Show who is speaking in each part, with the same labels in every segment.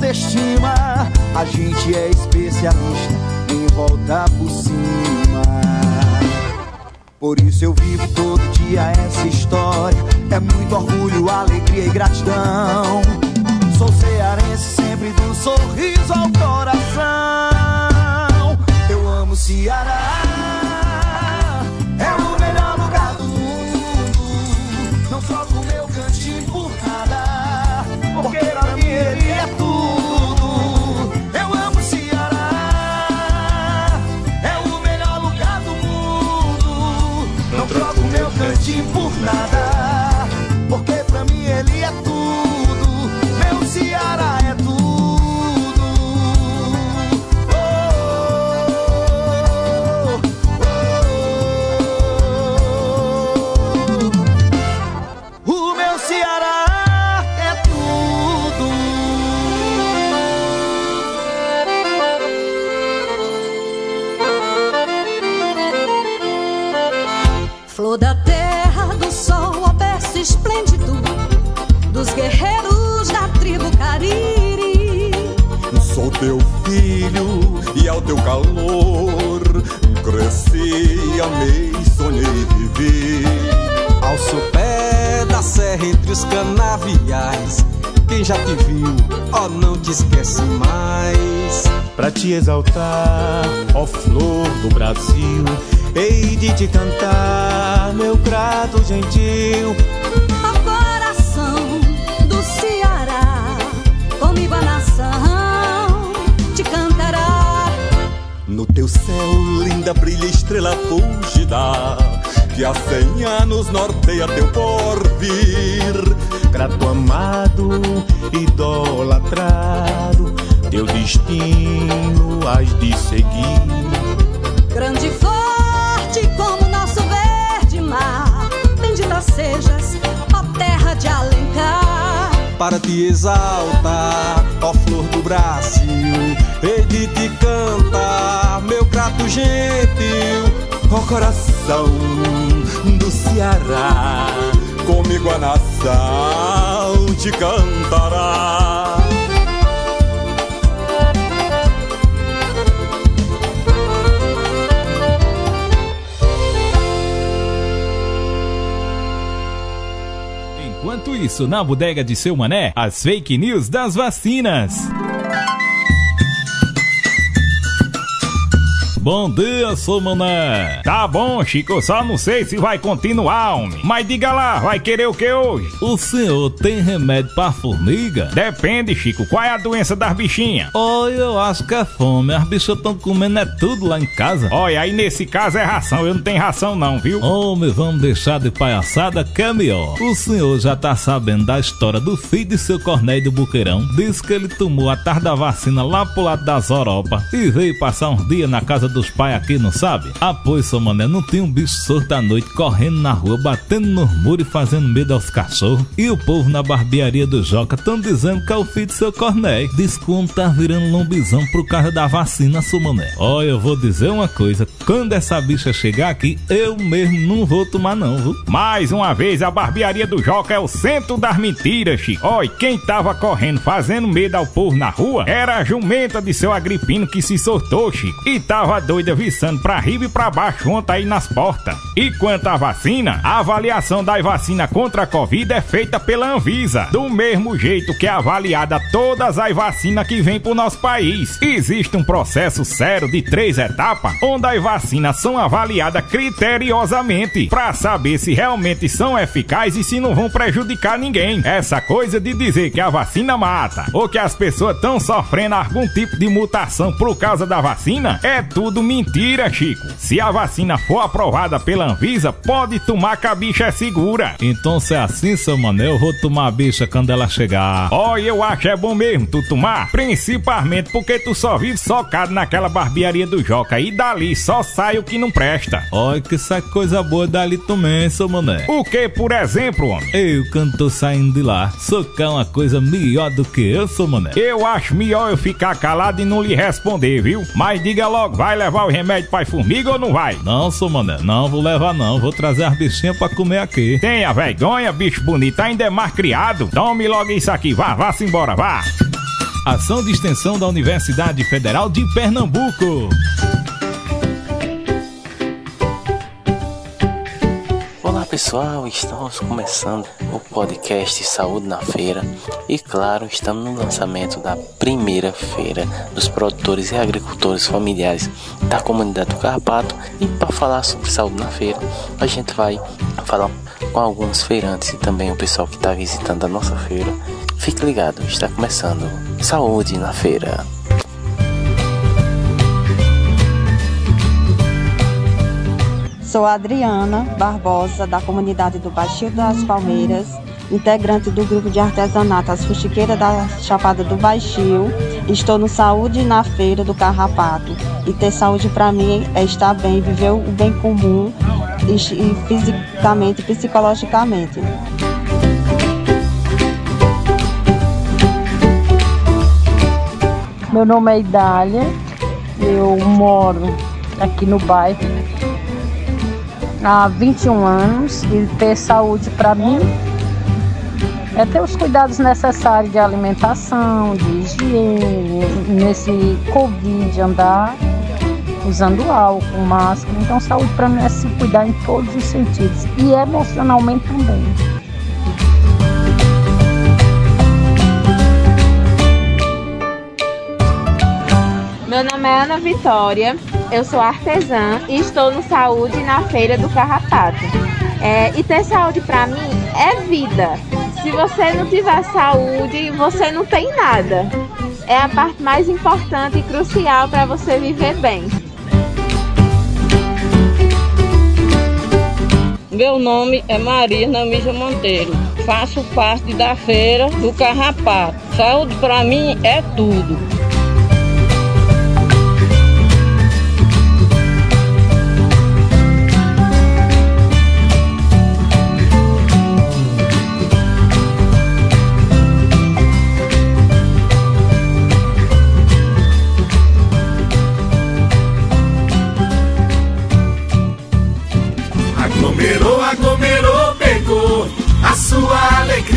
Speaker 1: autoestima. A gente é especialista em voltar por cima. Por isso eu vivo todo dia essa história. É muito orgulho, alegria e gratidão. Sou cearense, sempre do sorriso ao coração. Eu amo Ceará.
Speaker 2: Ao
Speaker 3: teu calor cresci, amei, sonhei, vivi.
Speaker 4: Ao sopé da serra entre os canaviais, quem já te viu, ó, não te esquece mais.
Speaker 5: Pra te exaltar, ó flor do Brasil, hei de te cantar, meu grato gentil.
Speaker 3: No teu céu, linda brilha estrela fúlgida, que há cem anos norteia teu porvir.
Speaker 5: Grato amado, idolatrado, teu destino has de seguir.
Speaker 2: Grande e forte como nosso verde mar. Bendita sejas, ó terra de Alencar.
Speaker 4: Para te exaltar, ó flor do Brasil, hei de te cantar, meu grato gentil.
Speaker 3: Ó coração do Ceará, comigo a nação te cantará.
Speaker 6: Isso, na bodega de seu mané, as fake news das vacinas. Bom dia, sou mané. Tá bom, Chico, só não sei se vai continuar, homem. Mas diga lá, vai querer o que hoje? O senhor tem remédio pra formiga? Depende, Chico. Qual é a doença das bichinhas? Olha, eu acho que é fome. As bichas estão comendo é tudo lá em casa. Olha, aí nesse caso é ração. Eu não tenho ração não, viu? Homem, vamos deixar de palhaçada que é melhor. O senhor já tá sabendo da história do filho de seu Cornéio do Buqueirão. Diz que ele tomou a tarde da vacina lá pro lado das Europa e veio passar uns dias na casa dos pais aqui, não sabe? Ah, pois, seu mané, não tem um bicho sorto à noite correndo na rua, batendo nos muros e fazendo medo aos cachorros. E o povo na barbearia do Joca tão dizendo que é o filho de seu Cornéio. Diz que o homem tá virando lombizão pro carro da vacina, seu mané. Olha, eu vou dizer uma coisa: quando essa bicha chegar aqui, eu mesmo não vou tomar, não, viu? Mais uma vez, a barbearia do Joca é o centro das mentiras, Chico. Olha, quem tava correndo, fazendo medo ao povo na rua, era a jumenta de seu Agripino que se soltou, Chico. E tava doida viçando pra riba e pra baixo ontem aí nas portas. E quanto à vacina, a avaliação da vacina contra a Covid é feita pela Anvisa, do mesmo jeito que é avaliada todas as vacinas que vêm pro nosso país. Existe um processo sério de três etapas, onde as vacinas são avaliadas criteriosamente pra saber se realmente são eficazes e se não vão prejudicar ninguém. Essa coisa de dizer que a vacina mata ou que as pessoas estão sofrendo algum tipo de mutação por causa da vacina é tudo mentira, Chico. Se a vacina for aprovada pela Anvisa, pode tomar que a bicha é segura. Então se é assim, seu mané, eu vou tomar a bicha quando ela chegar. Ó, eu acho é bom mesmo tu tomar, principalmente porque tu só vive socado naquela barbearia do Joca e dali só sai o que não presta. Olha que essa coisa boa dali também, seu mané. O que, por exemplo, homem? Eu, quando tô saindo de lá, socar uma coisa melhor do que eu, seu mané. Eu acho melhor eu ficar calado e não lhe responder, viu? Mas diga logo, vai levar o remédio pra formiga ou não vai? Não, seu mané, não vou levar não, vou trazer as bichinhas pra comer aqui. Tenha vergonha, bicho bonito, ainda é mais criado. Tome logo isso aqui, vá, vá-se embora, vá. Ação de extensão da Universidade Federal de Pernambuco.
Speaker 7: Pessoal, estamos começando o podcast Saúde na Feira e claro, estamos no lançamento da primeira feira dos produtores e agricultores familiares da comunidade do Carrapato e para falar sobre saúde na feira, a gente vai falar com alguns feirantes e também o pessoal que está visitando a nossa feira. Fique ligado, está começando Saúde na Feira.
Speaker 8: Sou Adriana Barbosa, da comunidade do Baixio das Palmeiras, integrante do grupo de artesanato As Fuxiqueiras da Chapada do Baixio. Estou no Saúde na Feira do Carrapato. E ter saúde para mim é estar bem, viver o bem comum e, e fisicamente psicologicamente.
Speaker 9: Meu nome é Idália, eu moro aqui no bairro há 21 anos e ter saúde para mim é ter os cuidados necessários de alimentação, de higiene, nesse Covid andar usando álcool, máscara. Então saúde para mim é se cuidar em todos os sentidos e emocionalmente também.
Speaker 10: Meu nome é Ana Vitória, eu sou artesã e estou no Saúde na Feira do Carrapato. É, e ter saúde para mim é vida. Se você não tiver saúde, você não tem nada. É a parte mais importante e crucial para você viver bem.
Speaker 11: Meu nome é Marina Mija Monteiro. Faço parte da feira do Carrapato. Saúde para mim é tudo.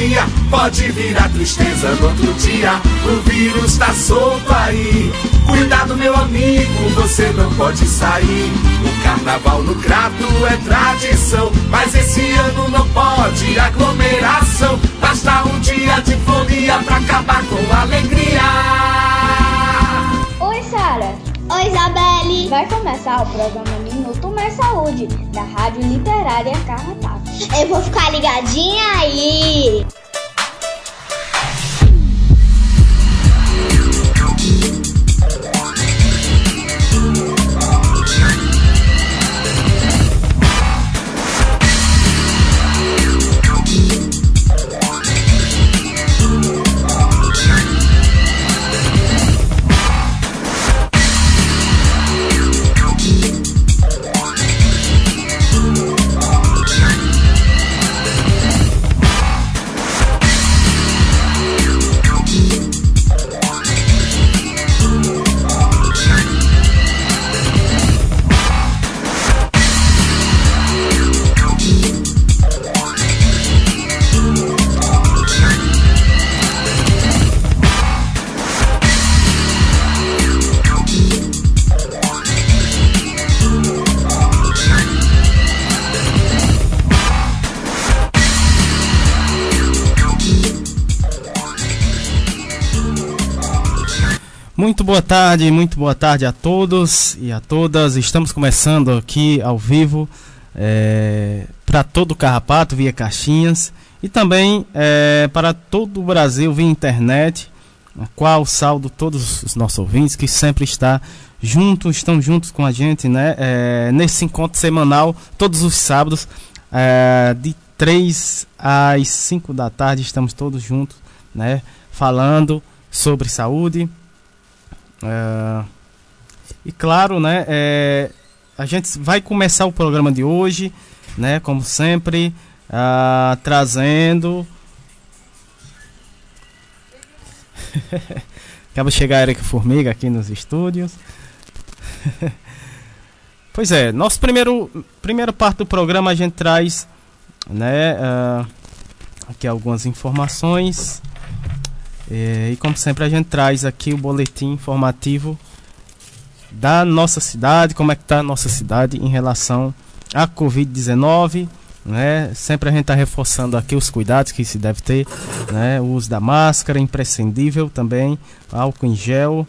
Speaker 12: Alegria pode virar tristeza no outro dia. O vírus tá solto aí. Cuidado, meu amigo, você não pode sair. O carnaval no crato é tradição, mas esse ano não pode aglomeração. Basta um dia de folia pra acabar com a alegria.
Speaker 13: Oi, Sara.
Speaker 14: Oi, Isabelle.
Speaker 13: Vai começar o programa Minuto Mais Saúde, da Rádio Literária Carrapato.
Speaker 14: Eu vou ficar ligadinha aí.
Speaker 15: Muito boa tarde, muito boa tarde a todos e a todas. Estamos começando aqui ao vivo é, para todo o Carrapato via caixinhas e também é, para todo o Brasil via internet. A qual saldo todos os nossos ouvintes que sempre está juntos, estão juntos com a gente, né? É, nesse encontro semanal, todos os sábados, é, de 3 às 5 da tarde, estamos todos juntos, né? Falando sobre saúde, é, e claro, né, é, a gente vai começar o programa de hoje, né, como sempre, uh, trazendo. Acaba de chegar a Erika Formiga aqui nos estúdios. pois é, nosso primeiro primeira parte do programa a gente traz, né, uh, aqui algumas informações É, e como sempre a gente traz aqui o boletim informativo da nossa cidade, como é que está a nossa cidade em relação à Covid-19. Né? Sempre a gente está reforçando aqui os cuidados que se deve ter, né? O uso da máscara, imprescindível também, álcool em gel,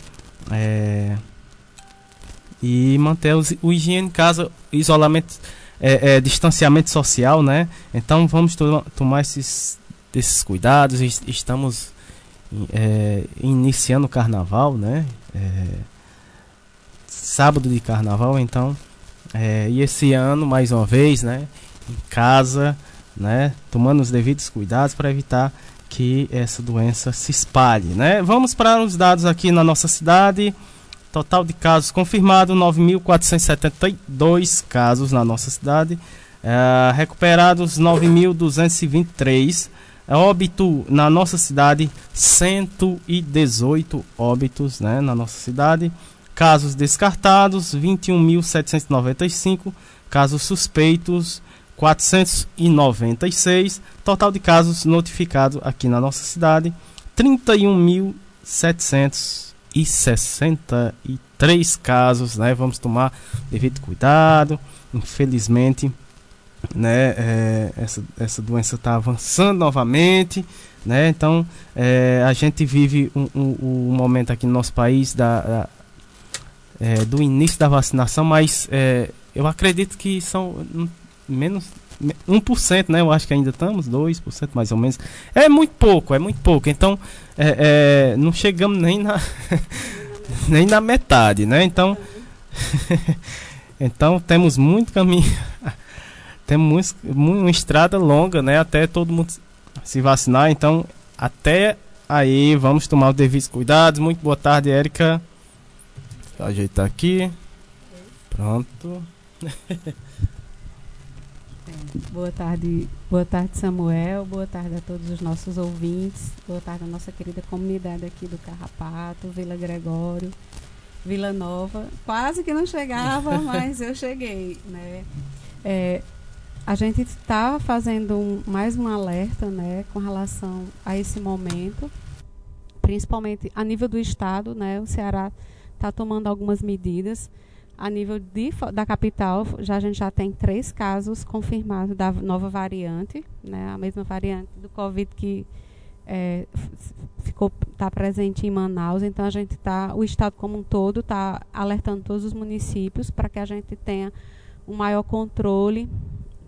Speaker 15: é... e manter o higiene em casa, isolamento, é, é, distanciamento social, né? Então vamos to tomar esses, esses cuidados. Estamos é, iniciando o carnaval, né? É, sábado de carnaval, então. É, e esse ano, mais uma vez, né? Em casa, né? Tomando os devidos cuidados para evitar que essa doença se espalhe, né? Vamos para os dados aqui na nossa cidade. Total de casos confirmados, 9.472 casos na nossa cidade. É, recuperados, 9.223 é óbito na nossa cidade, 118 óbitos né, na nossa cidade. Casos descartados, 21.795. Casos suspeitos, 496. Total de casos notificados aqui na nossa cidade, 31.763 casos. Né? Vamos tomar devido cuidado. Infelizmente, né, é, essa, essa doença está avançando novamente, né, então é, a gente vive um, um, um, momento aqui no nosso país da, da é, do início da vacinação, mas é, eu acredito que são menos 1%, né, eu acho que ainda estamos, 2% mais ou menos, é muito pouco, é muito pouco, então é, é, não chegamos nem na, nem na metade, né, então, então temos muito caminho temos uma estrada longa, né? Até todo mundo se vacinar. Então, até aí, vamos tomar os devidos cuidados. Muito boa tarde, Érica. Ajeitar aqui. Pronto.
Speaker 16: boa tarde, boa tarde Samuel, boa tarde a todos os nossos ouvintes, boa tarde à nossa querida comunidade aqui do Carrapato, Vila Gregório, Vila Nova. Quase que não chegava, mas eu cheguei, né? É, a gente está fazendo um, mais um alerta né, com relação a esse momento, principalmente a nível do Estado. Né, o Ceará está tomando algumas medidas. A nível de, da capital, já, a gente já tem três casos confirmados da nova variante, né, a mesma variante do Covid que é, ficou está presente em Manaus. Então a gente está, o estado como um todo está alertando todos os municípios para que a gente tenha um maior controle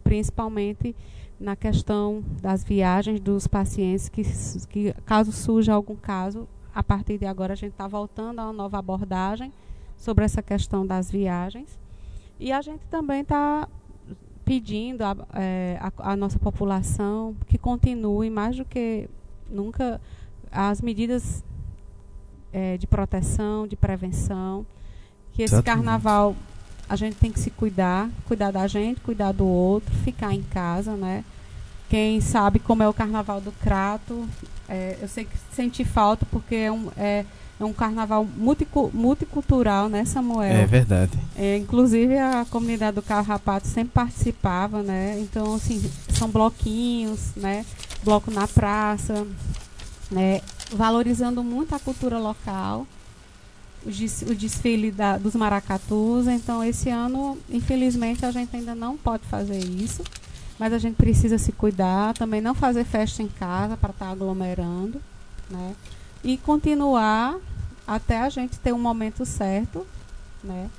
Speaker 16: principalmente na questão das viagens dos pacientes, que, que caso surja algum caso, a partir de agora a gente está voltando a uma nova abordagem sobre essa questão das viagens. E a gente também está pedindo a, é, nossa população que continue mais do que nunca as medidas é, de proteção, de prevenção, que esse carnaval a gente tem que se cuidar, cuidar da gente, cuidar do outro, ficar em casa, né? Quem sabe como é o carnaval do Crato, é, eu sei que senti falta porque é um, é, é um carnaval multicu multicultural, né, Samuel?
Speaker 15: É verdade.
Speaker 16: É, inclusive a comunidade do Carrapato sempre participava, né? Então, assim, são bloquinhos, né? Bloco na praça, né? Valorizando muito a cultura local o desfile da, dos maracatus. Então, esse ano, infelizmente, a gente ainda não pode fazer isso. Mas a gente precisa se cuidar, também não fazer festa em casa para estar tá aglomerando, né? E continuar até a gente ter um momento certo, né?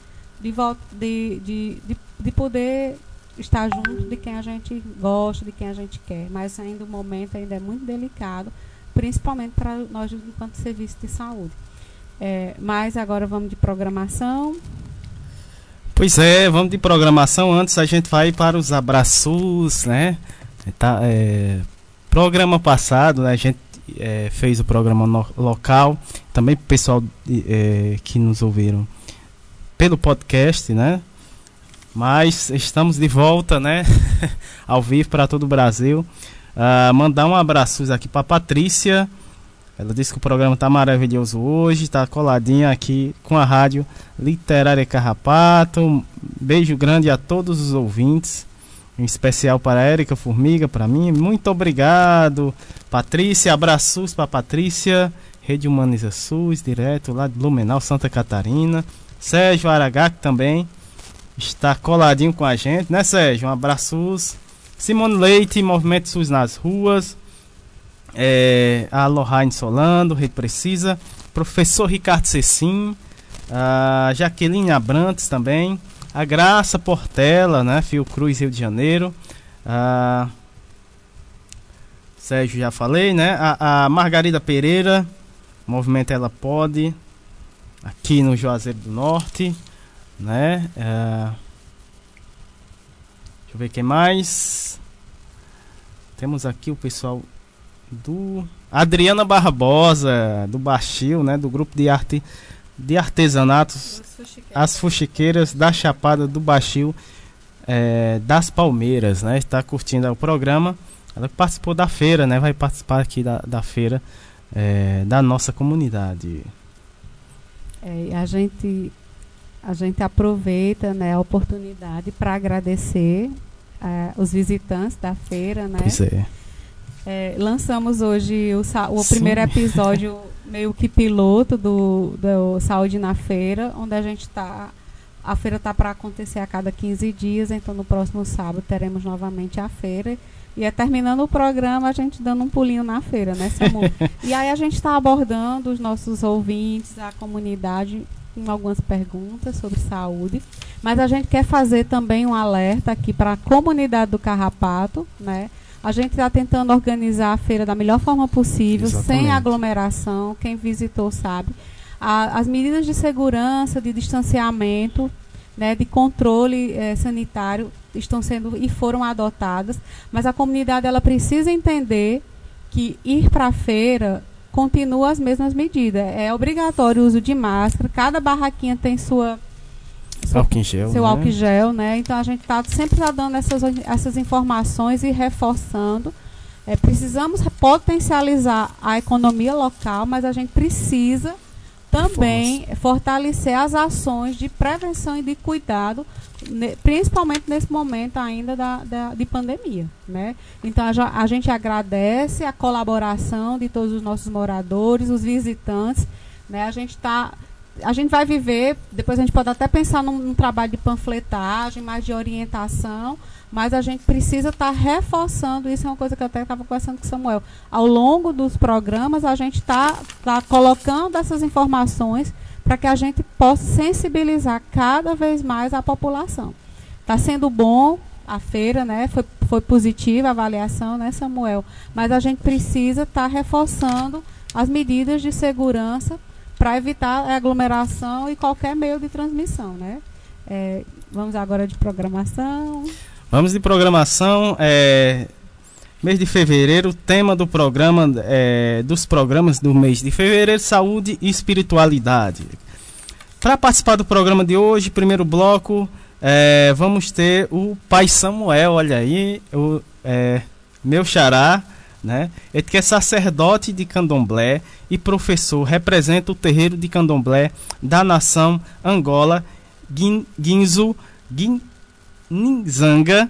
Speaker 16: De, de, de, de, de poder estar junto de quem a gente gosta, de quem a gente quer. Mas ainda o momento ainda é muito delicado, principalmente para nós enquanto serviço de saúde. É, mas agora vamos de programação.
Speaker 15: Pois é, vamos de programação. Antes a gente vai para os abraços, né? Tá, é, programa passado, né, a gente é, fez o programa no, local. Também para o pessoal é, que nos ouviram pelo podcast, né? Mas estamos de volta, né? Ao vivo para todo o Brasil. Uh, mandar um abraço aqui para Patrícia. Ela disse que o programa está maravilhoso hoje, está coladinha aqui com a rádio Literária Carrapato. Beijo grande a todos os ouvintes, em especial para a Érica Formiga, para mim. Muito obrigado Patrícia, abraços para Patrícia, Rede Humaniza SUS, direto lá de Blumenau, Santa Catarina. Sérgio Aragá, que também está coladinho com a gente, né, Sérgio? Um abraços. Simone Leite, Movimento SUS nas ruas. É, a Lohane Solando, Rede Precisa. Professor Ricardo Cecim. A Jaqueline Abrantes também. A Graça Portela, né? Fiocruz, Rio de Janeiro. A Sérgio já falei, né? A, a Margarida Pereira, Movimento Ela Pode, aqui no Juazeiro do Norte, né? É, deixa eu ver quem mais. Temos aqui o pessoal do Adriana Barbosa, do Baixio, né? Do grupo de arte de artesanatos, as fuxiqueiras da Chapada do Baixio, é, das Palmeiras, né? Está curtindo o programa. Ela participou da feira, né? Vai participar aqui da, da feira é, da nossa comunidade.
Speaker 16: É, a gente a gente aproveita né, a oportunidade para agradecer é, os visitantes da feira, né?
Speaker 15: Pois é.
Speaker 16: É, lançamos hoje o, o primeiro episódio meio que piloto do, do Saúde na Feira, onde a gente está. A feira está para acontecer a cada 15 dias, então no próximo sábado teremos novamente a feira. E é terminando o programa, a gente dando um pulinho na feira, né, Samu? e aí a gente está abordando os nossos ouvintes, a comunidade, com algumas perguntas sobre saúde. Mas a gente quer fazer também um alerta aqui para a comunidade do Carrapato, né? A gente está tentando organizar a feira da melhor forma possível, Exatamente. sem aglomeração. Quem visitou sabe. A, as medidas de segurança, de distanciamento, né, de controle eh, sanitário estão sendo e foram adotadas, mas a comunidade ela precisa entender que ir para a feira continua as mesmas medidas. É obrigatório o uso de máscara, cada barraquinha tem sua
Speaker 15: seu, álcool gel,
Speaker 16: seu
Speaker 15: né?
Speaker 16: álcool gel, né? Então a gente está sempre tá dando essas, essas informações e reforçando. É, precisamos potencializar a economia local, mas a gente precisa também Força. fortalecer as ações de prevenção e de cuidado, principalmente nesse momento ainda da, da de pandemia. Né? Então a, a, gente agradece a colaboração de todos os nossos moradores, os visitantes. Né? A gente está. A gente vai viver, depois a gente pode até pensar num, num trabalho de panfletagem, mais de orientação, mas a gente precisa estar tá reforçando, isso é uma coisa que eu até estava conversando com o Samuel. Ao longo dos programas, a gente está tá colocando essas informações para que a gente possa sensibilizar cada vez mais a população. Está sendo bom a feira, né? Foi, foi positiva a avaliação, né, Samuel? Mas a gente precisa estar tá reforçando as medidas de segurança para evitar aglomeração e qualquer meio de transmissão, né? É, vamos agora de programação.
Speaker 15: Vamos de programação. É, mês de fevereiro, tema do programa, é, dos programas do mês de fevereiro, saúde e espiritualidade. Para participar do programa de hoje, primeiro bloco, é, vamos ter o Pai Samuel, olha aí, o é, meu xará, né? Ele que é sacerdote de candomblé e professor, representa o terreiro de candomblé da nação Angola, Guinzo, Guin, Nizanga,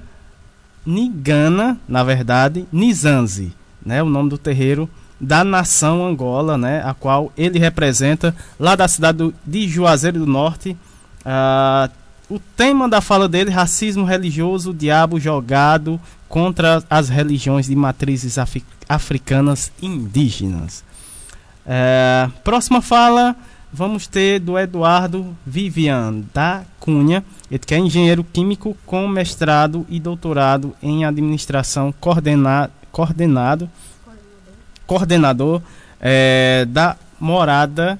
Speaker 15: Nigana, na verdade, Nizanzi, né, o nome do terreiro da nação Angola, né, a qual ele representa lá da cidade de Juazeiro do Norte. Uh, o tema da fala dele, racismo religioso, diabo jogado contra as religiões de matrizes af africanas indígenas. Uh, próxima fala, vamos ter do Eduardo Vivian da Cunha, ele que é engenheiro químico com mestrado e doutorado em administração coordena, coordenado, coordenador é, da morada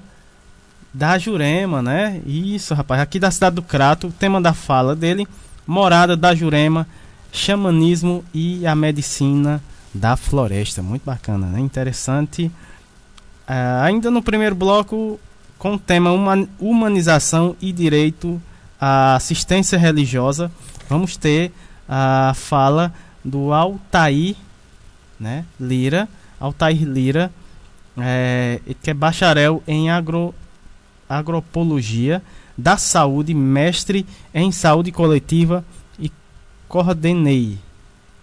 Speaker 15: da Jurema, né? Isso, rapaz, aqui da cidade do Crato, o tema da fala dele, morada da Jurema, xamanismo e a medicina da floresta. Muito bacana, né? Interessante. Uh, ainda no primeiro bloco, com o tema humanização e direito à assistência religiosa, vamos ter a fala do Altair né, Lira, Altair Lira, é, que é bacharel em agro, agropologia da saúde, mestre em saúde coletiva e coordenei.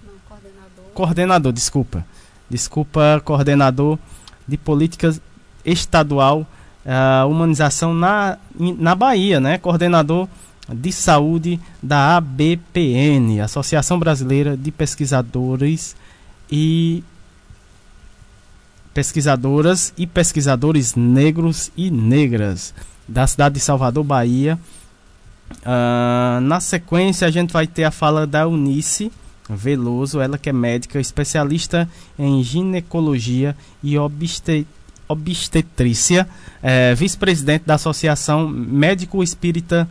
Speaker 15: Não, coordenador. Coordenador, desculpa. desculpa, coordenador de políticas estadual, uh, humanização na, na Bahia, né? Coordenador de saúde da ABPN, Associação Brasileira de Pesquisadores e pesquisadoras e pesquisadores negros e negras da cidade de Salvador, Bahia. Uh, na sequência, a gente vai ter a fala da Unice Veloso, ela que é médica, especialista em ginecologia e obstetrícia, é, vice-presidente da Associação Médico Espírita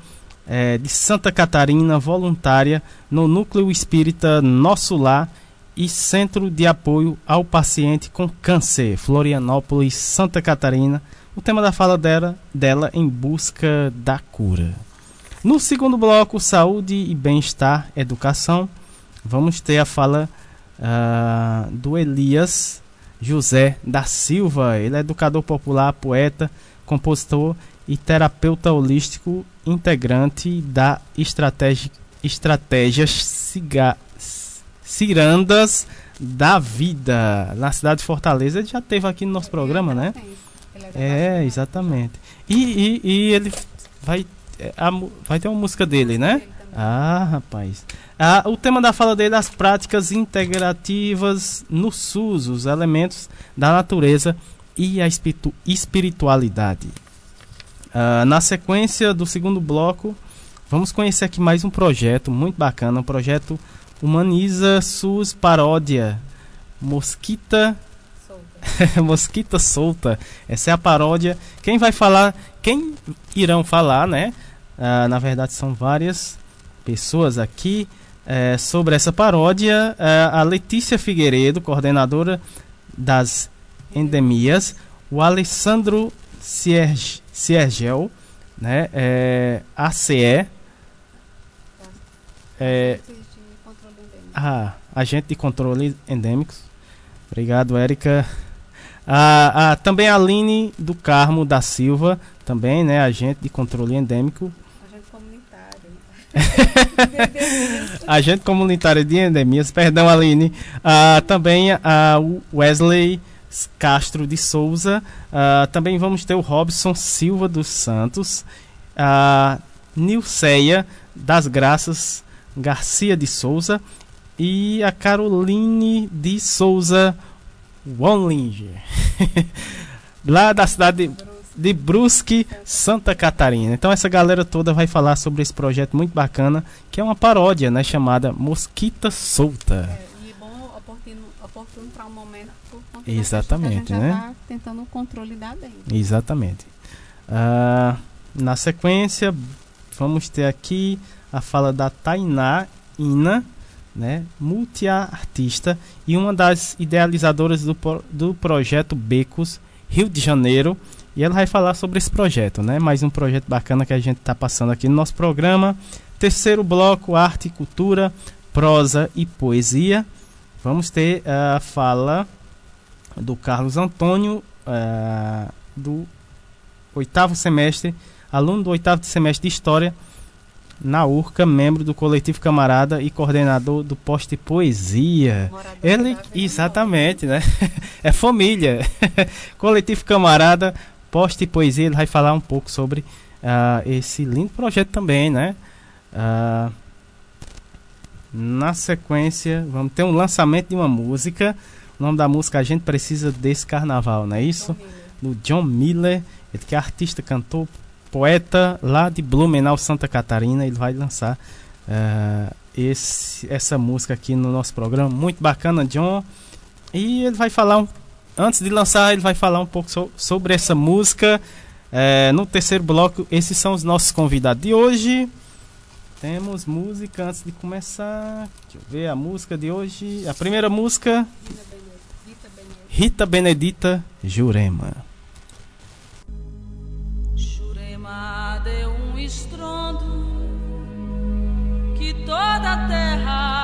Speaker 15: é, de Santa Catarina, voluntária no Núcleo Espírita Nosso Lar e Centro de Apoio ao Paciente com Câncer, Florianópolis, Santa Catarina. O tema da fala dela, dela em busca da cura. No segundo bloco, saúde e bem-estar, educação, vamos ter a fala uh, do Elias José da Silva. Ele é educador popular, poeta, compositor e terapeuta holístico integrante da estratégia, Estratégias Ciga, Cirandas da Vida, na cidade de Fortaleza. Ele já teve aqui no nosso programa, né? É, exatamente. E, e, e ele vai, é, a, vai ter uma música dele, né? Ah, rapaz. Ah, o tema da fala dele é as práticas integrativas no SUS, os elementos da natureza e a espiritualidade. Uh, na sequência do segundo bloco, vamos conhecer aqui mais um projeto muito bacana, um projeto Humaniza SUS Paródia Mosquita solta. Mosquita solta. Essa é a paródia. Quem vai falar, quem irão falar, né? Uh, na verdade são várias pessoas aqui uh, sobre essa paródia. Uh, a Letícia Figueiredo, coordenadora das endemias, o Alessandro Cierge Ciergel, né? É, ACE, é, ah, agente de controle endêmicos. Obrigado, Érica. Ah, ah, também a Aline do Carmo da Silva, também, né? Agente de controle endêmico. Agente comunitário. agente comunitário de endemias, perdão, Aline. Ah, também a Wesley Castro de Souza. Uh, também vamos ter o Robson Silva dos Santos. A Nilceia das Graças Garcia de Souza. E a Caroline de Souza Wonlinger. Lá da cidade de, Brusque, Santa Catarina. Então essa galera toda vai falar sobre esse projeto muito bacana, que é uma paródia, né, chamada Mosquita Solta. É, e é bom, oportuno, oportuno para um momento Exatamente,
Speaker 16: a gente
Speaker 15: né?
Speaker 16: Tá tentando o controle da dengue.
Speaker 15: Exatamente. Uh, na sequência, vamos ter aqui a fala da Tainá Ina, né, multiartista e uma das idealizadoras do, do projeto Becos Rio de Janeiro. E ela vai falar sobre esse projeto, né? Mais um projeto bacana que a gente está passando aqui no nosso programa. Terceiro bloco, arte e cultura, prosa e poesia. Vamos ter a fala do Carlos Antônio, uh, do oitavo semestre, aluno do oitavo semestre de História, na URCA, membro do coletivo Camarada e coordenador do Poste Poesia. Morador Ele, exatamente, né? é família. coletivo Camarada, Poste Poesia, ele vai falar um pouco sobre uh, esse lindo projeto também, né? Uh, na sequência, vamos ter um lançamento de uma música o nome da música A Gente Precisa Desse Carnaval, não é isso? Do John Miller, ele que é artista, cantor, poeta lá de Blumenau, Santa Catarina. Ele vai lançar uh, esse, essa música aqui no nosso programa. Muito bacana, John. E ele vai falar, um, antes de lançar, ele vai falar um pouco so, sobre essa música. Uh, no terceiro bloco, esses são os nossos convidados de hoje. Temos música antes de começar. Deixa eu ver a música de hoje. A primeira música. Rita Benedita Jurema.
Speaker 17: Jurema toda a terra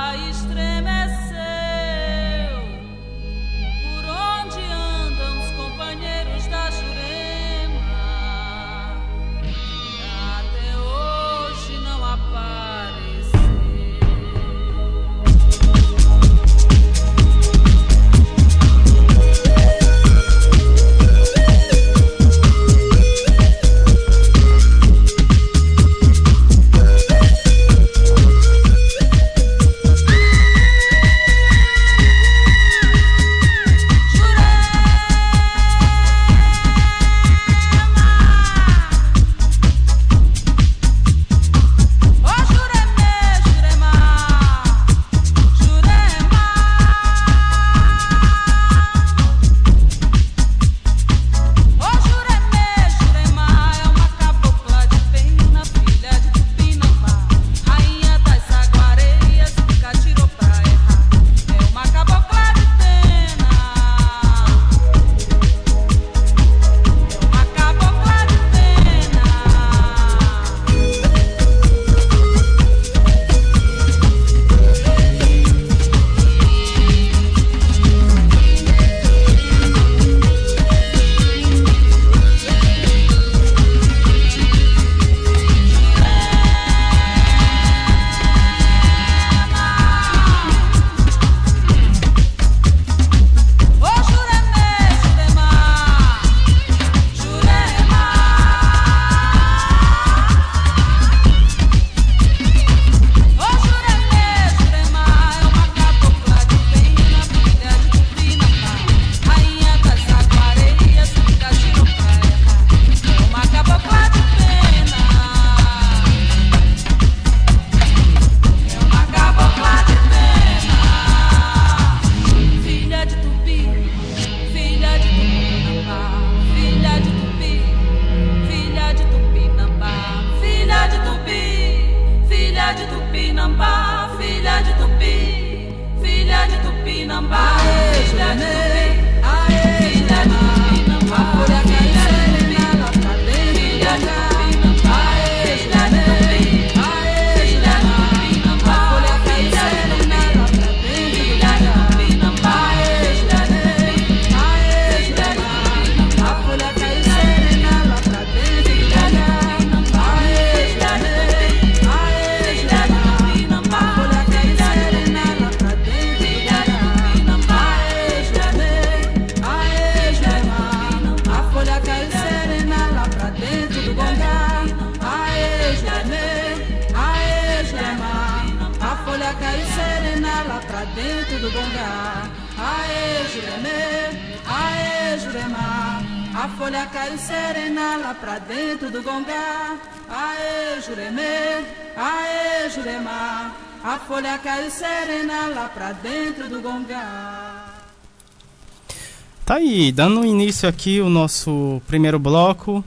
Speaker 15: dando início aqui o nosso primeiro bloco.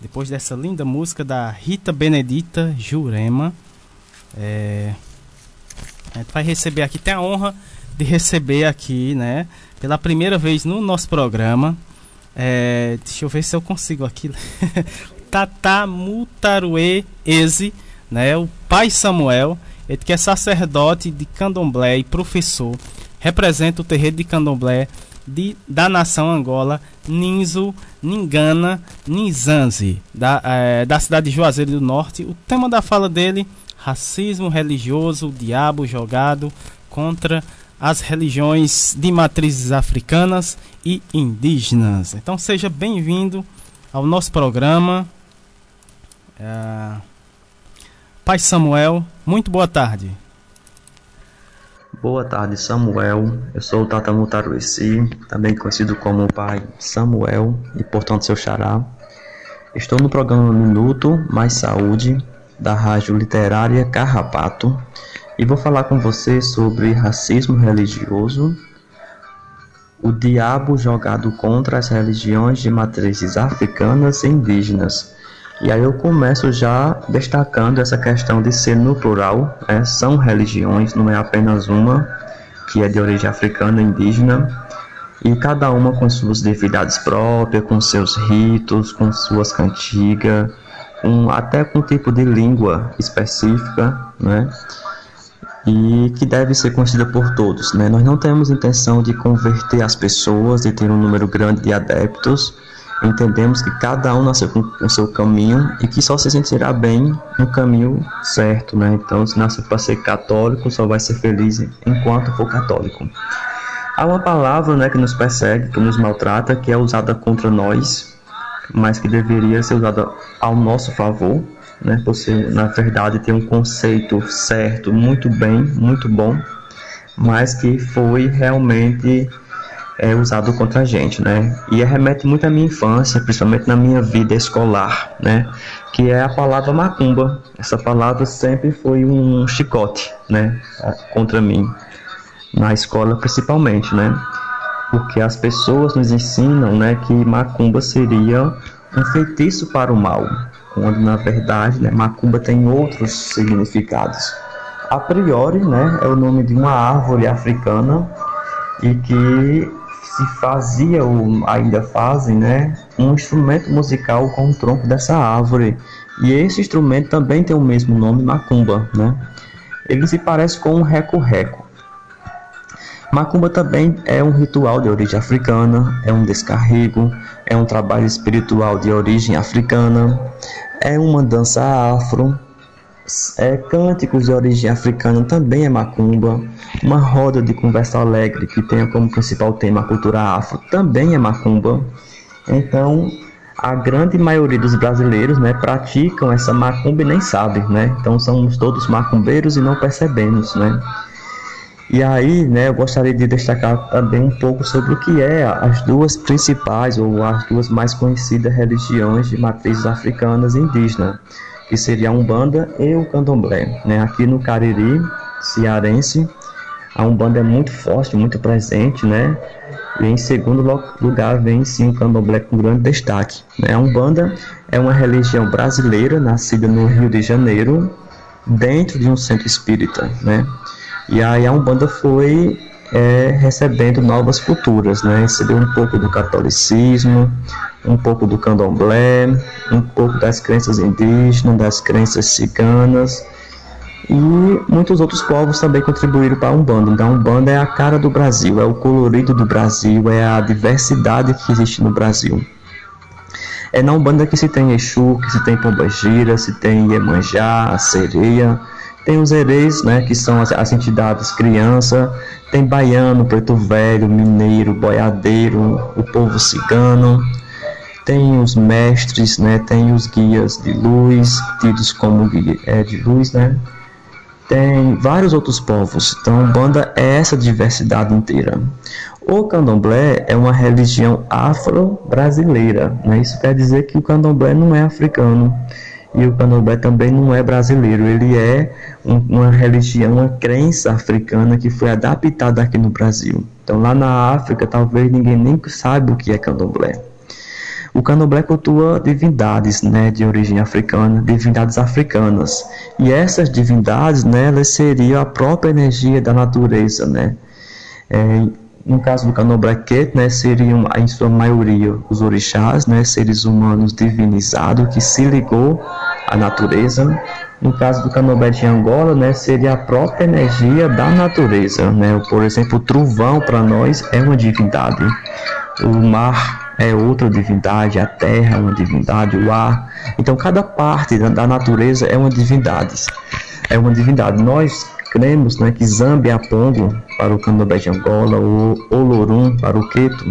Speaker 15: Depois dessa linda música da Rita Benedita Jurema. É, a gente vai receber aqui, tem a honra de receber aqui, né? Pela primeira vez no nosso programa, é, deixa eu ver se eu consigo aqui. Tata Mutarue Eze, né, o pai Samuel, ele que é sacerdote de candomblé e professor, representa o terreiro de candomblé de, da nação Angola, Ninzo, Ningana, Nizanzi, da, é, da cidade de Juazeiro do Norte. O tema da fala dele, racismo religioso, o diabo jogado contra as religiões de matrizes africanas e indígenas. Então seja bem-vindo ao nosso programa. É... Pai Samuel, muito boa tarde.
Speaker 18: Boa tarde, Samuel. Eu sou o Tata Mutarueci, também conhecido como Pai Samuel e, portanto, seu xará. Estou no programa Minuto Mais Saúde, da Rádio Literária Carrapato, e vou falar com você sobre racismo religioso, o diabo jogado contra as religiões de matrizes africanas e indígenas. E aí eu começo já destacando essa questão de ser no plural, né? são religiões, não é apenas uma, que é de origem africana indígena, e cada uma com suas divindades próprias, com seus ritos, com suas cantigas, até com tipo de língua específica, né? e que deve ser conhecida por todos. Né? Nós não temos intenção de converter as pessoas, de ter um número grande de adeptos. Entendemos que cada um nasceu com o seu caminho e que só se sentirá bem no caminho certo. Né? Então, se nasceu para ser católico, só vai ser feliz enquanto for católico. Há uma palavra né, que nos persegue, que nos maltrata, que é usada contra nós, mas que deveria ser usada ao nosso favor, né? Você, na verdade, tem um conceito certo, muito bem, muito bom, mas que foi realmente é, usado contra a gente, né? E remete muito à minha infância, principalmente na minha vida escolar, né? Que é a palavra macumba. Essa palavra sempre foi um chicote, né? Contra mim, na escola principalmente, né? Porque as pessoas nos ensinam, né? Que macumba seria um feitiço para o mal, quando na verdade né, macumba tem outros significados. A priori, né, é o nome de uma árvore africana e que se fazia ou ainda fazem, né, um instrumento musical com o tronco dessa árvore. E esse instrumento também tem o mesmo nome, macumba, né? Ele se parece com um reco-reco. Macumba também é um ritual de origem africana, é um descarrego, é um trabalho espiritual de origem africana, é uma dança afro, é, cânticos de origem africana também é macumba, uma roda de conversa alegre que tenha como principal tema a cultura afro também é macumba. Então, a grande maioria dos brasileiros né, praticam essa macumba e nem sabem, né? Então somos todos macumbeiros e não percebemos, né? E aí, né, eu gostaria de destacar também um pouco sobre o que é as duas principais ou as duas mais conhecidas religiões de matrizes africanas e indígenas, que seria a Umbanda e o Candomblé. Né? Aqui no Cariri, cearense, a Umbanda é muito forte, muito presente, né? E em segundo lugar vem sim o Candomblé com grande destaque. Né? A Umbanda é uma religião brasileira, nascida no Rio de Janeiro, dentro de um centro espírita, né? E aí a Umbanda foi é, recebendo novas culturas, né? Recebeu um pouco do catolicismo, um pouco do candomblé, um pouco das crenças indígenas, das crenças ciganas e muitos outros povos também contribuíram para a Umbanda. Então, a Umbanda é a cara do Brasil, é o colorido do Brasil, é a diversidade que existe no Brasil. É na Umbanda que se tem Exu, que se tem Pombagira, se tem Iemanjá, a sereia, tem os hereis, né, que são as, as entidades criança, tem baiano, preto velho, mineiro, boiadeiro, o povo cigano, tem os mestres, né, tem os guias de luz, tidos como guia é, de luz, né, tem vários outros povos. Então, Umbanda é essa diversidade inteira. O candomblé é uma religião afro-brasileira. Né? Isso quer dizer que o candomblé não é africano e o candomblé também não é brasileiro. Ele é um, uma religião, uma crença africana que foi adaptada aqui no Brasil. Então, lá na África, talvez ninguém nem saiba o que é candomblé. O candomblé cultua divindades né, de origem africana, divindades africanas. E essas divindades, né, elas seriam a própria energia da natureza. Né? É, no caso do candomblé né, seriam em sua maioria os orixás, né, seres humanos divinizados que se ligou à natureza. No caso do candomblé de Angola, né, seria a própria energia da natureza. Né? Por exemplo, o trovão para nós é uma divindade. O mar é outra divindade, a terra é uma divindade, o ar. Então, cada parte da natureza é uma divindade. É uma divindade. Nós cremos né, que Zambia Apongo para o candomblé de Angola, o Olorum para o Queto,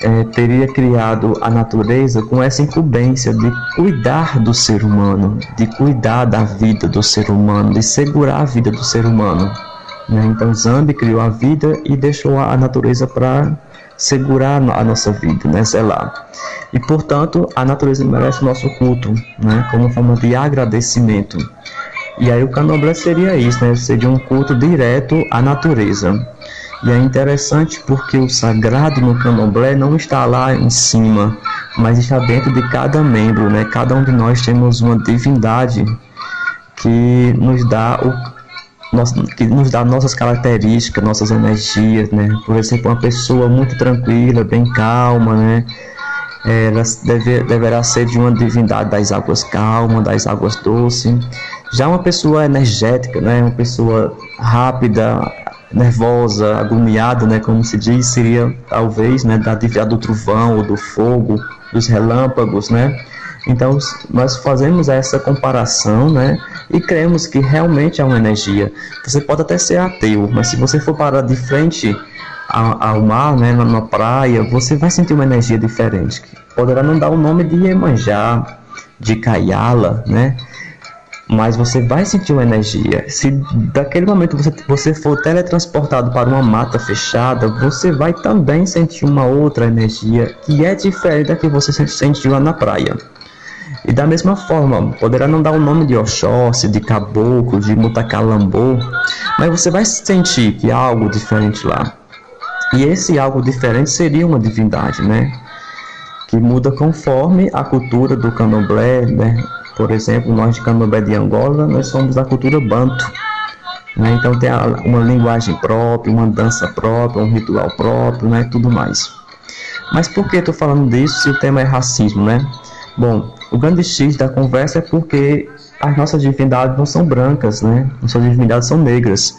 Speaker 18: é, teria criado a natureza com essa incumbência de cuidar do ser humano, de cuidar da vida do ser humano, de segurar a vida do ser humano. Né? Então Zambi criou a vida e deixou a natureza para segurar a nossa vida, né, zelar. E portanto, a natureza merece o nosso culto, né, como forma de agradecimento. E aí o candomblé seria isso, né, seria um culto direto à natureza. E é interessante porque o sagrado no candomblé não está lá em cima, mas está dentro de cada membro, né? Cada um de nós temos uma divindade que nos dá o que nos dá nossas características, nossas energias, né? Por exemplo, uma pessoa muito tranquila, bem calma, né? Ela deve, deverá ser de uma divindade das águas calmas, das águas doces. Já uma pessoa energética, né? Uma pessoa rápida, nervosa, agoniada, né? Como se diz, seria talvez, né? Da divindade do trovão ou do fogo, dos relâmpagos, né? Então, nós fazemos essa comparação, né? E cremos que realmente é uma energia. Você pode até ser ateu, mas se você for parar de frente ao, mar, né, na, praia, você vai sentir uma energia diferente. Poderá não dar o nome de Iemanjá, de Kayala, né? Mas você vai sentir uma energia. Se daquele momento você, você for teletransportado para uma mata fechada, você vai também sentir uma outra energia que é diferente da que você sentiu lá na praia. E da mesma forma, poderá não dar o nome de Oxóssi, de Caboclo, de Mutacalambô, mas você vai sentir que há algo diferente lá. E esse algo diferente seria uma divindade, né? Que muda conforme a cultura do candomblé, né? Por exemplo, nós de candomblé de Angola, nós somos da cultura banto. Né? Então tem uma linguagem própria, uma dança própria, um ritual próprio, né? Tudo mais. Mas por que estou falando disso se o tema é racismo, né? Bom, o grande X da conversa é porque as nossas divindades não são brancas, né? Nossas divindades são negras.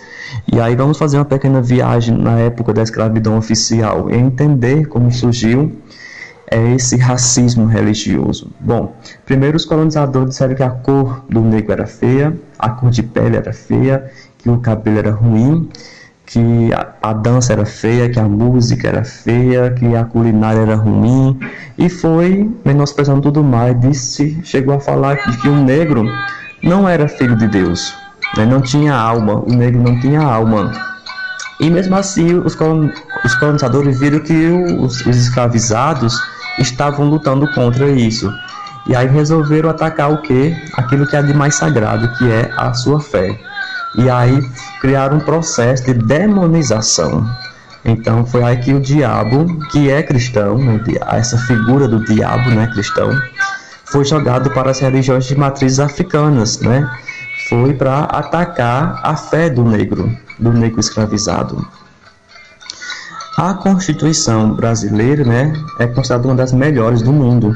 Speaker 18: E aí vamos fazer uma pequena viagem na época da escravidão oficial e entender como surgiu é, esse racismo religioso. Bom, primeiro os colonizadores disseram que a cor do negro era feia, a cor de pele era feia, que o cabelo era ruim, que a, a, dança era feia, que a música era feia, que a culinária era ruim, e foi menosprezando tudo mais, disse, chegou a falar de que o negro não era filho de Deus, né? não tinha alma, o negro não tinha alma. E mesmo assim, os, os colonizadores viram que os, os escravizados estavam lutando contra isso. E aí resolveram atacar o que? Aquilo que é de mais sagrado, que é a sua fé. E aí criaram um processo de demonização. Então foi aí que o diabo, que é cristão, né, essa figura do diabo, né, cristão, foi jogado para as religiões de matrizes africanas, né? foi para atacar a fé do negro, do negro escravizado. A Constituição brasileira né, é considerada uma das melhores do mundo.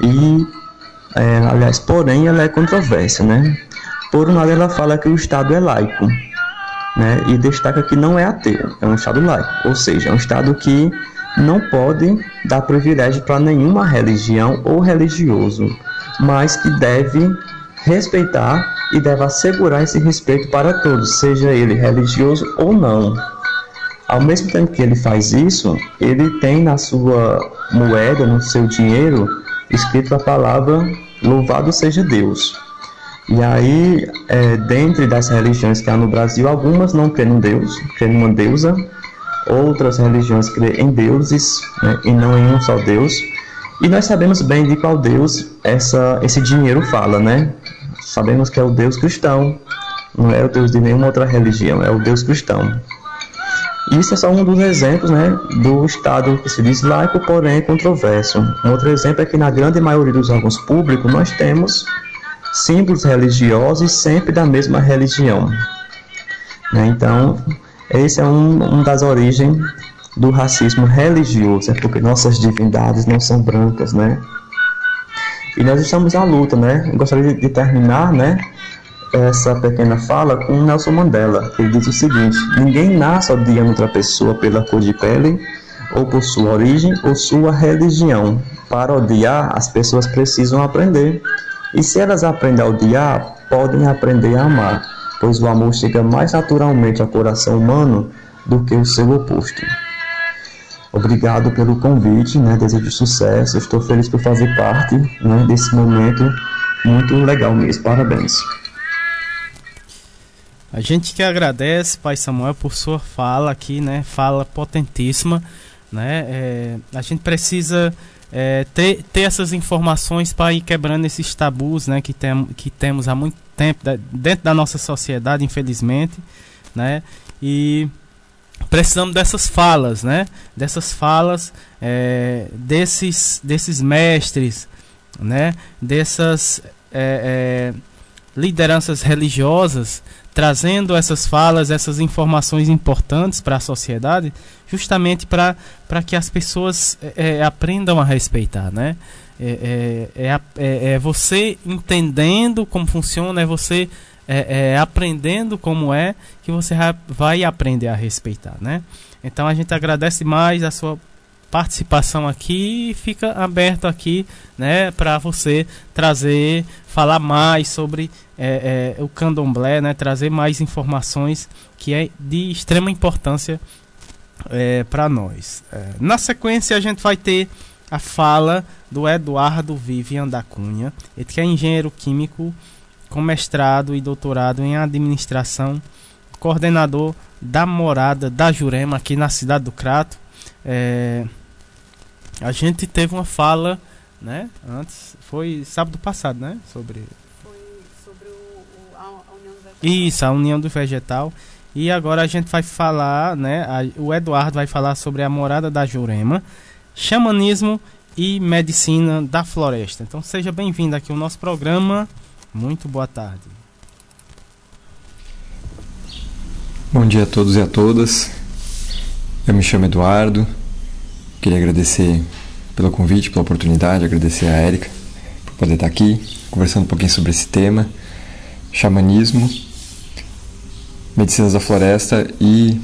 Speaker 18: E, é, aliás, porém, ela é controversa. Né? Por um lado, ela fala que o Estado é laico né, e destaca que não é ateu, é um Estado laico, ou seja, é um Estado que não pode dar privilégio para nenhuma religião ou religioso, mas que deve respeitar e deve assegurar esse respeito para todos, seja ele religioso ou não. Ao mesmo tempo que ele faz isso, ele tem na sua moeda, no seu dinheiro, escrito a palavra Louvado seja Deus. E aí, é, dentre das religiões que há no Brasil, algumas não creem em Deus, creem uma deusa, outras religiões creem em deuses né, e não em um só Deus. E nós sabemos bem de qual Deus essa, esse dinheiro fala, né? Sabemos que é o Deus cristão, não é o Deus de nenhuma outra religião, é o Deus cristão. Isso é só um dos exemplos né, do Estado que se diz laico, porém controverso. Um outro exemplo é que na grande maioria dos órgãos públicos nós temos símbolos religiosos sempre da mesma religião. Né? Então, esse é um, um das origens do racismo religioso, é porque nossas divindades não são brancas, né? E nós estamos à luta, né? Eu gostaria de, terminar, né? Essa pequena fala com Nelson Mandela. Ele diz o seguinte: Ninguém nasce odiando outra pessoa pela cor de pele, ou por sua origem, ou sua religião. Para odiar, as pessoas precisam aprender. E se elas aprendem a odiar, podem aprender a amar, pois o amor chega mais naturalmente ao coração humano do que o seu oposto. Obrigado pelo convite, né? desejo sucesso, estou feliz por fazer parte né, desse momento muito legal mesmo. Parabéns.
Speaker 15: A gente que agradece, Pai Samuel, por sua fala aqui, né? Fala potentíssima, né? É, a gente precisa é, ter, ter essas informações para ir quebrando esses tabus, né? Que, tem, que temos há muito tempo dentro da nossa sociedade, infelizmente, né? E precisamos dessas falas, né? Dessas falas, é, desses, desses mestres, né? Dessas é, é, lideranças religiosas trazendo essas falas, essas informações importantes para a sociedade, justamente para que as pessoas é, aprendam a respeitar, né? É, é, é, é, é você entendendo como funciona, é você é, aprendendo como é que você vai aprender a respeitar, né? Então a gente agradece mais a sua participação aqui fica aberto aqui, né, para você trazer, falar mais sobre é, é, o candomblé, né, trazer mais informações que é de extrema importância é, para nós. É, na sequência a gente vai ter a fala do Eduardo Vivian da Cunha, ele que é engenheiro químico com mestrado e doutorado em administração, coordenador da morada da Jurema aqui na cidade do Crato. É, a gente teve uma fala, né? Antes, foi sábado passado, né? Sobre.
Speaker 16: Foi sobre o, o a, a União do Vegetal.
Speaker 15: Isso, a União do Vegetal. E agora a gente vai falar, né? A, o Eduardo vai falar sobre a morada da Jurema, xamanismo e medicina da floresta. Então seja bem-vindo aqui ao nosso programa. Muito boa tarde.
Speaker 19: Bom dia a todos e a todas. Eu me chamo Eduardo. Queria agradecer pelo convite, pela oportunidade, agradecer a Érica por poder estar aqui conversando um pouquinho sobre esse tema, xamanismo, medicinas da floresta e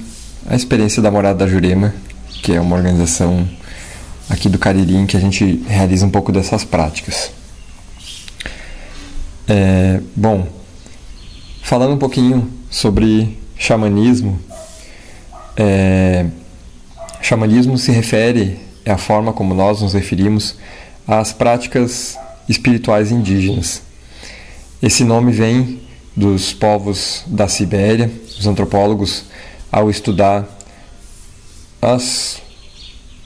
Speaker 19: a experiência da Morada da Jurema, que é uma organização aqui do Cariri em que a gente realiza um pouco dessas práticas. É, bom, falando um pouquinho sobre xamanismo, é, Xamanismo se refere é a forma como nós nos referimos às práticas espirituais indígenas. Esse nome vem dos povos da Sibéria, os antropólogos, ao estudar as,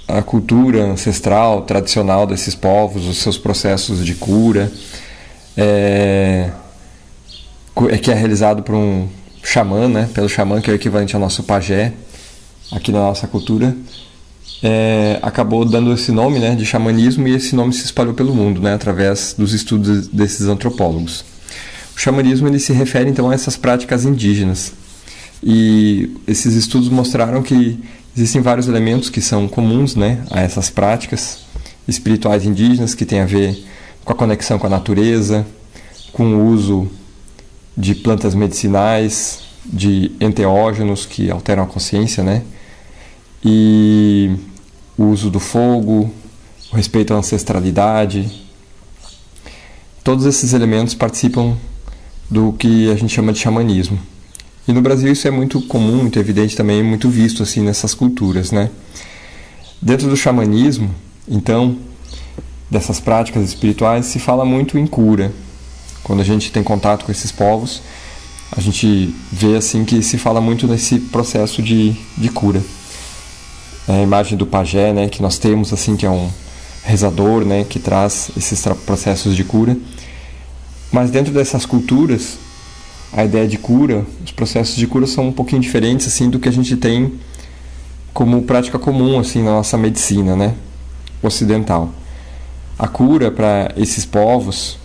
Speaker 19: a cultura ancestral, tradicional desses povos, os seus processos de cura, é, é que é realizado por um xamã, né, pelo xamã que é o equivalente ao nosso pajé, aqui na nossa cultura, é, acabou dando esse nome né, de xamanismo e esse nome se espalhou pelo mundo né, através dos estudos desses antropólogos. O xamanismo ele se refere então a essas práticas indígenas. E esses estudos mostraram que existem vários elementos que são comuns né, a essas práticas espirituais indígenas, que têm a ver com a conexão com a natureza, com o uso de plantas medicinais, de enteógenos que alteram a consciência, né? E o uso do fogo, o respeito à ancestralidade. Todos esses elementos participam do que a gente chama de xamanismo. E no Brasil isso é muito comum, muito evidente também, muito visto assim nessas culturas, né? Dentro do xamanismo, então, dessas práticas espirituais, se fala muito em cura. Quando a gente tem contato com esses povos, a gente vê assim que se fala muito nesse processo de, de cura. É a imagem do pajé, né, que nós temos assim que é um rezador, né, que traz esses processos de cura. Mas dentro dessas culturas, a ideia de cura, os processos de cura são um pouquinho diferentes assim do que a gente tem como prática comum assim na nossa medicina, né, ocidental. A cura para esses povos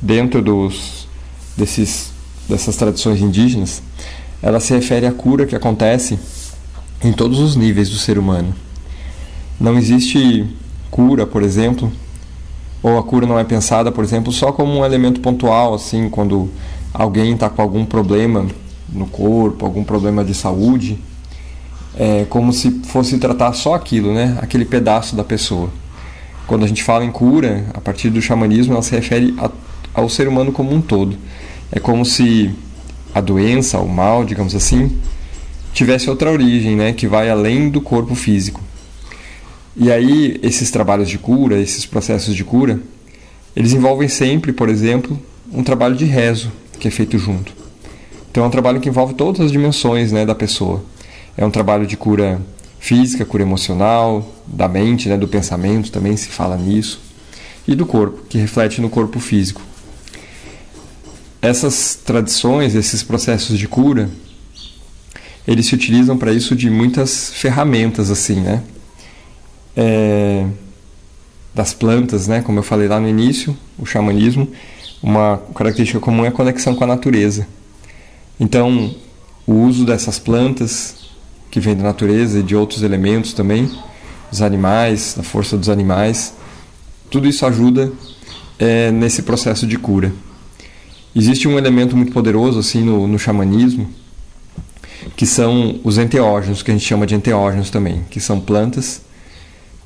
Speaker 19: dentro dos desses dessas tradições indígenas, ela se refere à cura que acontece em todos os níveis do ser humano. Não existe cura, por exemplo, ou a cura não é pensada, por exemplo, só como um elemento pontual, assim, quando alguém está com algum problema no corpo, algum problema de saúde, é como se fosse tratar só aquilo, né? Aquele pedaço da pessoa. Quando a gente fala em cura, a partir do xamanismo, ela se refere a, ao ser humano como um todo. É como se a doença, o mal, digamos assim, tivesse outra origem, né, que vai além do corpo físico. E aí esses trabalhos de cura, esses processos de cura, eles envolvem sempre, por exemplo, um trabalho de rezo que é feito junto. Então é um trabalho que envolve todas as dimensões, né, da pessoa. É um trabalho de cura física, cura emocional, da mente, né, do pensamento, também se fala nisso, e do corpo, que reflete no corpo físico essas tradições, esses processos de cura, eles se utilizam para isso de muitas ferramentas, assim, né? É, das plantas, né? Como eu falei lá no início, o xamanismo, uma característica comum é a conexão com a natureza. Então, o uso dessas plantas que vem da natureza e de outros elementos também, dos animais, da força dos animais, tudo isso ajuda é, nesse processo de cura. Existe um elemento muito poderoso assim no, no xamanismo, que são os enteógenos, que a gente chama de enteógenos também, que são plantas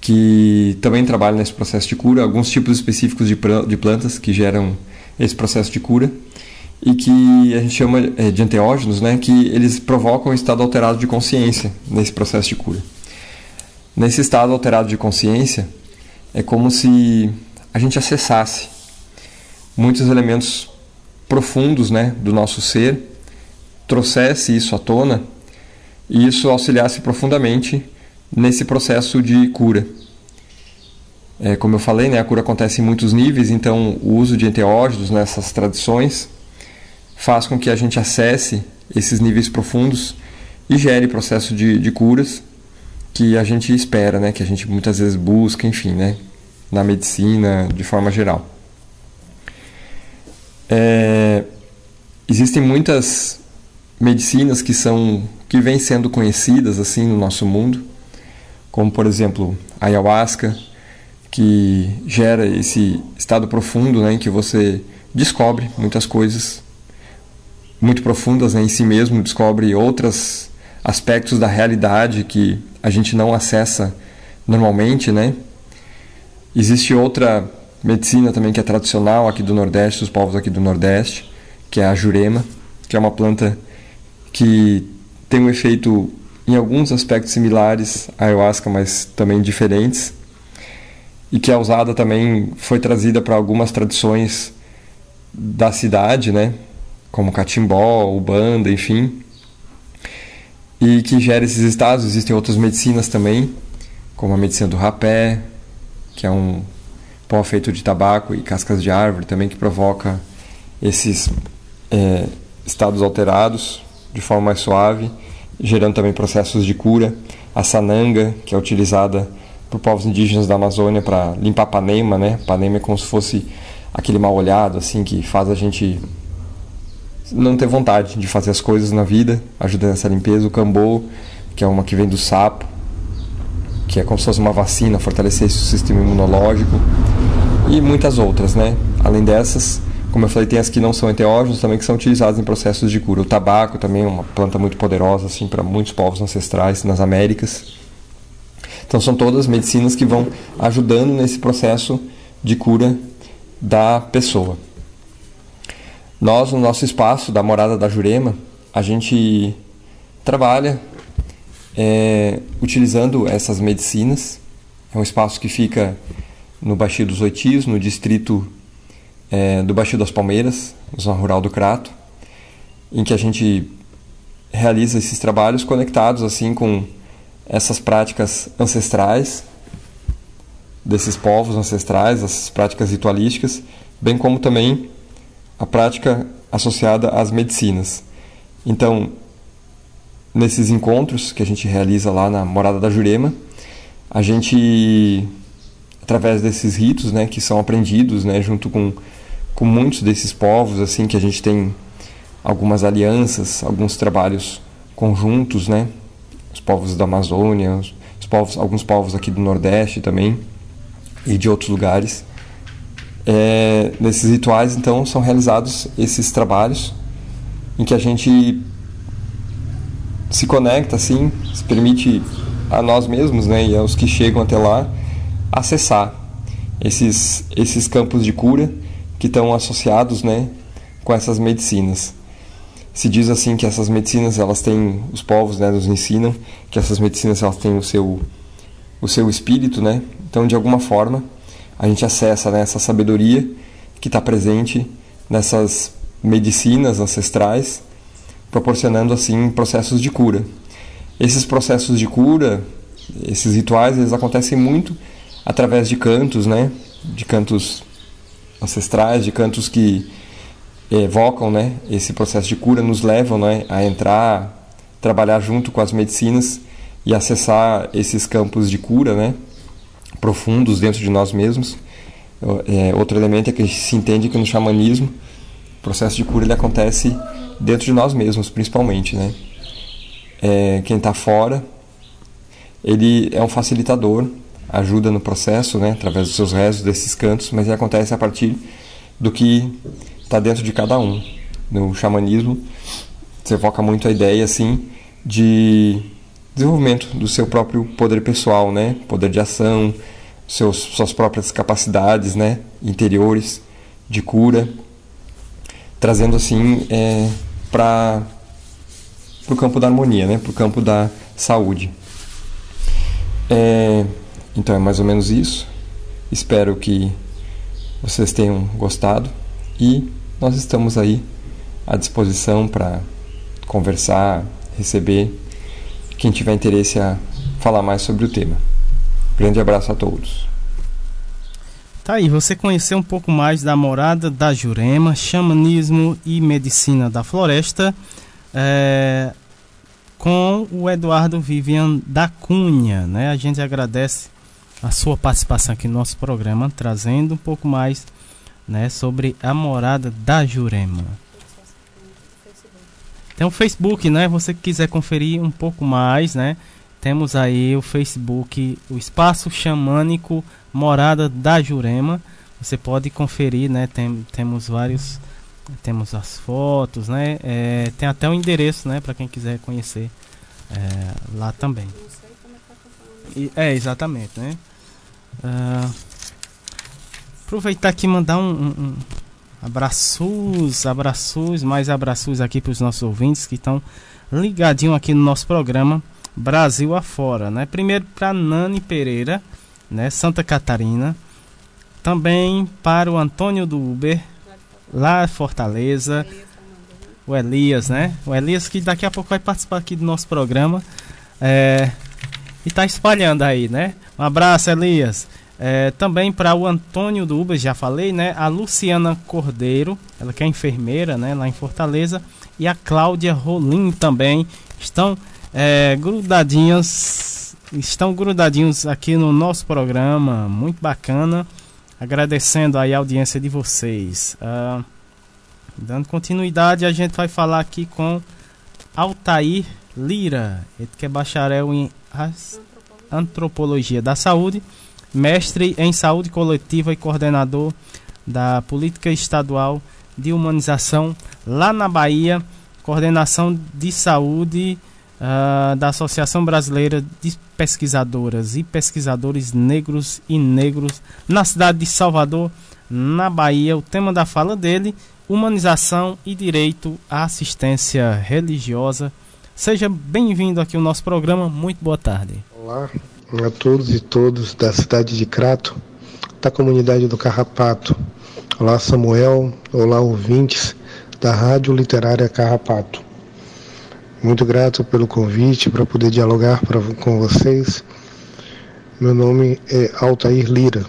Speaker 19: que também trabalham nesse processo de cura, alguns tipos específicos de, de plantas que geram esse processo de cura e que a gente chama é, de enteógenos, né, que eles provocam um estado alterado de consciência nesse processo de cura. Nesse estado alterado de consciência, é como se a gente acessasse muitos elementos profundos né, do nosso ser, trouxesse isso à tona e isso auxiliasse profundamente nesse processo de cura. É, como eu falei, né, a cura acontece em muitos níveis, então o uso de enteógenos nessas tradições faz com que a gente acesse esses níveis profundos e gere processo de, de curas que a gente espera, né, que a gente muitas vezes busca, enfim, né, na medicina de forma geral. É, existem muitas medicinas que são que vêm sendo conhecidas assim no nosso mundo, como por exemplo a ayahuasca, que gera esse estado profundo, né, em que você descobre muitas coisas muito profundas né, em si mesmo, descobre outros aspectos da realidade que a gente não acessa normalmente, né? Existe outra medicina também que é tradicional aqui do Nordeste, dos povos aqui do Nordeste, que é a jurema, que é uma planta que tem um efeito em alguns aspectos similares à ayahuasca, mas também diferentes, e que é usada também, foi trazida para algumas tradições da cidade, né, como catimbó, ubanda, enfim, e que gera esses estados. Existem outras medicinas também, como a medicina do rapé, que é um pó feito de tabaco e cascas de árvore também que provoca esses é, estados alterados de forma mais suave, gerando também processos de cura. A sananga, que é utilizada por povos indígenas da Amazônia para limpar panema, né? Panema é como se fosse aquele mal olhado assim que faz a gente não ter vontade de fazer as coisas na vida, ajuda nessa limpeza. O cambô, que é uma que vem do sapo, que é como se fosse uma vacina, fortalecer o sistema imunológico e muitas outras, né? Além dessas, como eu falei, tem as que não são enteógenos também que são utilizadas em processos de cura. O tabaco também é uma planta muito poderosa assim para muitos povos ancestrais nas Américas. Então são todas medicinas que vão ajudando nesse processo de cura da pessoa. Nós, no nosso espaço da Morada da Jurema, a gente trabalha é, utilizando essas medicinas. É um espaço que fica no Baixio dos Oitis, no distrito é, do Baixio das Palmeiras, zona rural do Crato, em que a gente realiza esses trabalhos conectados assim com essas práticas ancestrais desses povos ancestrais, essas práticas ritualísticas, bem como também a prática associada às medicinas. Então, nesses encontros que a gente realiza lá na Morada da Jurema, a gente através desses ritos, né, que são aprendidos, né, junto com com muitos desses povos, assim, que a gente tem algumas alianças, alguns trabalhos conjuntos, né, os povos da Amazônia, os povos, alguns povos aqui do Nordeste também e de outros lugares. É, nesses rituais, então, são realizados esses trabalhos em que a gente se conecta, assim, se permite a nós mesmos, né, e aos que chegam até lá, acessar esses, esses campos de cura que estão associados né, com essas medicinas. Se diz assim que essas medicinas, elas têm, os povos né, nos ensinam que essas medicinas elas têm o seu, o seu espírito, né? Então, de alguma forma, a gente acessa né, essa sabedoria que está presente nessas medicinas ancestrais, proporcionando assim processos de cura. Esses processos de cura, esses rituais, eles acontecem muito através de cantos, né? De cantos ancestrais, de cantos que evocam né, esse processo de cura, nos levam né, a entrar, trabalhar junto com as medicinas e acessar esses campos de cura né, profundos dentro de nós mesmos. É, outro elemento é que se entende que no xamanismo o processo de cura ele acontece dentro de nós mesmos, principalmente. Né? É, quem está fora, ele é um facilitador ajuda no processo, né, através dos seus rezos, desses cantos, mas acontece a partir do que está dentro de cada um. No xamanismo, você evoca muito a ideia assim de desenvolvimento do seu próprio poder pessoal, né, poder de ação, seus, suas próprias capacidades, né, interiores de cura, trazendo assim é, para o campo da harmonia, né, para o campo da saúde. É, então é mais ou menos isso. Espero que vocês tenham gostado e nós estamos aí à disposição para conversar, receber quem tiver interesse a falar mais sobre o tema. Grande abraço a todos.
Speaker 15: Tá aí, você conheceu um pouco mais da morada da Jurema, xamanismo e medicina da floresta, é, com o Eduardo Vivian da Cunha, né? A gente agradece a sua participação aqui no nosso programa, trazendo um pouco mais né, sobre a morada da Jurema. Tem o Facebook, né? Você quiser conferir um pouco mais, né? Temos aí o Facebook, o Espaço Xamânico Morada da Jurema. Você pode conferir, né? Tem, temos vários, temos as fotos, né? É, tem até o endereço, né? Para quem quiser conhecer é, lá também. E, é, exatamente, né? Uh, aproveitar aqui e mandar um, um, um abraços, abraços, mais abraços aqui para os nossos ouvintes que estão ligadinho aqui no nosso programa Brasil afora, né? Primeiro para Nani Pereira, né? Santa Catarina. Também para o Antônio do Uber, lá em Fortaleza. O Elias, né? O Elias que daqui a pouco vai participar aqui do nosso programa. É, e tá espalhando aí, né? Um abraço, Elias. É, também para o Antônio do Uber, já falei, né? A Luciana Cordeiro, ela que é enfermeira, né? Lá em Fortaleza. E a Cláudia Rolim também estão é, grudadinhas, estão grudadinhos aqui no nosso programa, muito bacana. Agradecendo aí a audiência de vocês. Uh, Dando continuidade, a gente vai falar aqui com Altair Lira, ele que é bacharel em Antropologia da Saúde, mestre em Saúde Coletiva e coordenador da Política Estadual de Humanização lá na Bahia, coordenação de saúde uh, da Associação Brasileira de Pesquisadoras e Pesquisadores Negros e Negros na cidade de Salvador, na Bahia. O tema da fala dele humanização e direito à assistência religiosa. Seja bem-vindo aqui ao nosso programa. Muito boa tarde.
Speaker 20: Olá a todos e todas da cidade de Crato, da comunidade do Carrapato. Olá Samuel, olá ouvintes da Rádio Literária Carrapato. Muito grato pelo convite para poder dialogar pra, com vocês. Meu nome é Altair Lira.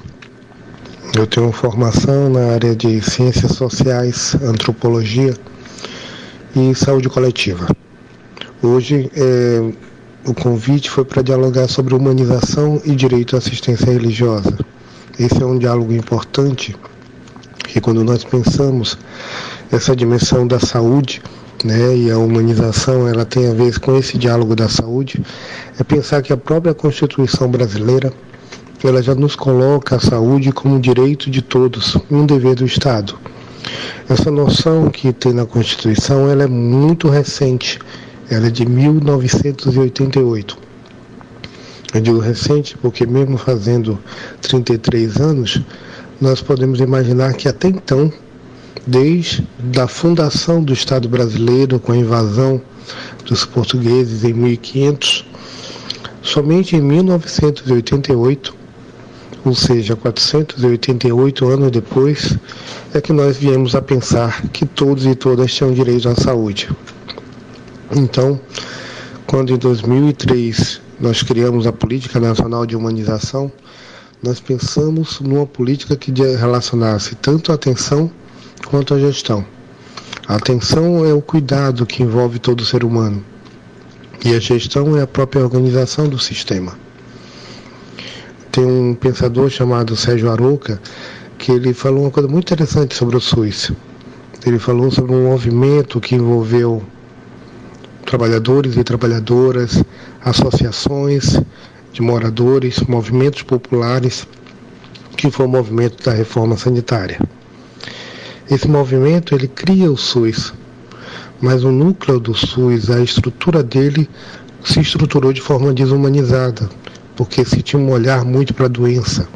Speaker 20: Eu tenho formação na área de ciências sociais, antropologia e saúde coletiva. Hoje é, o convite foi para dialogar sobre humanização e direito à assistência religiosa. Esse é um diálogo importante que quando nós pensamos essa dimensão da saúde, né, e a humanização ela tem a ver com esse diálogo da saúde, é pensar que a própria Constituição brasileira ela já nos coloca a saúde como um direito de todos, um dever do Estado. Essa noção que tem na Constituição ela é muito recente, ela é de 1988. Eu digo recente porque mesmo fazendo 33 anos, nós podemos imaginar que até então, desde a fundação do Estado brasileiro com a invasão dos portugueses em 1500, somente em 1988 ou seja, 488 anos depois, é que nós viemos a pensar que todos e todas tinham direito à saúde. Então, quando em 2003 nós criamos a Política Nacional de Humanização, nós pensamos numa política que relacionasse tanto a atenção quanto a gestão. A atenção é o cuidado que envolve todo ser humano, e a gestão é a própria organização do sistema tem um pensador chamado Sérgio Arouca que ele falou uma coisa muito interessante sobre o SUS. Ele falou sobre um movimento que envolveu trabalhadores e trabalhadoras, associações de moradores, movimentos populares, que foi o movimento da reforma sanitária. Esse movimento ele cria o SUS, mas o núcleo do SUS, a estrutura dele se estruturou de forma desumanizada, porque se tinha um olhar muito para a doença.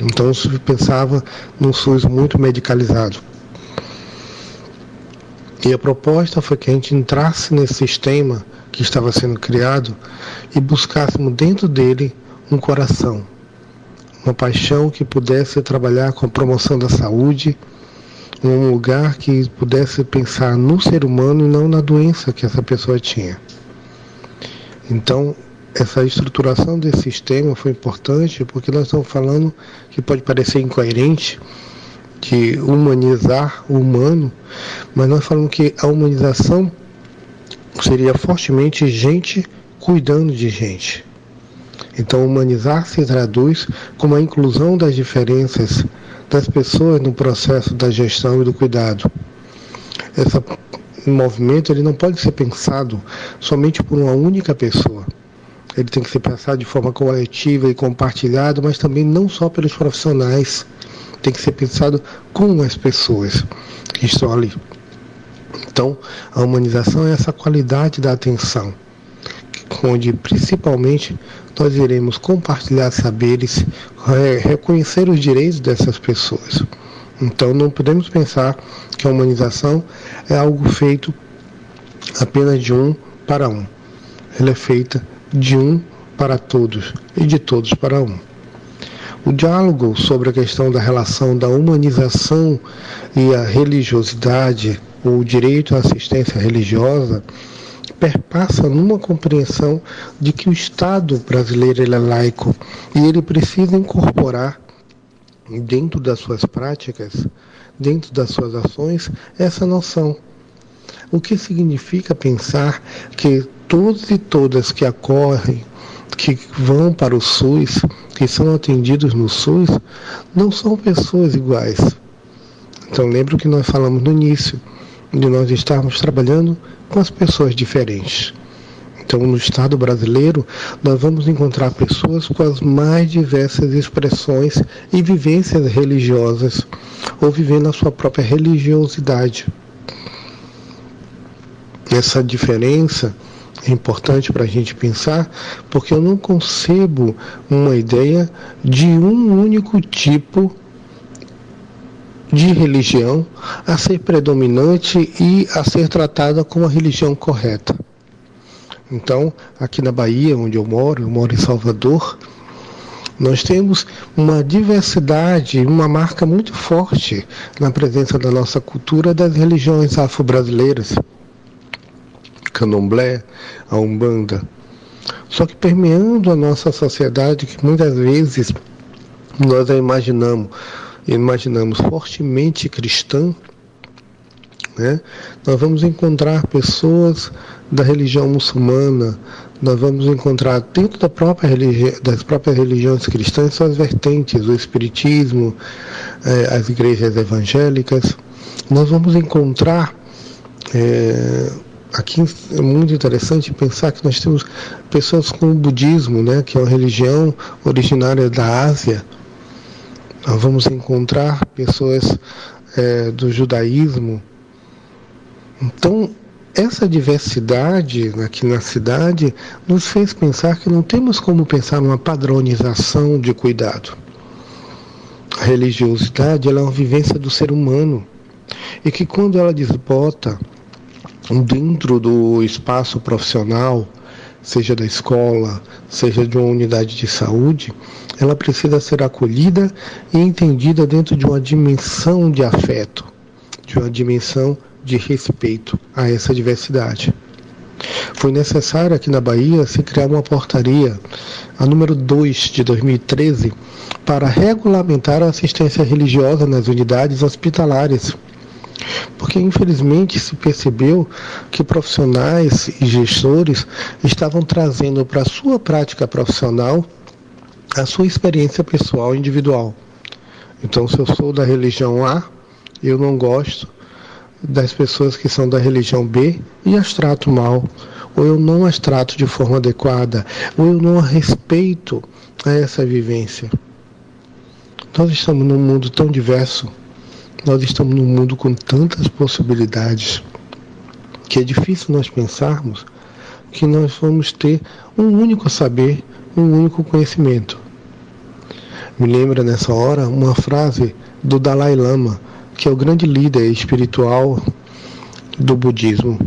Speaker 20: Então se pensava num SUS muito medicalizado. E a proposta foi que a gente entrasse nesse sistema que estava sendo criado e buscássemos dentro dele um coração, uma paixão que pudesse trabalhar com a promoção da saúde, um lugar que pudesse pensar no ser humano e não na doença que essa pessoa tinha. Então, essa estruturação desse sistema foi importante porque nós estamos falando que pode parecer incoerente de humanizar o humano, mas nós falamos que a humanização seria fortemente gente cuidando de gente. Então, humanizar se traduz como a inclusão das diferenças das pessoas no processo da gestão e do cuidado. Esse movimento ele não pode ser pensado somente por uma única pessoa ele tem que ser pensado de forma coletiva e compartilhado, mas também não só pelos profissionais, tem que ser pensado com as pessoas que estão ali. Então, a humanização é essa qualidade da atenção, onde principalmente nós iremos compartilhar saberes, reconhecer os direitos dessas pessoas. Então, não podemos pensar que a humanização é algo feito apenas de um para um. Ela é feita de um para todos e de todos para um. O diálogo sobre a questão da relação da humanização e a religiosidade, o direito à assistência religiosa, perpassa numa compreensão de que o Estado brasileiro é laico e ele precisa incorporar dentro das suas práticas, dentro das suas ações, essa noção. O que significa pensar que todos e todas que acorrem, que vão para o SUS, que são atendidos no SUS, não são pessoas iguais. Então lembro que nós falamos no início de nós estarmos trabalhando com as pessoas diferentes. Então, no Estado brasileiro, nós vamos encontrar pessoas com as mais diversas expressões e vivências religiosas, ou vivendo a sua própria religiosidade. Essa diferença é importante para a gente pensar, porque eu não concebo uma ideia de um único tipo de religião a ser predominante e a ser tratada como a religião correta. Então, aqui na Bahia, onde eu moro, eu moro em Salvador, nós temos uma diversidade, uma marca muito forte na presença da nossa cultura das religiões afro-brasileiras. Candomblé, a Umbanda. Só que permeando a nossa sociedade, que muitas vezes nós a imaginamos, imaginamos fortemente cristã, né? nós vamos encontrar pessoas da religião muçulmana, nós vamos encontrar dentro da própria das próprias religiões cristãs suas vertentes, o espiritismo, eh, as igrejas evangélicas. Nós vamos encontrar eh, aqui é muito interessante pensar que nós temos pessoas com o budismo, né, que é uma religião originária da Ásia. Nós vamos encontrar pessoas é, do judaísmo. Então, essa diversidade aqui na cidade nos fez pensar que não temos como pensar numa padronização de cuidado. A religiosidade é uma vivência do ser humano e que quando ela desbota dentro do espaço profissional, seja da escola, seja de uma unidade de saúde, ela precisa ser acolhida e entendida dentro de uma dimensão de afeto, de uma dimensão de respeito a essa diversidade. Foi necessário aqui na Bahia se criar uma portaria, a número 2 de 2013, para regulamentar a assistência religiosa nas unidades hospitalares. Porque infelizmente se percebeu que profissionais e gestores estavam trazendo para a sua prática profissional a sua experiência pessoal individual. Então, se eu sou da religião A, eu não gosto das pessoas que são da religião B e as trato mal, ou eu não as trato de forma adequada, ou eu não respeito a essa vivência. Nós estamos num mundo tão diverso, nós estamos num mundo com tantas possibilidades que é difícil nós pensarmos que nós vamos ter um único saber, um único conhecimento. Me lembra nessa hora uma frase do Dalai Lama, que é o grande líder espiritual do budismo.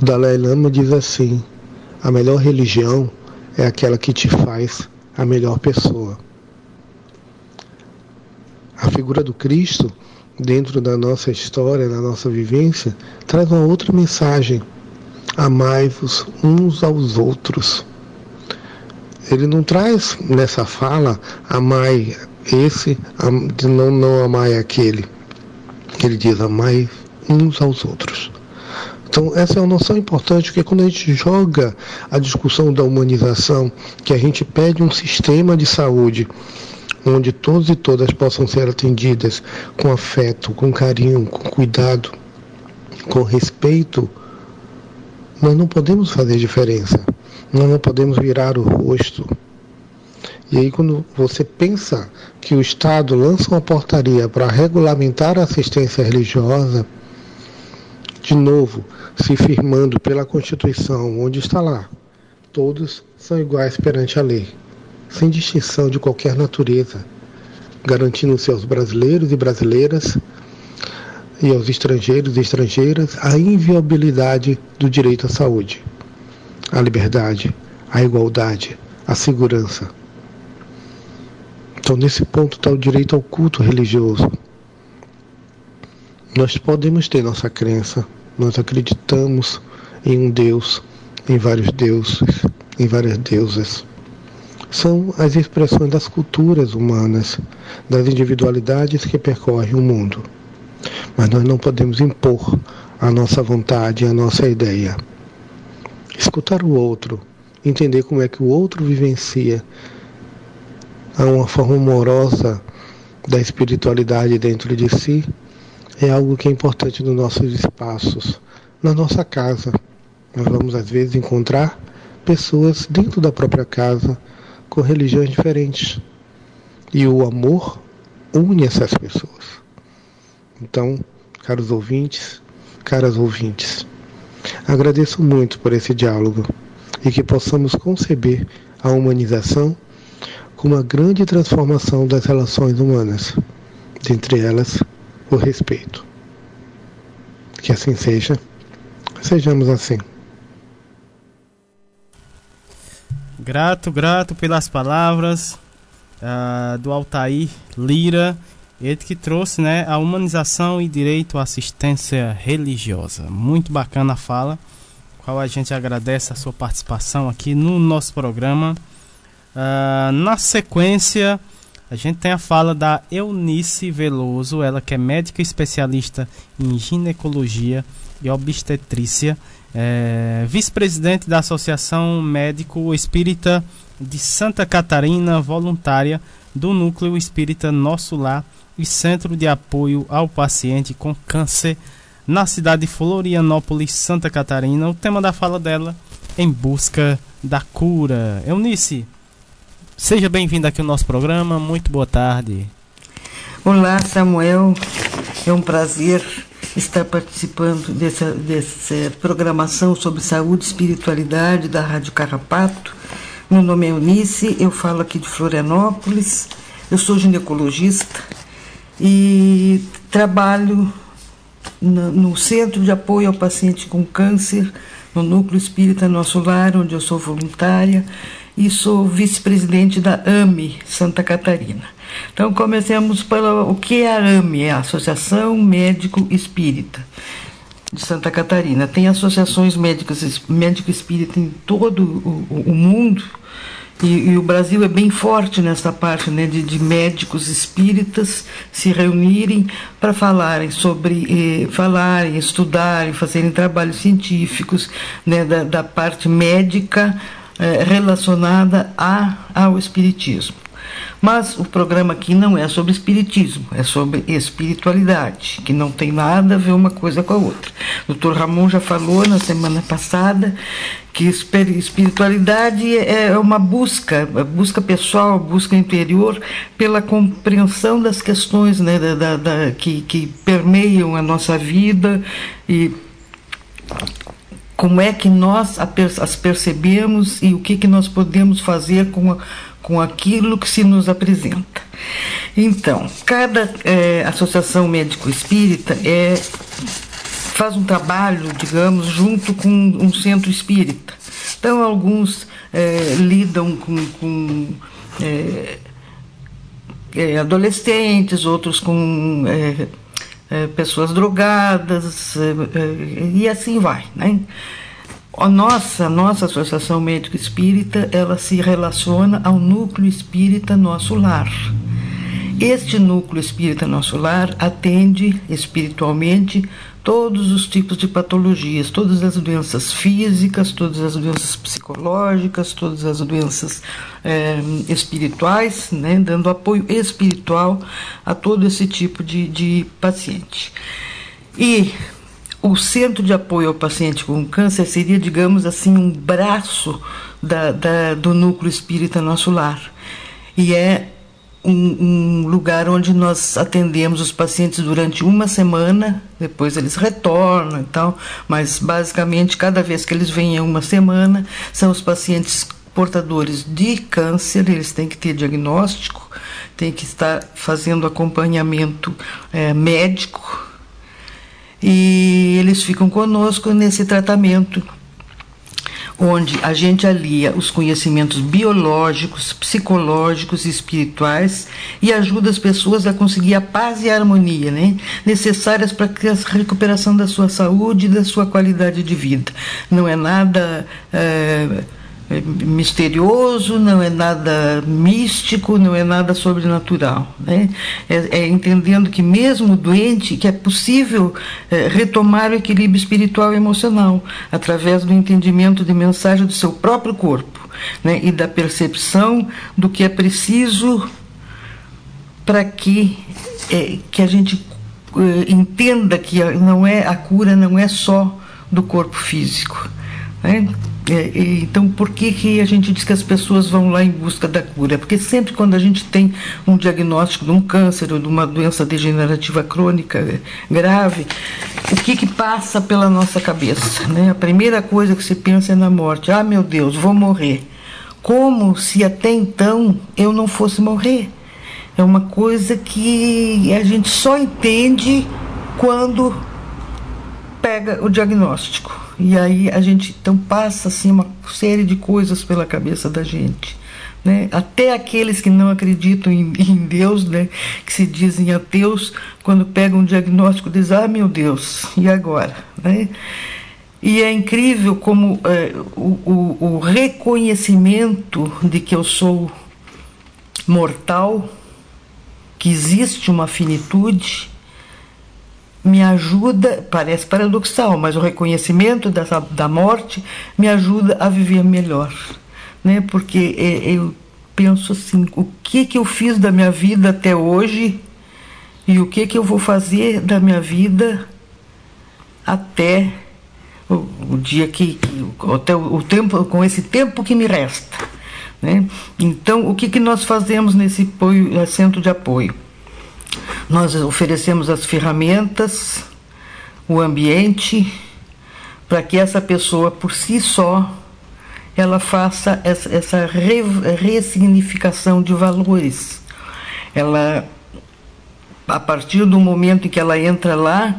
Speaker 20: O Dalai Lama diz assim: a melhor religião é aquela que te faz a melhor pessoa. A figura do Cristo, dentro da nossa história, da nossa vivência, traz uma outra mensagem: amai-vos uns aos outros. Ele não traz nessa fala amai esse, não, não amai aquele ele diz amai uns aos outros. Então, essa é uma noção importante, porque quando a gente joga a discussão da humanização, que a gente pede um sistema de saúde onde todos e todas possam ser atendidas com afeto, com carinho, com cuidado, com respeito, nós não podemos fazer diferença. Nós não podemos virar o rosto. E aí, quando você pensa que o Estado lança uma portaria para regulamentar a assistência religiosa, de novo, se firmando pela Constituição, onde está lá, todos são iguais perante a lei, sem distinção de qualquer natureza, garantindo seus brasileiros e brasileiras e aos estrangeiros e estrangeiras a inviolabilidade do direito à saúde, à liberdade, à igualdade, à segurança. Então, nesse ponto está o direito ao culto religioso. Nós podemos ter nossa crença, nós acreditamos em um Deus, em vários deuses, em várias deusas. São as expressões das culturas humanas, das individualidades que percorrem o mundo. Mas nós não podemos impor a nossa vontade, a nossa ideia. Escutar o outro, entender como é que o outro vivencia uma forma amorosa da espiritualidade dentro de si, é algo que é importante nos nossos espaços, na nossa casa. Nós vamos às vezes encontrar pessoas dentro da própria casa com religiões diferentes. E o amor une essas pessoas. Então, caros ouvintes, caras ouvintes, agradeço muito por esse diálogo e que possamos conceber a humanização como uma grande transformação das relações humanas, dentre elas o respeito. Que assim seja, sejamos assim.
Speaker 15: Grato, grato pelas palavras uh, do Altair Lira, ele que trouxe né, a humanização e direito à assistência religiosa. Muito bacana a fala, qual a gente agradece a sua participação aqui no nosso programa. Uh, na sequência, a gente tem a fala da Eunice Veloso, ela que é médica especialista em ginecologia e obstetrícia é, vice-presidente da Associação Médico Espírita de Santa Catarina, voluntária do Núcleo Espírita Nosso Lar e Centro de Apoio ao Paciente com Câncer na cidade de Florianópolis, Santa Catarina. O tema da fala dela, Em Busca da Cura. Eunice, seja bem-vinda aqui ao nosso programa. Muito boa tarde.
Speaker 21: Olá, Samuel. É um prazer estar participando dessa, dessa programação sobre saúde e espiritualidade da Rádio Carrapato. Meu nome é Eunice, eu falo aqui de Florianópolis, eu sou ginecologista e trabalho no, Centro de Apoio ao Paciente com Câncer, no Núcleo Espírita Nosso Lar, onde eu sou voluntária e sou vice-presidente da AME Santa Catarina. Então, comecemos pelo o que é a AME, é a Associação Médico Espírita de Santa Catarina. Tem associações médicas médico espírita em todo o, o mundo. E, e, o Brasil é bem forte nessa parte né, de, de médicos espíritas se reunirem para falarem sobre, eh, falarem, estudarem, fazerem trabalhos científicos né, da, da parte médica eh, relacionada a, ao espiritismo. Mas o programa aqui não é sobre espiritismo, é sobre espiritualidade, que não tem nada a ver uma coisa com a outra. O doutor Ramon já falou na semana passada que espiritualidade é uma busca, busca pessoal, busca interior pela compreensão das questões né, da, da, da que, que permeiam a nossa vida e como é que nós as percebemos e o que, que nós podemos fazer com com aquilo que se nos apresenta. Então, cada é, associação médico-espírita é, faz um trabalho, digamos, junto com um centro espírita. Então, alguns é, lidam com, com adolescentes, outros com pessoas drogadas, e assim vai. Né? A nossa, nossa Associação Médico Espírita, ela se relaciona ao núcleo espírita Nosso Lar. Este núcleo espírita Nosso Lar atende espiritualmente todos os tipos de patologias, todas as doenças físicas, todas as doenças psicológicas, todas as doenças é, espirituais, né, dando apoio espiritual a todo esse tipo de, de paciente. E o centro de apoio ao paciente com câncer seria, digamos assim, um braço da, da, do núcleo espírita Nosso Lar. E é um, um, lugar onde nós atendemos os pacientes durante uma semana, depois eles retornam e tal, mas basicamente cada vez que eles vêm em uma semana, são os pacientes portadores de câncer, eles têm que ter diagnóstico, têm que estar fazendo acompanhamento é, médico e eles ficam conosco nesse tratamento, onde a gente alia os conhecimentos biológicos, psicológicos e espirituais e ajuda as pessoas a conseguir a paz e a harmonia né, necessárias para a recuperação da sua saúde e da sua qualidade de vida. Não é nada. É, misterioso, não é nada místico, não é nada sobrenatural. Né? É, é entendendo que mesmo doente, que é possível é, retomar o equilíbrio espiritual e emocional através do entendimento de mensagem do seu próprio corpo né? e da percepção do que é preciso para que, é, que a gente eh, entenda que não é a cura não é só do corpo físico. Né? É, então, por que, que a gente diz que as pessoas vão lá em busca da cura? Porque sempre quando a gente tem um diagnóstico de um câncer ou de uma doença degenerativa crônica eh, grave, o que, que passa pela nossa cabeça? Né? A primeira coisa que se pensa é na morte. Ah, meu Deus, vou morrer. Como se até então eu não fosse morrer. É uma coisa que a gente só entende quando pega o diagnóstico. E aí a gente então passa assim uma série de coisas pela cabeça da gente. Né? Até aqueles que não acreditam em, em, Deus, né? que se dizem ateus, quando pegam um diagnóstico, dizem: Ah, meu Deus, e agora? Né? E é incrível como é, o, o, o reconhecimento de que eu sou mortal, que existe uma finitude, me ajuda, parece paradoxal, mas o reconhecimento dessa, da morte me ajuda a viver melhor. Né? Porque é, eu penso assim, o que, que eu fiz da minha vida até hoje e o que, que eu vou fazer da minha vida até o, o dia que, até o, o, tempo com esse tempo que me resta né? então o que, que nós fazemos nesse apoio, centro de apoio nós oferecemos as ferramentas, o ambiente, para que essa pessoa por si só ela faça essa, essa re, ressignificação de valores. Ela, a partir do momento em que ela entra lá,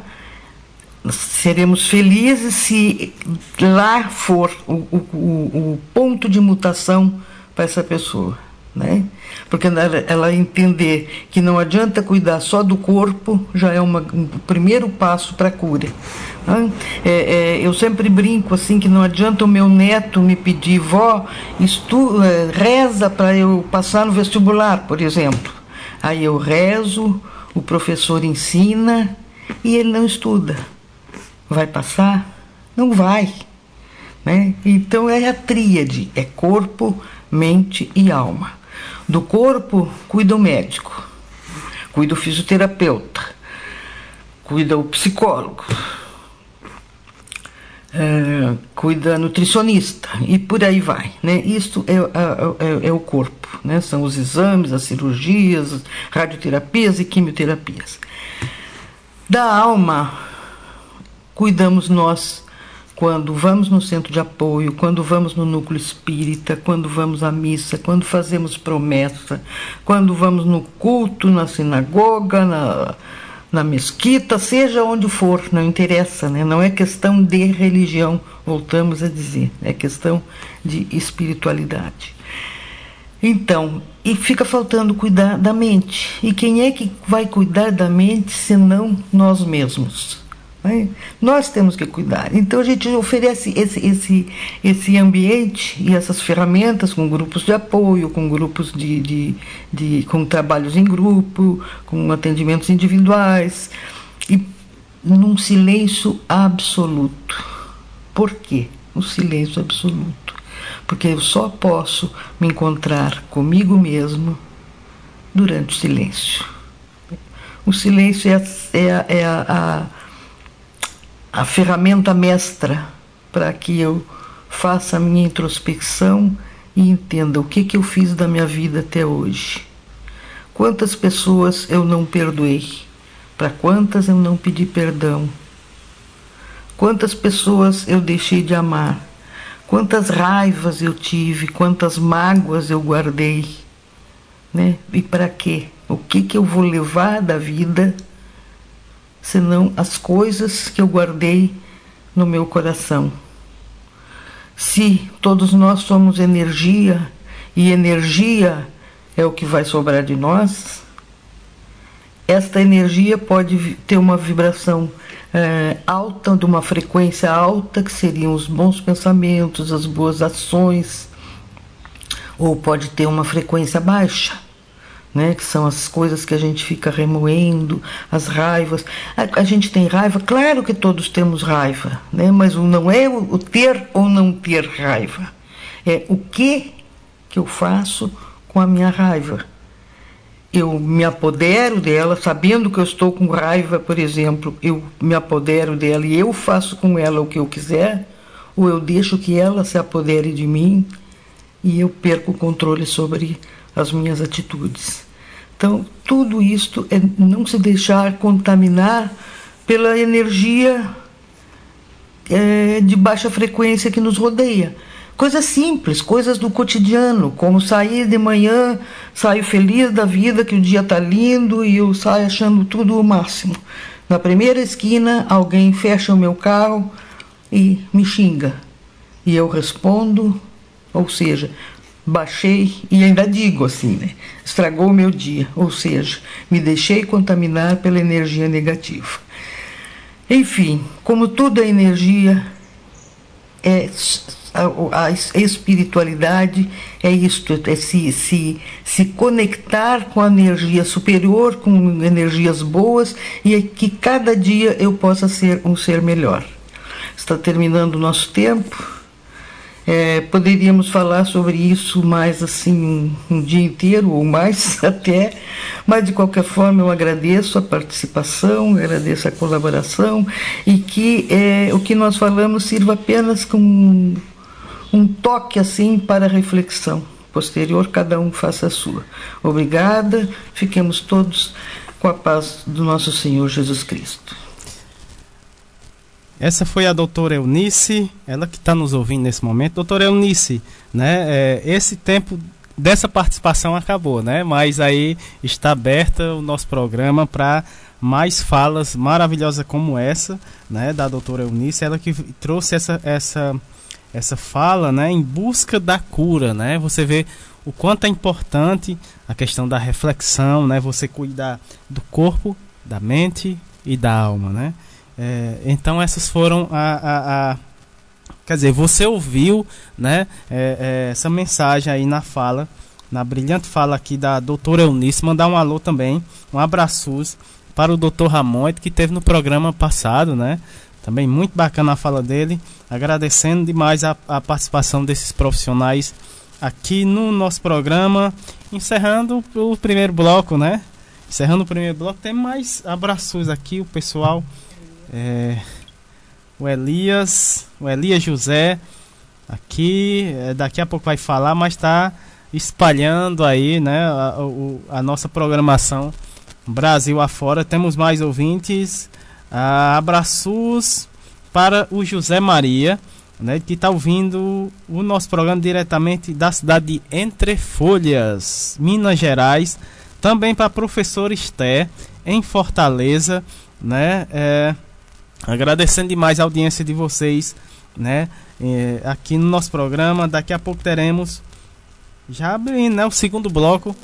Speaker 21: seremos felizes se lá for o, o, o ponto de mutação para essa pessoa né? Porque ela, entender que não adianta cuidar só do corpo já é uma, um primeiro passo para a cura. Né? É, é, eu sempre brinco assim que não adianta o meu neto me pedir, vó, estu, é, reza para eu passar no vestibular, por exemplo. Aí eu rezo, o professor ensina e ele não estuda. Vai passar? Não vai. Né? Então é a tríade, é corpo, mente e alma. Do corpo, cuida o médico, cuida o fisioterapeuta, cuida o psicólogo, é, cuida a nutricionista e por aí vai. Né? Isso é, é, é, é o corpo, né? são os exames, as cirurgias, radioterapias e quimioterapias. Da alma, cuidamos nós quando vamos no centro de apoio, quando vamos no núcleo espírita, quando vamos à missa, quando fazemos promessa, quando vamos no culto, na sinagoga, na, na mesquita, seja onde for, não interessa, né? não é questão de religião, voltamos a dizer, é questão de espiritualidade. Então, e fica faltando cuidar da mente. E quem é que vai cuidar da mente senão nós mesmos? Né? Nós temos que cuidar. Então a gente oferece esse, esse, esse ambiente e essas ferramentas com grupos de apoio, com grupos de, de, de com trabalhos em grupo, com atendimentos individuais e num silêncio absoluto. Por quê? O silêncio absoluto. Porque eu só posso me encontrar comigo mesmo durante o silêncio. O silêncio é é a, é a, a ferramenta mestra para que eu faça a minha introspecção e entenda o que, que eu fiz da minha vida até hoje. Quantas pessoas eu não perdoei? Para quantas eu não pedi perdão? Quantas pessoas eu deixei de amar? Quantas raivas eu tive? Quantas mágoas eu guardei? Né? E para quê? O que, que eu vou levar da vida senão as coisas que eu guardei no meu coração. Se todos nós somos energia e energia é o que vai sobrar de nós, esta energia pode ter uma vibração é, alta, de uma frequência alta, que seriam os bons pensamentos, as boas ações, ou pode ter uma frequência baixa né, que são as coisas que a gente fica remoendo, as raivas. A, a, gente tem raiva, claro que todos temos raiva, né, mas não é o, o ter ou não ter raiva, é o que que eu faço com a minha raiva. eu me apodero dela, sabendo que eu estou com raiva, por exemplo, eu me apodero dela e eu faço com ela o que eu quiser, ou eu deixo que ela se apodere de mim e eu perco o controle sobre as minhas atitudes. Então, tudo isto é não se deixar contaminar pela energia é, de baixa frequência que nos rodeia. Coisas simples, coisas do cotidiano, como sair de manhã, saio feliz da vida, que o dia está lindo e eu saio achando tudo o máximo. Na primeira esquina, alguém fecha o meu carro e me xinga. E eu respondo, ou seja, baixei e ainda digo assim, né? Estragou meu dia, ou seja, me deixei contaminar pela energia negativa. Enfim, como é energia, é a, a espiritualidade é isto, é se, se, se conectar com a energia superior, com energias boas, e é que cada dia eu possa ser um ser melhor. Está terminando o nosso tempo. É, poderíamos falar sobre isso mais assim um, um, dia inteiro ou mais até, mas de qualquer forma eu agradeço a participação, agradeço a colaboração e que é, o que nós falamos sirva apenas como um toque assim para reflexão. Posterior, cada um faça a sua. Obrigada, fiquemos todos com a paz do nosso Senhor Jesus Cristo.
Speaker 15: Essa foi a doutora Eunice, ela que está nos ouvindo nesse momento. Doutora Eunice, né, é, esse tempo dessa participação acabou, né? Mas aí está aberta o nosso programa para mais falas maravilhosas como essa, né, da doutora Eunice, ela que trouxe essa, essa essa fala, né, em busca da cura, né? Você vê o quanto é importante a questão da reflexão, né? Você cuidar do corpo, da mente e da alma, né? É, então essas foram a, a, a, quer dizer, você ouviu, né? É, é, essa mensagem aí na fala, na brilhante fala aqui da doutora Eunice, mandar um alô também, um abraços para o doutor Ramon, que teve no programa passado, né? Também muito bacana a fala dele. Agradecendo demais a, a participação desses profissionais aqui no nosso programa. Encerrando o primeiro bloco, né? Encerrando o primeiro bloco, tem mais abraços aqui, o pessoal. É, o Elias, o Elias José, aqui, é, daqui a pouco vai falar, mas está espalhando aí, né, a, a, a, nossa programação Brasil afora. Temos mais ouvintes. Ah, abraços para o José Maria, né, que está ouvindo o nosso programa diretamente da cidade de Entre Folhas, Minas Gerais. Também para a professora Esté, em Fortaleza, né? É, agradecendo demais a audiência de vocês, né? É, aqui no nosso programa. Daqui a pouco teremos, já abrindo né, o segundo bloco,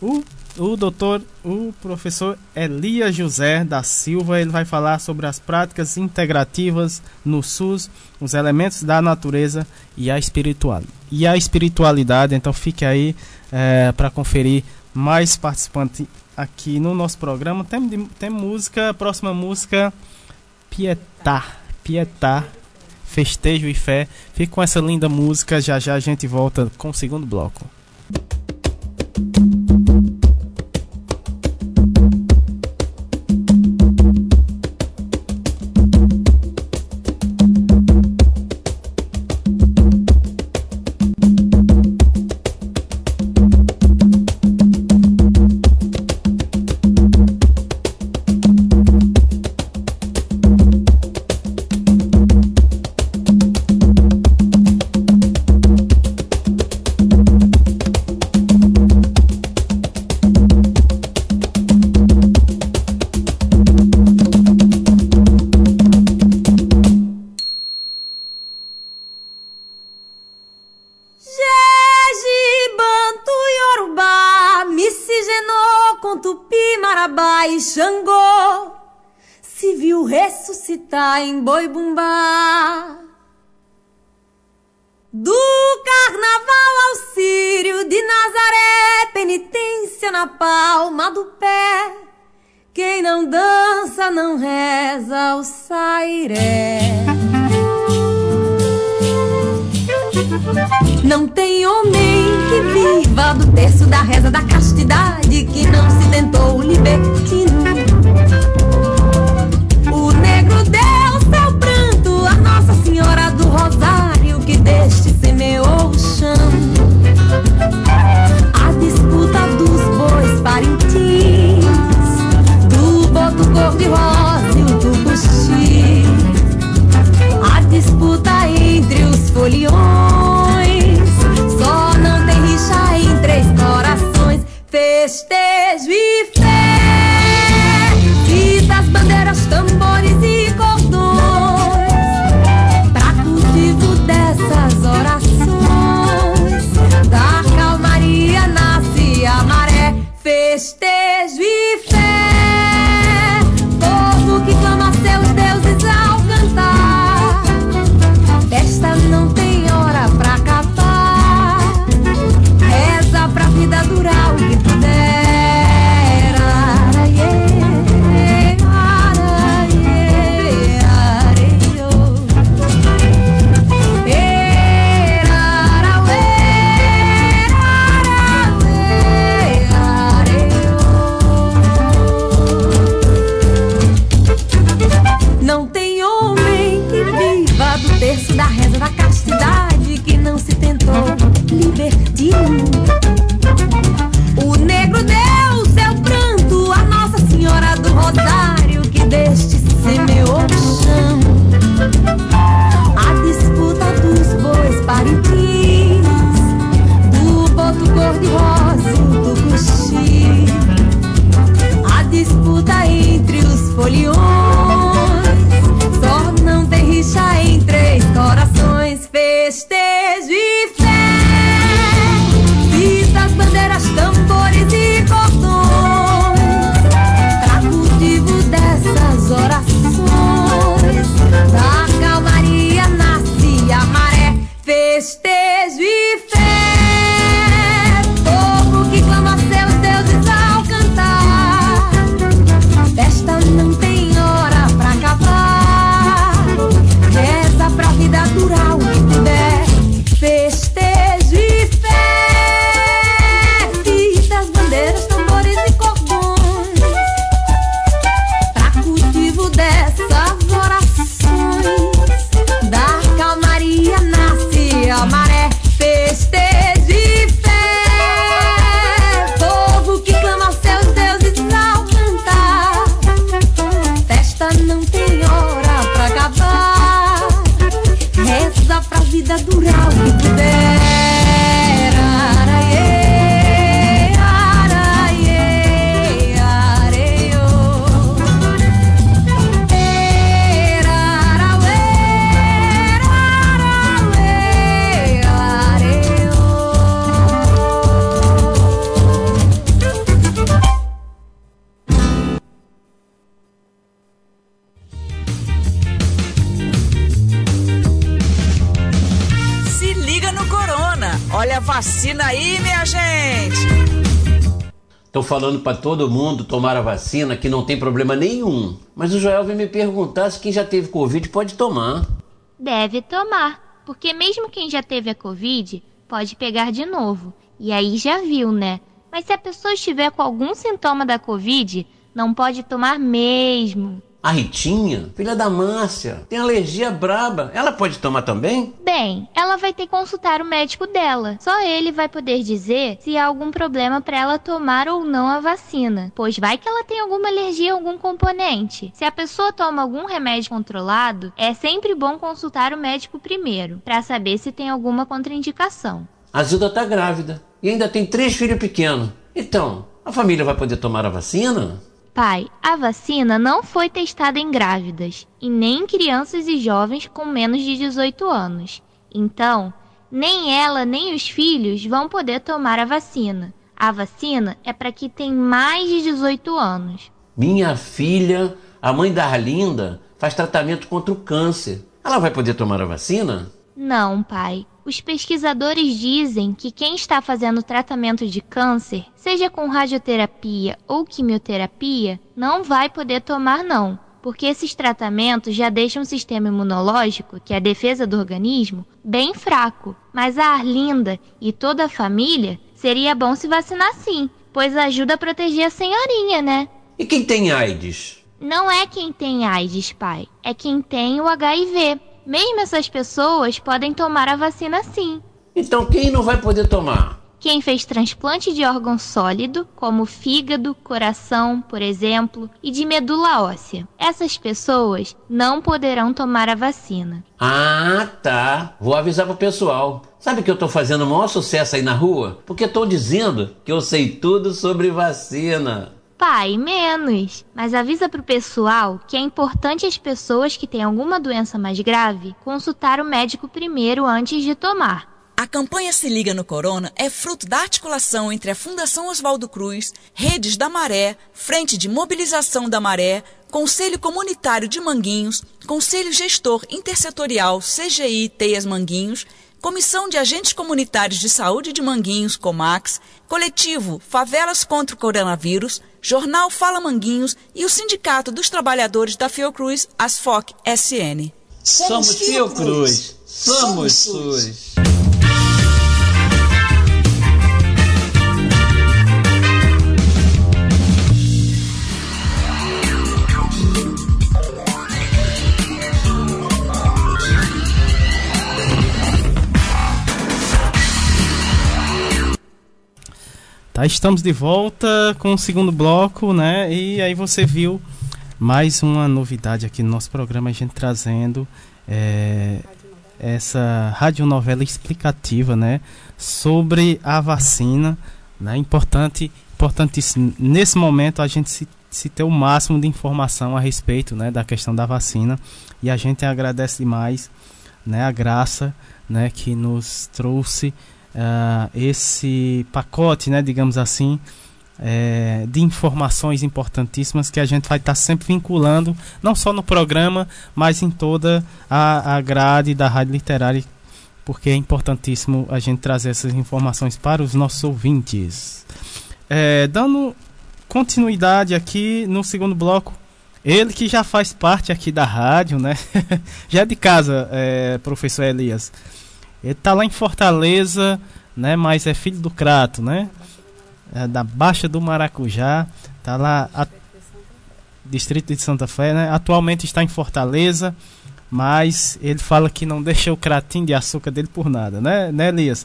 Speaker 15: o o doutor, o professor Elias José da Silva, ele vai falar sobre as práticas integrativas no SUS, os elementos da natureza e a, espiritual, e a espiritualidade. Então fique aí é, para conferir mais participantes aqui no nosso programa. Tem, tem música, próxima música, Pietá, Pietá, Festejo e Fé. Fique com essa linda música, já já a gente volta com o segundo bloco.
Speaker 22: Falando pra todo mundo tomar a vacina que não tem problema nenhum. Mas o Joel veio me perguntar se quem já teve Covid pode tomar.
Speaker 23: Deve tomar, porque mesmo quem já teve a Covid pode pegar de novo. E aí já viu, né? Mas se a pessoa estiver com algum sintoma da Covid, não pode tomar mesmo.
Speaker 22: A Ritinha, filha da Márcia, tem alergia braba. Ela pode tomar também?
Speaker 23: Bem, ela vai ter que consultar o médico dela. Só ele vai poder dizer se há algum problema para ela tomar ou não a vacina, pois vai que ela tem alguma alergia a algum componente. Se a pessoa toma algum remédio controlado, é sempre bom consultar o médico primeiro, para saber se tem alguma contraindicação.
Speaker 22: A Zilda tá grávida e ainda tem três filhos pequenos. Então, a família vai poder tomar a vacina?
Speaker 23: Pai, a vacina não foi testada em grávidas e nem em crianças e jovens com menos de 18 anos. Então, nem ela nem os filhos vão poder tomar a vacina. A vacina é para quem tem mais de 18 anos.
Speaker 22: Minha filha, a mãe da Arlinda, faz tratamento contra o câncer. Ela vai poder tomar a vacina?
Speaker 23: Não, pai. Os pesquisadores dizem que quem está fazendo tratamento de câncer, seja com radioterapia ou quimioterapia, não vai poder tomar não, porque esses tratamentos já deixam o sistema imunológico, que é a defesa do organismo, bem fraco. Mas a Arlinda e toda a família seria bom se vacinar sim, pois ajuda a proteger a senhorinha, né?
Speaker 22: E quem tem AIDS?
Speaker 23: Não é quem tem AIDS, pai, é quem tem o HIV. Mesmo essas pessoas podem tomar a vacina sim.
Speaker 22: Então quem não vai poder tomar?
Speaker 23: Quem fez transplante de órgão sólido, como fígado, coração, por exemplo, e de medula óssea. Essas pessoas não poderão tomar a vacina.
Speaker 22: Ah, tá. Vou avisar pro pessoal. Sabe que eu tô fazendo o maior sucesso aí na rua? Porque tô dizendo que eu sei tudo sobre vacina.
Speaker 23: Pai, menos. Mas avisa pro pessoal que é importante as pessoas que têm alguma doença mais grave consultar o médico primeiro antes de tomar.
Speaker 24: A campanha Se Liga no Corona é fruto da articulação entre a Fundação Oswaldo Cruz, Redes da Maré, Frente de Mobilização da Maré, Conselho Comunitário de Manguinhos, Conselho Gestor Intersetorial CGI Teias Manguinhos, Comissão de Agentes Comunitários de Saúde de Manguinhos, Comax, Coletivo Favelas contra o Coronavírus, Jornal Fala Manguinhos e o Sindicato dos Trabalhadores da Fiocruz, Asfoc SN.
Speaker 22: Somos Fiocruz, somos SUS.
Speaker 15: Tá, estamos de volta com o segundo bloco, né? E aí você viu mais uma novidade aqui no nosso programa, a gente trazendo é, essa radionovela explicativa, né? Sobre a vacina, né? Importante, importantíssimo. Nesse momento a gente se, se ter o máximo de informação a respeito, né? Da questão da vacina e a gente agradece demais, né? A graça, né? Que nos trouxe uh, esse pacote, né, digamos assim, é, de informações importantíssimas que a gente vai estar tá sempre vinculando, não só no programa, mas em toda a, a grade da Rádio Literária, porque é importantíssimo a gente trazer essas informações para os nossos ouvintes. É, dando continuidade aqui no segundo bloco, ele que já faz parte aqui da rádio, né? já é de casa, é, professor Elias. Ele tá lá em Fortaleza, né? Mas é filho do Crato, né? É da Baixa do Maracujá, tá lá a, distrito de Santa Fé, né? Atualmente está em Fortaleza, mas ele fala que não deixa o cratinho de açúcar dele por nada, né, né Elias?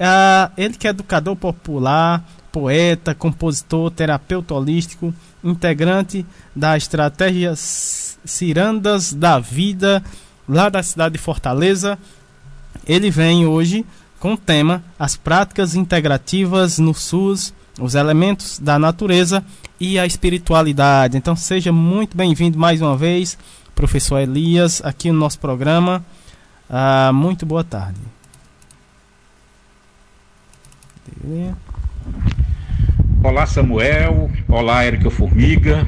Speaker 15: Ah, ele que é educador popular, poeta, compositor, terapeuta holístico, integrante da estratégia Cirandas da Vida, lá da cidade de Fortaleza, ele vem hoje com o tema As práticas integrativas no SUS, os elementos da natureza e a espiritualidade. Então seja muito bem-vindo mais uma vez, professor Elias, aqui no nosso programa. Ah, muito boa tarde.
Speaker 25: Olá Samuel, olá Érica Formiga.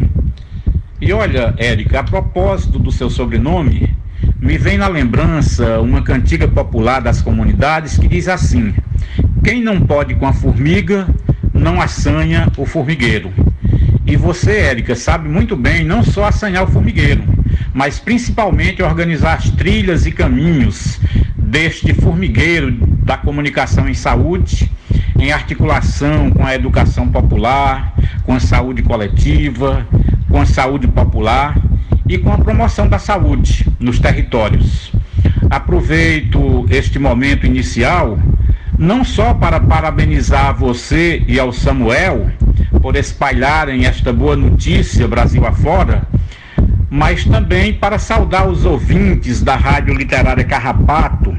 Speaker 25: E olha, Érica, a propósito do seu sobrenome, me vem na lembrança uma cantiga popular das comunidades que diz assim: Quem não pode com a formiga, não assanha o formigueiro. E você, Érica, sabe muito bem não só assanhar o formigueiro, mas principalmente organizar as trilhas e caminhos deste formigueiro da comunicação em saúde, em articulação com a educação popular, com a saúde coletiva, com a saúde popular e com a promoção da saúde nos territórios. Aproveito este momento inicial não só para parabenizar você e ao Samuel por espalharem esta boa notícia Brasil afora, mas também para saudar os ouvintes da Rádio Literária Carrapato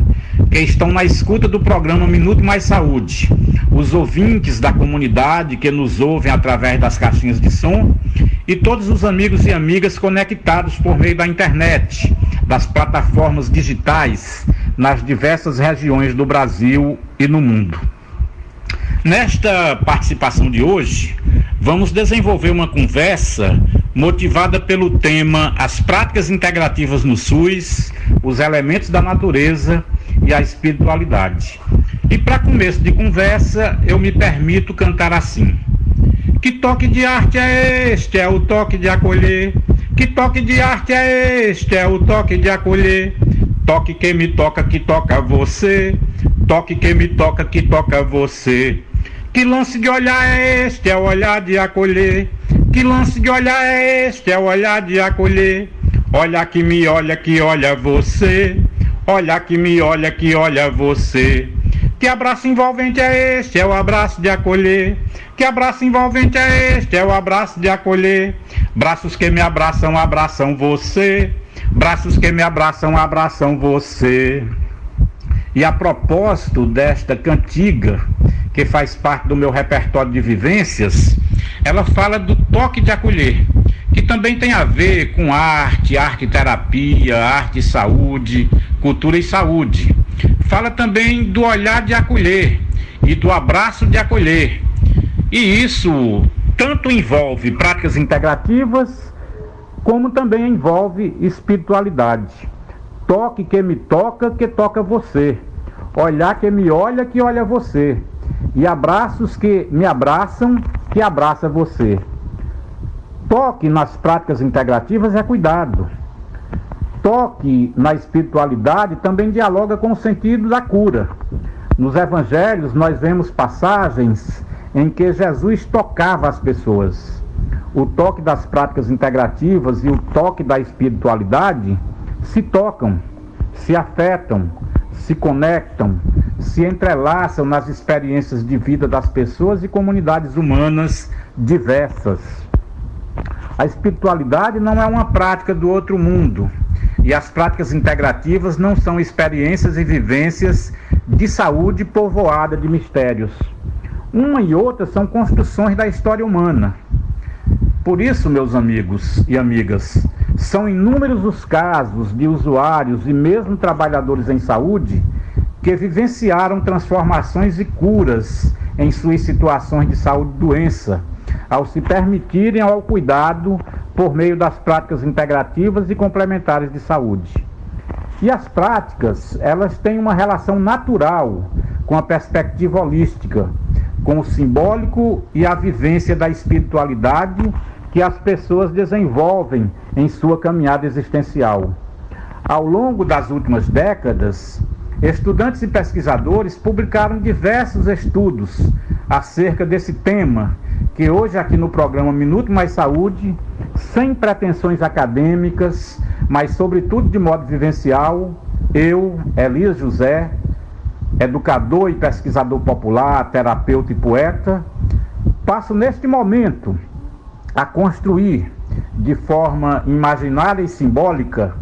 Speaker 25: que estão na escuta do programa Minuto Mais Saúde, os ouvintes da comunidade que nos ouvem através das caixinhas de som e todos os amigos e amigas conectados por meio da internet, das plataformas digitais nas diversas regiões do Brasil e no mundo. Nesta participação de hoje, vamos desenvolver uma conversa motivada pelo tema As práticas integrativas no SUS, os elementos da natureza e a espiritualidade. E para começo de conversa, eu me permito cantar assim: Que toque de arte é este? É o toque de acolher, Que toque de arte é este? É o toque de acolher. Toque que me toca, que toca você. Toque que me toca, que toca você. Que lance de olhar é este? É o olhar de acolher. Que lance de olhar é este? É o olhar de acolher. Olha que me olha, que olha você. Olha que me olha, que olha você. Que abraço envolvente é este? É o abraço de acolher. Que abraço envolvente é este? É o abraço de acolher. Braços que me abraçam, abraçam você. Braços que me abraçam, abraçam você. E a propósito desta cantiga, que faz parte do meu repertório de vivências, ela fala do toque de acolher, que também tem a ver com arte, arte terapia, arte saúde, cultura e saúde. Fala também do olhar de acolher e do abraço de acolher. E isso tanto envolve práticas integrativas, como também envolve espiritualidade. Toque que me toca, que toca você. Olhar que me olha, que olha você. E abraços que me abraçam, que abraça você. Toque nas práticas integrativas é cuidado. Toque na espiritualidade também dialoga com o sentido da cura. Nos evangelhos nós vemos passagens em que Jesus tocava as pessoas. O toque das práticas integrativas e o toque da espiritualidade se tocam, se afetam, se conectam, se entrelaçam nas experiências de vida das pessoas e comunidades humanas diversas. A espiritualidade não é uma prática do outro mundo, e as práticas integrativas não são experiências e vivências de saúde povoada de mistérios. Uma e outra são construções da história humana. Por isso, meus amigos e amigas, são inúmeros os casos de usuários e mesmo trabalhadores em saúde que vivenciaram transformações e curas em suas situações de saúde e doença, ao se permitirem ao cuidado por meio das práticas integrativas e complementares de saúde. E as práticas, elas têm uma relação natural com a perspectiva holística, com o simbólico e a vivência da espiritualidade que as pessoas desenvolvem em sua caminhada existencial. Ao longo das últimas décadas, estudantes e pesquisadores publicaram diversos estudos acerca desse tema, que hoje aqui no programa Minuto Mais Saúde, sem pretensões acadêmicas, mas sobretudo de modo vivencial, eu, Elias José, educador e pesquisador popular, terapeuta e poeta, passo neste momento a construir de forma imaginária e simbólica,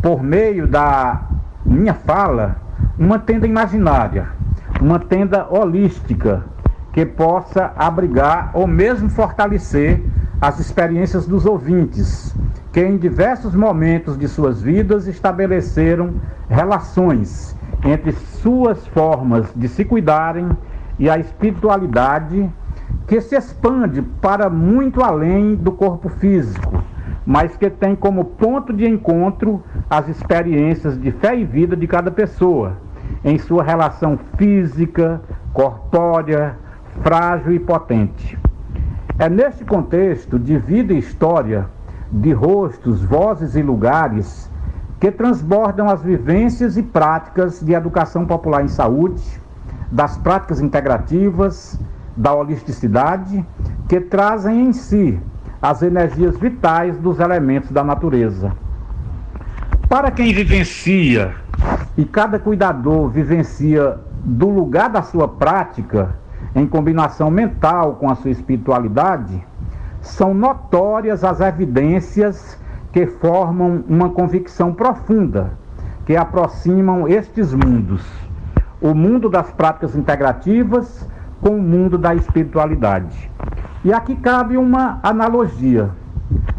Speaker 25: por meio da minha fala, uma tenda imaginária, uma tenda holística que possa abrigar ou mesmo fortalecer as experiências dos ouvintes, que em diversos momentos de suas vidas estabeleceram relações entre suas formas de se cuidarem e a espiritualidade que se expande para muito além do corpo físico, mas que tem como ponto de encontro as experiências de fé e vida de cada pessoa, em sua relação física, corpórea, frágil e potente. É neste contexto de vida e história, de rostos, vozes e lugares, que transbordam as vivências e práticas de educação popular em saúde, das práticas integrativas, da holisticidade, que trazem em si as energias vitais dos elementos da natureza. Para quem vivencia, e cada cuidador vivencia do lugar da sua prática, em combinação mental com a sua espiritualidade, são notórias as evidências que formam uma convicção profunda, que aproximam estes mundos, o mundo das práticas integrativas com o mundo da espiritualidade. E aqui cabe uma analogia.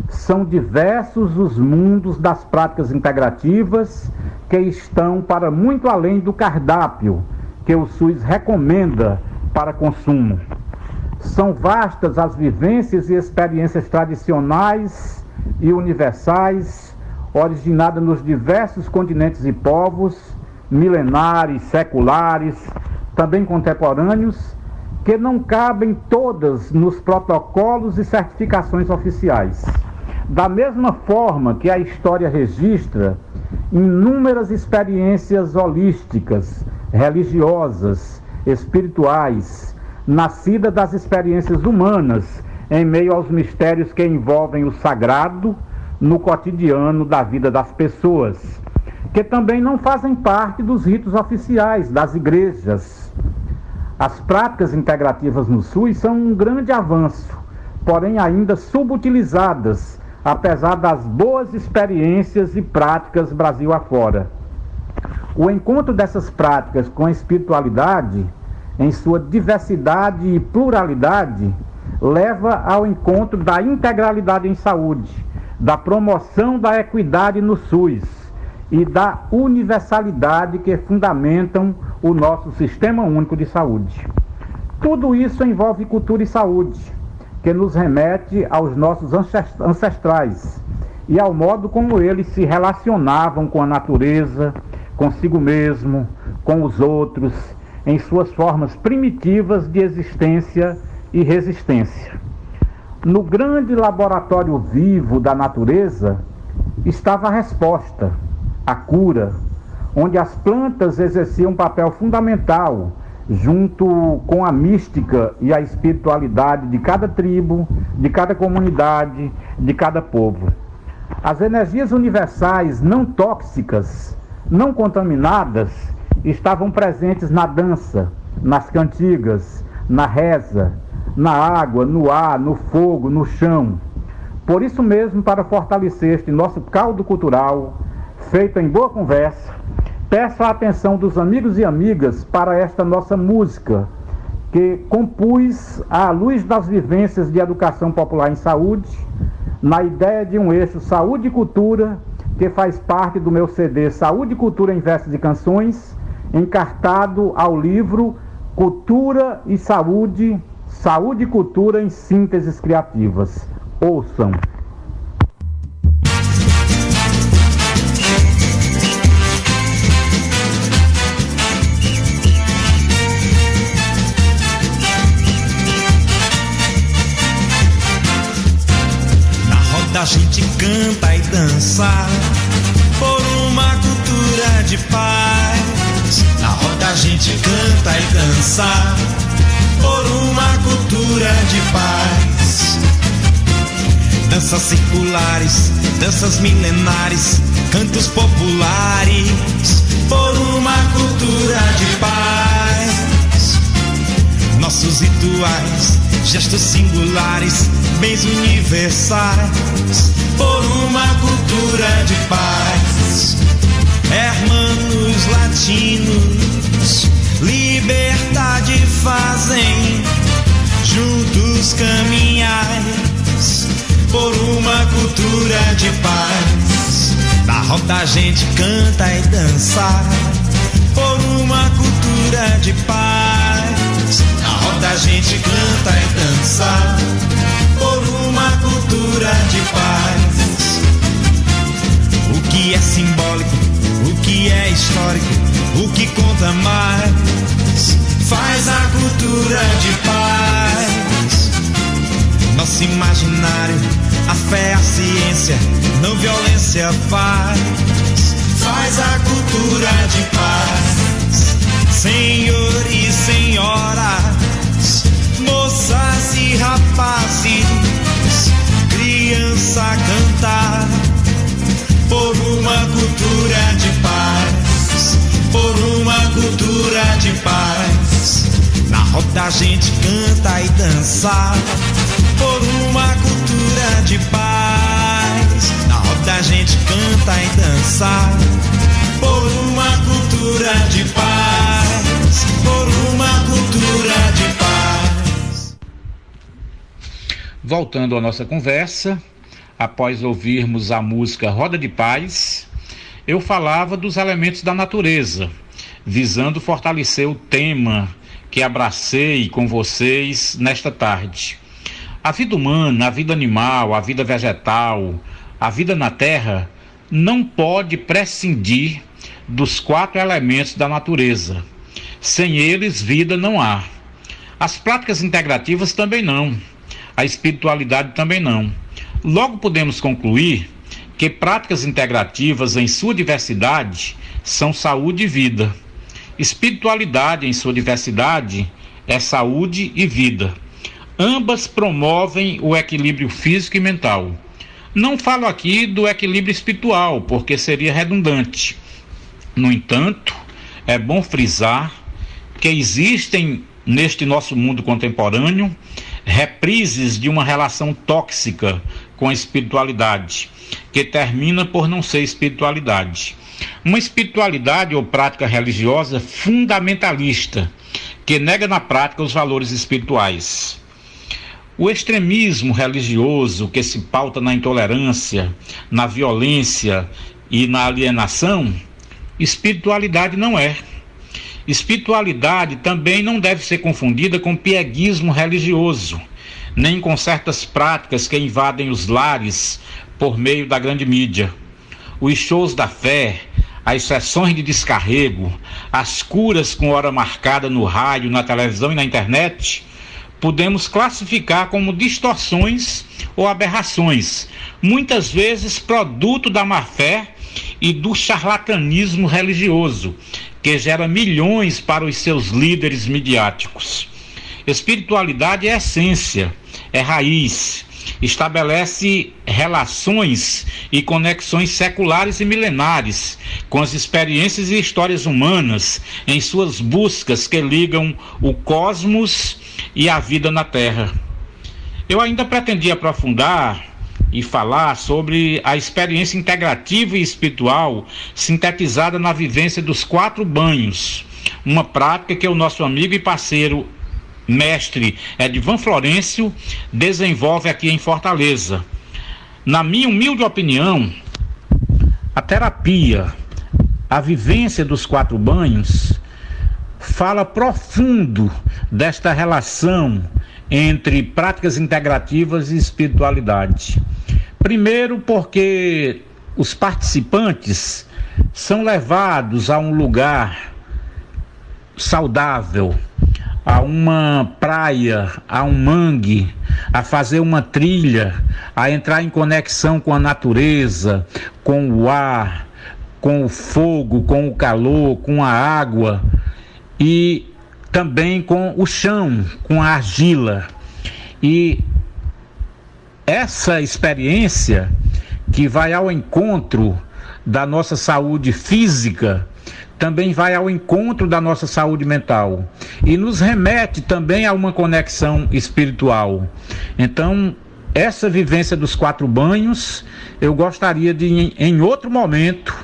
Speaker 25: São diversos os mundos das práticas integrativas que estão para muito além do cardápio que o SUS recomenda para consumo. São vastas as vivências e experiências tradicionais e universais, originadas nos diversos continentes e povos, milenares, seculares, também contemporâneos, que não cabem todas nos protocolos e certificações oficiais, Da mesma forma que a história registra inúmeras experiências holísticas, religiosas, espirituais, nascidas das experiências humanas em meio aos mistérios que envolvem o sagrado no cotidiano da vida das pessoas, que também não fazem parte dos ritos oficiais das igrejas. As práticas integrativas no SUS são um grande avanço, porém ainda subutilizadas, apesar das boas experiências e práticas Brasil afora. O encontro dessas práticas com a espiritualidade, em sua diversidade e pluralidade, leva ao encontro da integralidade em saúde, da promoção da equidade no SUS e da universalidade que fundamentam o nosso Sistema Único de Saúde. Tudo isso envolve cultura e saúde, que nos remete aos nossos ancestrais e ao modo como eles se relacionavam com a natureza, consigo mesmo, com os outros, em suas formas primitivas de existência e resistência. No grande laboratório vivo da natureza estava a resposta, a cura, onde as plantas exerciam um papel fundamental junto com a mística e a espiritualidade de cada tribo, de cada comunidade, de cada povo. As energias universais não tóxicas, não contaminadas, estavam presentes na dança, nas cantigas, na reza, na água, no ar, no fogo, no chão. Por isso mesmo, para fortalecer este nosso caldo cultural, feito em boa conversa, peço a atenção dos amigos e amigas para esta nossa música, que compus à luz das vivências de educação popular em saúde, na ideia de um eixo saúde e cultura, que faz parte do meu CD Saúde e Cultura em Versos e Canções, encartado ao livro Cultura e Saúde Saúde e cultura em sínteses criativas. Ouçam.
Speaker 26: A gente canta e dança por uma cultura de paz. Na roda a gente canta e dança por uma cultura de paz. Danças circulares, danças milenares, cantos populares, por uma cultura de paz. Nossos rituais, gestos singulares, bens universais, por uma cultura de paz. Hermanos latinos, liberdade fazem, juntos caminhais por uma cultura de paz. Na roda a gente canta e dança por uma cultura de paz. A gente canta e dança por uma cultura de paz. O que é simbólico, o que é histórico, o que conta mais faz a cultura de paz. Nosso imaginário, a fé, a ciência, não violência faz. Faz a cultura de paz. Senhor e senhoras, moças e rapazes, criança cantar por uma cultura de paz, por uma cultura de paz. Na roda a gente canta e dança por uma cultura de paz. Na roda a gente canta e dança por uma cultura de paz, por uma cultura
Speaker 25: Voltando à nossa conversa, após ouvirmos a música Roda de Paz, eu falava dos elementos da natureza, visando fortalecer o tema que abracei com vocês nesta tarde. A vida humana, a vida animal, a vida vegetal, a vida na terra não pode prescindir dos quatro elementos da natureza. Sem eles, vida não há. As práticas integrativas também não. A espiritualidade também não. Logo podemos concluir que práticas integrativas em sua diversidade são saúde e vida. Espiritualidade em sua diversidade é saúde e vida. Ambas promovem o equilíbrio físico e mental. Não falo aqui do equilíbrio espiritual, porque seria redundante. No entanto, é bom frisar que existem neste nosso mundo contemporâneo reprises de uma relação tóxica com a espiritualidade, que termina por não ser espiritualidade. Uma espiritualidade ou prática religiosa fundamentalista, que nega na prática os valores espirituais. O extremismo religioso que se pauta na intolerância, na violência e na alienação, espiritualidade não é. Espiritualidade também não deve ser confundida com pieguismo religioso, nem com certas práticas que invadem os lares por meio da grande mídia. Os shows da fé, as sessões de descarrego, as curas com hora marcada no rádio, na televisão e na internet, podemos classificar como distorções ou aberrações, muitas vezes produto da má fé e do charlatanismo religioso, que gera milhões para os seus líderes midiáticos. Espiritualidade é essência, é raiz, estabelece relações e conexões seculares e milenares com as experiências e histórias humanas em suas buscas que ligam o cosmos e a vida na Terra. Eu ainda pretendia aprofundar e falar sobre a experiência integrativa e espiritual sintetizada na vivência dos quatro banhos, uma prática que o nosso amigo e parceiro mestre Edvan Florencio desenvolve aqui em Fortaleza. Na minha humilde opinião, a terapia, a vivência dos quatro banhos, fala profundo desta relação entre práticas integrativas e espiritualidade. Primeiro, porque os participantes são levados a um lugar saudável, a uma praia, a um mangue, a fazer uma trilha, a entrar em conexão com a natureza, com o ar, com o fogo, com o calor, com a água e também com o chão, com a argila. E essa experiência que vai ao encontro da nossa saúde física, também vai ao encontro da nossa saúde mental e nos remete também a uma conexão espiritual. Então, essa vivência dos quatro banhos, eu gostaria de, em outro momento,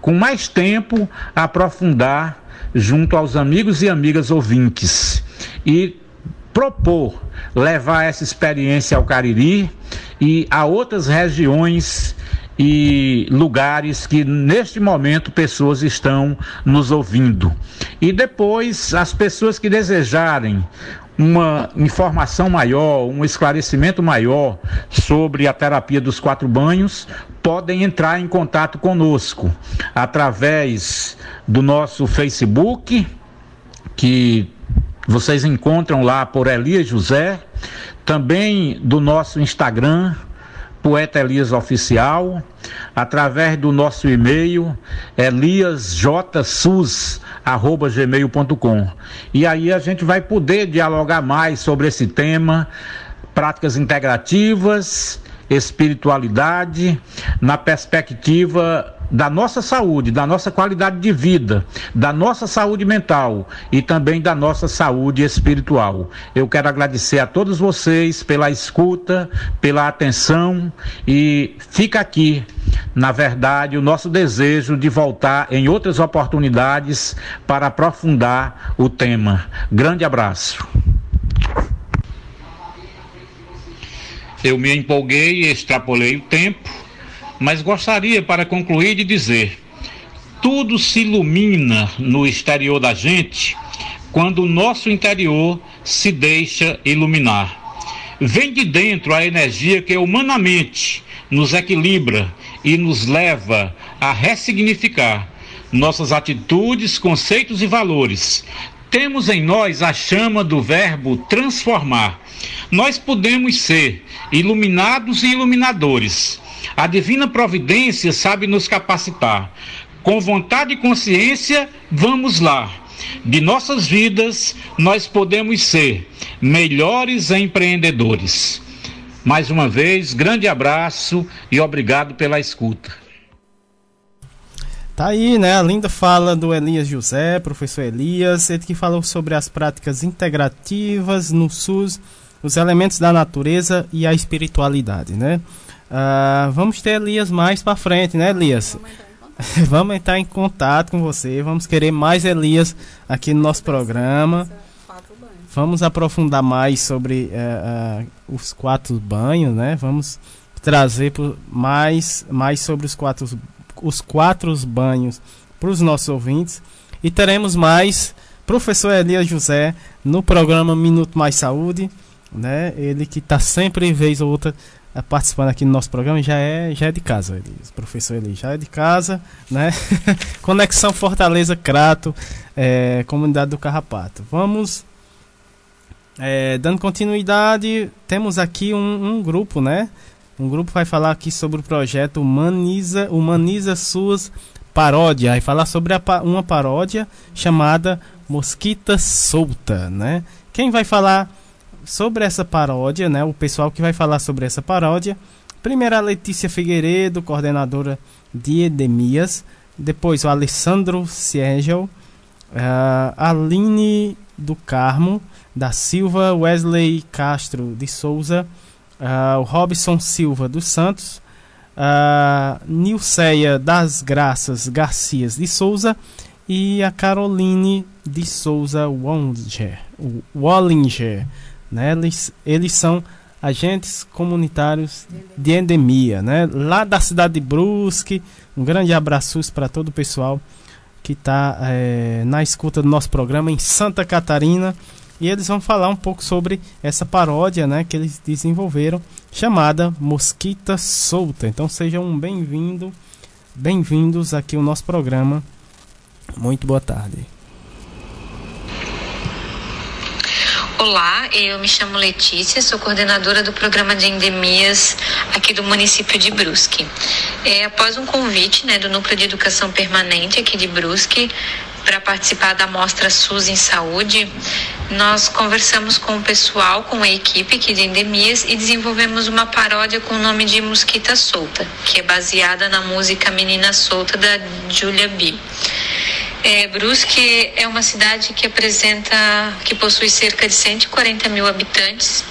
Speaker 25: com mais tempo, aprofundar junto aos amigos e amigas ouvintes e propor levar essa experiência ao Cariri e a outras regiões e lugares que neste momento pessoas estão nos ouvindo. E depois as pessoas que desejarem uma informação maior, um esclarecimento maior sobre a terapia dos quatro banhos, podem entrar em contato conosco através do nosso Facebook, que vocês encontram lá por Elias José, também do nosso Instagram, Poeta Elias Oficial, através do nosso e-mail eliasjsus@gmail.com. E aí a gente vai poder dialogar mais sobre esse tema, práticas integrativas, espiritualidade, na perspectiva da nossa saúde, da nossa qualidade de vida, da nossa saúde mental e também da nossa saúde espiritual. Eu quero agradecer a todos vocês pela escuta, pela atenção e fica aqui, na verdade, o nosso desejo de voltar em outras oportunidades para aprofundar o tema. Grande abraço. Eu me empolguei e extrapolei o tempo mas gostaria, para concluir, de dizer: tudo se ilumina no exterior da gente quando o nosso interior se deixa iluminar. Vem de dentro a energia que humanamente nos equilibra e nos leva a ressignificar nossas atitudes, conceitos e valores. Temos em nós a chama do verbo transformar nós podemos ser iluminados e iluminadores. A divina providência sabe nos capacitar. Com vontade e consciência, vamos lá. De nossas vidas, nós podemos ser melhores empreendedores. Mais uma vez, grande abraço e obrigado pela escuta.
Speaker 15: Tá aí, né? A linda fala do Elias José, professor Elias, ele que falou sobre as práticas integrativas no SUS, os elementos da natureza e a espiritualidade, né? Uh, vamos ter Elias mais para frente, né, Elias? vamos entrar em contato com você, vamos querer mais Elias aqui no nosso programa. Vamos aprofundar mais sobre uh, uh, os quatro banhos, né? Vamos trazer mais, mais sobre os quatro, os quatro banhos para os nossos ouvintes. E teremos mais professor Elias José no programa Minuto Mais Saúde, né? Ele que está sempre, vez ou outra, participando aqui no nosso programa, já é, já é de casa, Elias. Professor Elias já é de casa, né? Conexão Fortaleza Crato, é, comunidade do Carrapato. Vamos é, dando continuidade, temos aqui um, um, grupo, né? Um grupo vai falar aqui sobre o projeto Humaniza, Humaniza Suas Paródia. Vai falar sobre a, uma paródia chamada Mosquita Solta, né? Quem vai falar sobre essa paródia, né? O pessoal que vai falar sobre essa paródia. Primeiro a Letícia Figueiredo, coordenadora de Edemias. Depois o Alessandro Siegel, a Aline do Carmo da Silva, Wesley Castro de Souza, uh, o Robson Silva dos Santos, uh, Nilceia das Graças Garcias de Souza e a Caroline de Souza Wallinger. Wallinger né? eles, eles são agentes comunitários de endemia, né? lá da cidade de Brusque. Um grande abraço para todo o pessoal que está é, na escuta do nosso programa em Santa Catarina e eles vão falar um pouco sobre essa paródia né, que eles desenvolveram, chamada Mosquita Solta. Então sejam bem-vindos, bem-vindos aqui ao nosso programa. Muito boa tarde.
Speaker 27: Olá, eu me chamo Letícia, sou coordenadora do programa de endemias aqui do município de Brusque. É, após um convite né, do Núcleo de Educação Permanente aqui de Brusque, para participar da mostra SUS em Saúde, nós conversamos com o pessoal, com a equipe aqui de endemias e desenvolvemos uma paródia com o nome de Mosquita Solta, que é baseada na música Menina Solta da Julia B. É, Brusque é uma cidade que apresenta, que possui cerca de 140 mil habitantes,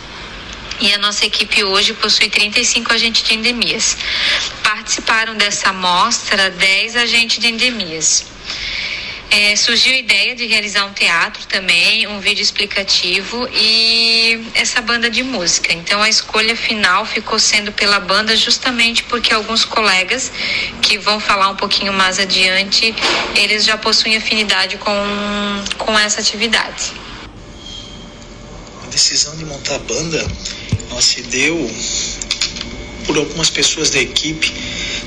Speaker 27: e a nossa equipe hoje possui 35 agentes de endemias. Participaram dessa amostra 10 agentes de endemias. É, surgiu a ideia de realizar um teatro também, um vídeo explicativo e essa banda de música. Então a escolha final ficou sendo pela banda justamente porque alguns colegas que vão falar um pouquinho mais adiante, eles já possuem afinidade com, com essa atividade.
Speaker 28: A decisão de montar a banda ela se deu por algumas pessoas da equipe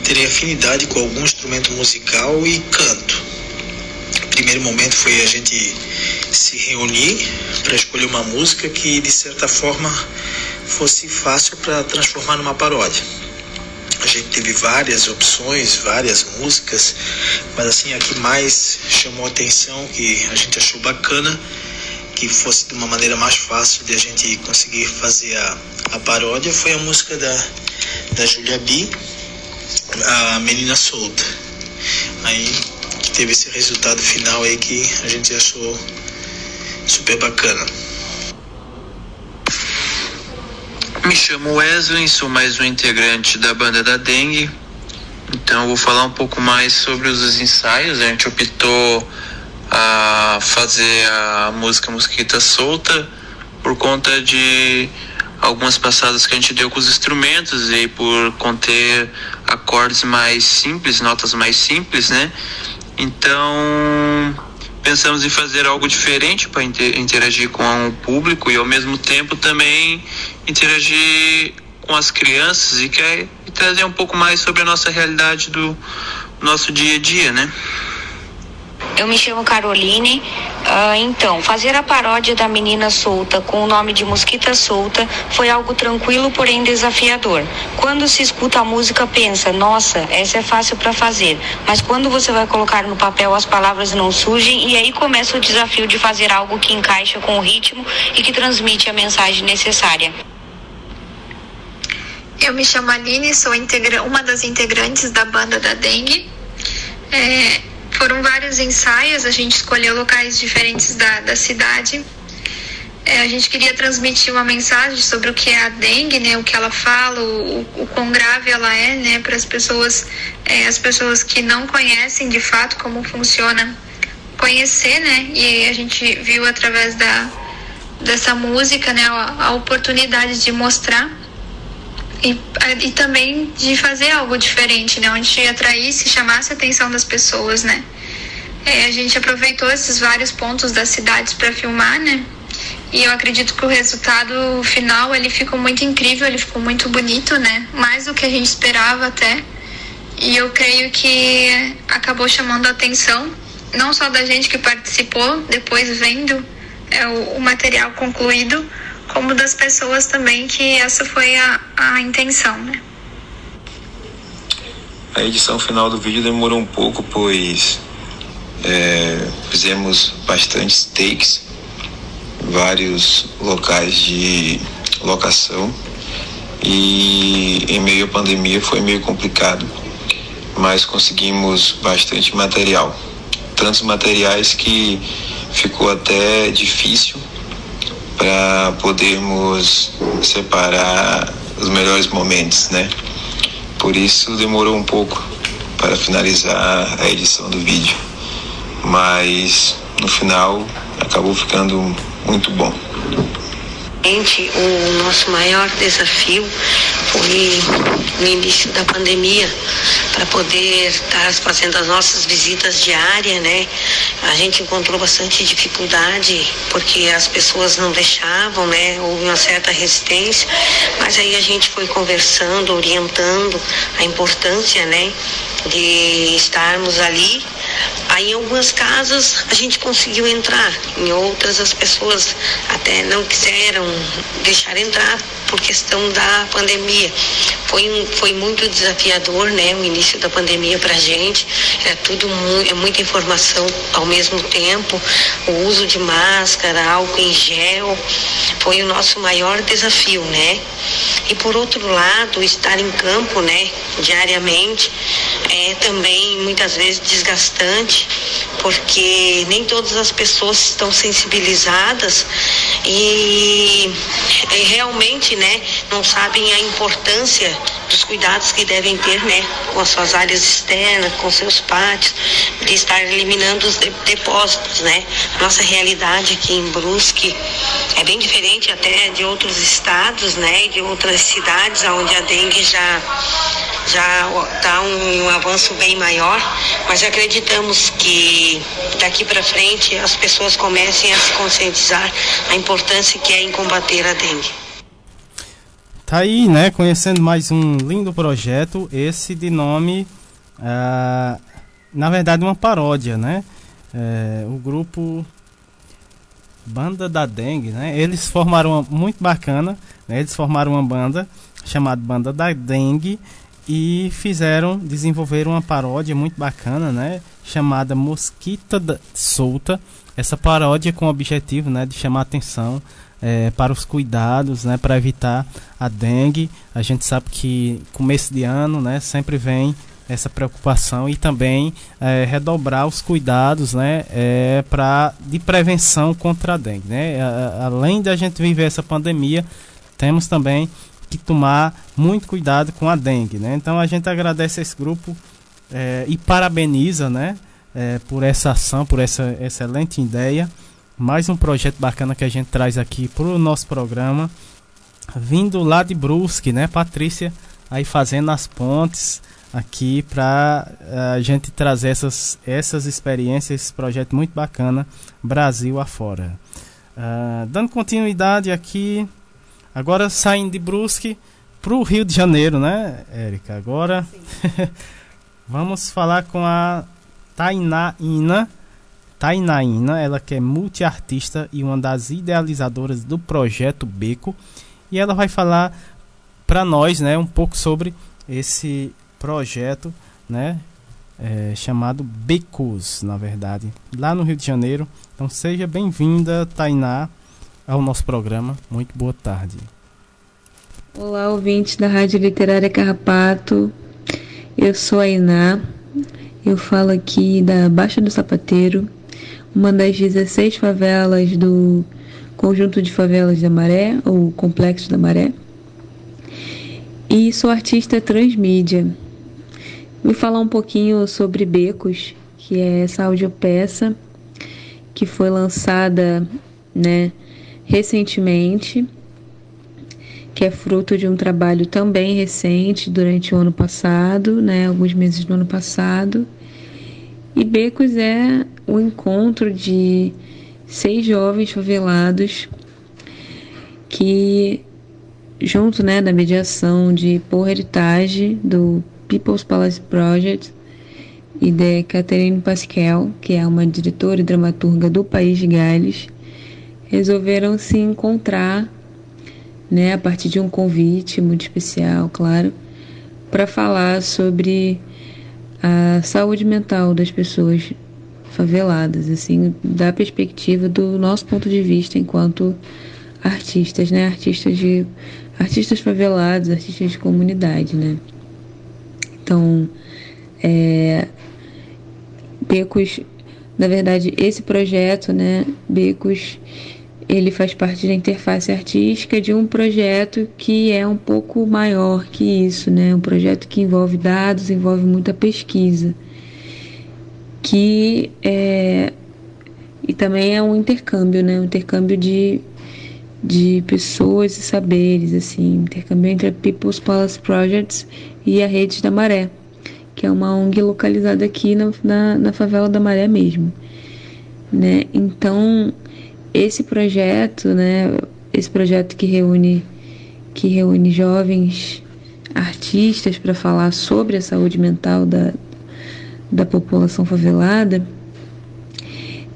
Speaker 28: terem afinidade com algum instrumento musical e canto primeiro momento foi a gente se reunir para escolher uma música que de certa forma fosse fácil para transformar numa paródia. A gente teve várias opções, várias músicas, mas assim a que mais chamou atenção, que a gente achou bacana, que fosse de uma maneira mais fácil de a gente conseguir fazer a, a paródia, foi a música da, da Julia B, a Menina Solta. Aí que teve esse resultado final aí que a gente achou super bacana.
Speaker 29: Me chamo Wesley, sou mais um integrante da banda da Dengue. Então eu vou falar um pouco mais sobre os ensaios. A gente optou a fazer a música Mosquita Solta por conta de algumas passadas que a gente deu com os instrumentos e por conter acordes mais simples, notas mais simples, né? Então, pensamos em fazer algo diferente para interagir com o público e ao mesmo tempo também interagir com as crianças e, quer, e trazer um pouco mais sobre a nossa realidade do nosso dia a dia, né?
Speaker 30: Eu me chamo Caroline,
Speaker 31: Ah, então, fazer a paródia da menina solta com o nome de Mosquita Solta foi algo tranquilo, porém desafiador. Quando se escuta a música, pensa, nossa, essa é fácil para fazer. Mas quando você vai colocar no papel, as palavras não surgem e aí começa o desafio de fazer algo que encaixa com o ritmo e que transmite a mensagem necessária.
Speaker 32: Eu me chamo Aline, sou uma das integrantes da banda da Dengue. É, foram vários ensaios, a gente escolheu locais diferentes da, da cidade. É, a gente queria transmitir uma mensagem sobre o que é a dengue, né, o que ela fala, o, o quão grave ela é, né, para as pessoas, é, as pessoas que não conhecem de fato como funciona, conhecer, né, e a gente viu através da, dessa música, né, a, a oportunidade de mostrar e, e também de fazer algo diferente, né? Onde atraísse, chamasse a atenção das pessoas, né? É, a gente aproveitou esses vários pontos das cidades para filmar, né? E eu acredito que o resultado final ele ficou muito incrível, ele ficou muito bonito, né? Mais do que a gente esperava até. E eu creio que acabou chamando a atenção, não só da gente que participou, depois vendo é, o, o material concluído, como das pessoas também, que essa foi a, a intenção, né?
Speaker 28: A edição final do vídeo demorou um pouco, pois é, fizemos bastantes takes, vários locais de locação e em meio à pandemia foi meio complicado, mas conseguimos bastante material. Tantos materiais que ficou até difícil para podermos separar os melhores momentos, né? Por isso demorou um pouco para finalizar a edição do vídeo, mas no final acabou ficando muito bom.
Speaker 31: O nosso maior desafio foi no início da pandemia, para poder estar fazendo as nossas visitas diárias, né? A gente encontrou bastante dificuldade porque as pessoas não deixavam, né? Houve uma certa resistência, mas aí a gente foi conversando, orientando a importância, né? De estarmos ali Aí em algumas casas a gente conseguiu entrar, em outras as pessoas até não quiseram deixar entrar por questão da pandemia. Foi, um, foi muito desafiador, né, o início da pandemia para a gente. É tudo é muita informação ao mesmo tempo. O uso de máscara, álcool em gel, foi o nosso maior desafio, né? E por outro lado, estar em campo, né, diariamente, é também muitas vezes desgastante, porque nem todas as pessoas estão sensibilizadas e, e realmente, né, não sabem a importância dos cuidados que devem ter, né, com as suas áreas externas, com seus pátios, de estar eliminando os depósitos, né? Nossa realidade aqui em Brusque é bem diferente até de outros estados, né, de outras cidades onde a dengue já já está um, um avanço bem maior, mas acreditamos que daqui para frente as pessoas comecem a se conscientizar a importância que é em combater a dengue.
Speaker 15: Tá aí, né? Conhecendo mais um lindo projeto, esse de nome, uh, na verdade, uma paródia, né? Uh, o grupo Banda da Dengue, né? Eles formaram uma, muito bacana, né? Eles formaram uma banda chamada Banda da Dengue e fizeram, desenvolveram uma paródia muito bacana, né? Chamada Mosquita Solta. Essa paródia com o objetivo, né? De chamar atenção é, para os cuidados, né, para evitar a dengue. A gente sabe que começo de ano, né, sempre vem essa preocupação e também é, redobrar os cuidados, né, é, para de prevenção contra a dengue, né. A, além de a gente viver essa pandemia, temos também que tomar muito cuidado com a dengue, né. Então a gente agradece esse grupo é, e parabeniza, né, é, por essa ação, por essa excelente ideia mais um projeto bacana que a gente traz aqui para o nosso programa. Vindo lá de Brusque, né, Patrícia? Aí fazendo as pontes aqui para eh, a gente trazer essas, essas experiências, esse projeto muito bacana, Brasil afora. Uh, dando continuidade aqui, agora saindo de Brusque para o Rio de Janeiro, né, Érica? Agora vamos falar com a Tainaína, ela que é multiartista e uma das idealizadoras do projeto Beco, e ela vai falar para nós, né, um pouco sobre esse projeto, né, é, chamado Becos, na verdade, lá no Rio de Janeiro. Então seja bem-vinda, Tainá, ao nosso programa. Muito boa tarde.
Speaker 33: Olá, ouvintes da Rádio Literária Carrapato. Eu sou a Iná. Eu falo aqui da Baixa do Sapateiro, uma das 16 favelas do conjunto de favelas da Maré, ou Complexo da Maré. E sou artista transmídia. Vou falar um pouquinho sobre Becos, que é essa audiopeça que foi lançada, né, recentemente, que é fruto de um trabalho também recente durante o ano passado, né, alguns meses do ano passado. E Becos é o encontro de seis jovens favelados que, junto né, da mediação de Paul Heritage, do People's Palace Project, e de Catherine Pascal, que é uma diretora e dramaturga do País de Gales, resolveram se encontrar, né, a partir de um convite muito especial, claro, para falar sobre a saúde mental das pessoas faveladas, assim, da perspectiva do nosso ponto de vista enquanto artistas, né, artistas de artistas favelados, artistas de comunidade, né. Então, é, Becos, na verdade, esse projeto, né, Becos, ele faz parte da interface artística de um projeto que é um pouco maior que isso, né, um projeto que envolve dados, envolve muita pesquisa, que é e também é um intercâmbio, né, um intercâmbio de de pessoas e saberes, assim, intercâmbio entre a People's Palace Projects e a Rede da Maré que é uma ONG localizada aqui na, na, na favela da Maré mesmo. Né? Então, esse projeto, né, esse projeto que reúne, que reúne jovens artistas para falar sobre a saúde mental da, da população favelada,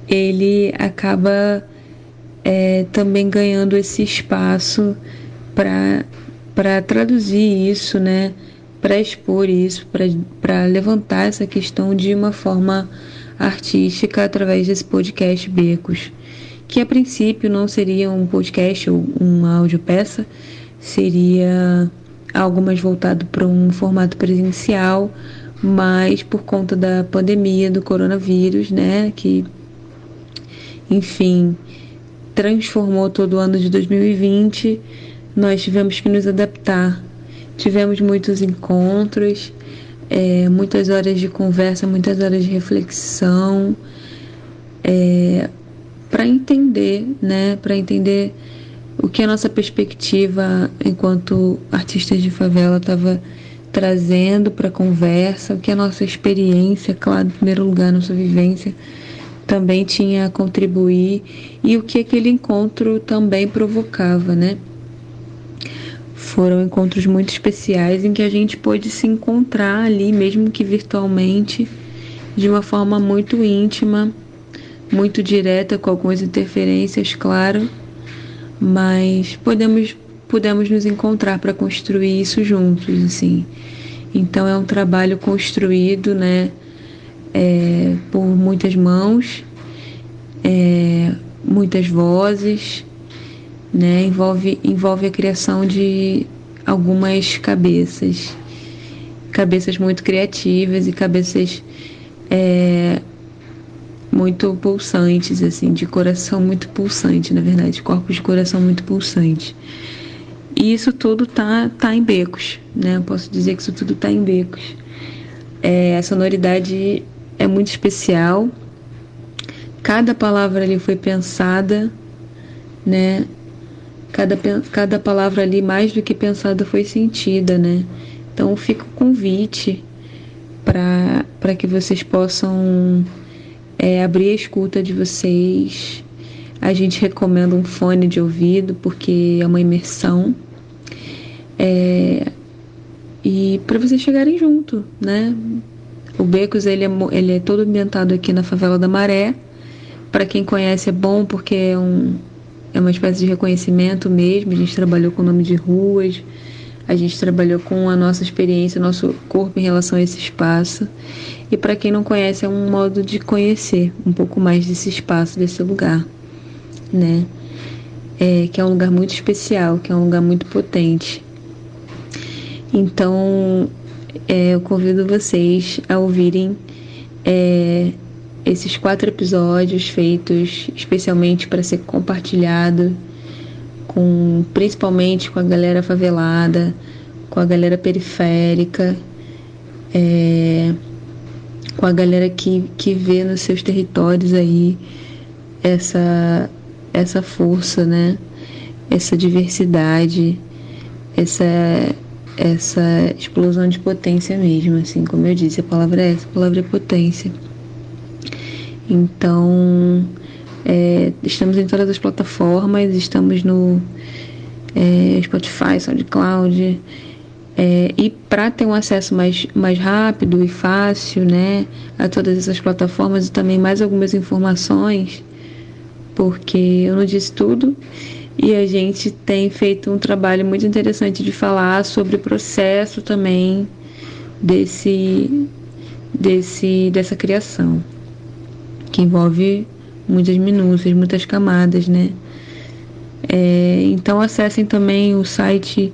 Speaker 33: ele acaba é, também ganhando esse espaço para traduzir isso, né? para expor isso, para levantar essa questão de uma forma artística através desse podcast Becos, que a princípio não seria um podcast ou uma audiopeça, seria algo mais voltado para um formato presencial, mas por conta da pandemia do coronavírus, né, que enfim, transformou todo o ano de 2020, nós tivemos que nos adaptar. Tivemos muitos encontros, é, muitas horas de conversa, muitas horas de reflexão, é, para entender, né, para entender o que a nossa perspectiva enquanto artistas de favela estava trazendo para a conversa, o que a nossa experiência, claro, em primeiro lugar, nossa vivência também tinha a contribuir e o que aquele encontro também provocava, né? Foram encontros muito especiais em que a gente pôde se encontrar ali, mesmo que virtualmente, de uma forma muito íntima, muito direta, com algumas interferências, claro, mas podemos, pudemos nos encontrar para construir isso juntos, assim. Então é um trabalho construído, né, é, por muitas mãos, é, muitas vozes, né? Envolve, envolve a criação de algumas cabeças, cabeças muito criativas e cabeças é, muito pulsantes, assim, de coração muito pulsante, na verdade, corpos de coração muito pulsante. E isso tudo tá, tá em becos, né? Eu posso dizer que isso tudo tá em becos. É, a sonoridade é muito especial. Cada palavra ali foi pensada, né? cada, cada palavra ali, mais do que pensada, foi sentida, né? Então fica o convite para que vocês possam é, abrir a escuta de vocês. A gente recomenda um fone de ouvido, porque é uma imersão. É, e para vocês chegarem junto, né? O Becos ele é, ele é todo ambientado aqui na favela da Maré, Para quem conhece é bom porque é, um, é uma espécie de reconhecimento mesmo. A gente trabalhou com o nome de ruas, a gente trabalhou com a nossa experiência, nosso corpo em relação a esse espaço. E para quem não conhece, é um modo de conhecer um pouco mais desse espaço, desse lugar, né? É, que é um lugar muito especial, que é um lugar muito potente. Então, é, eu convido vocês a ouvirem é, esses quatro episódios feitos especialmente para ser compartilhado com principalmente com a galera favelada, com a galera periférica, é, com a galera que, que vê nos seus territórios aí essa, essa força, né? essa diversidade, essa, essa explosão de potência mesmo, assim, como eu disse, a palavra é essa, a palavra é potência. Então, é, estamos em todas as plataformas, estamos no é, Spotify, SoundCloud. É, e para ter um acesso mais, mais rápido e fácil né, a todas essas plataformas e também mais algumas informações, porque eu não disse tudo, e a gente tem feito um trabalho muito interessante de falar sobre o processo também desse, desse, dessa criação, que envolve muitas minúcias, muitas camadas, né? É, então acessem também o site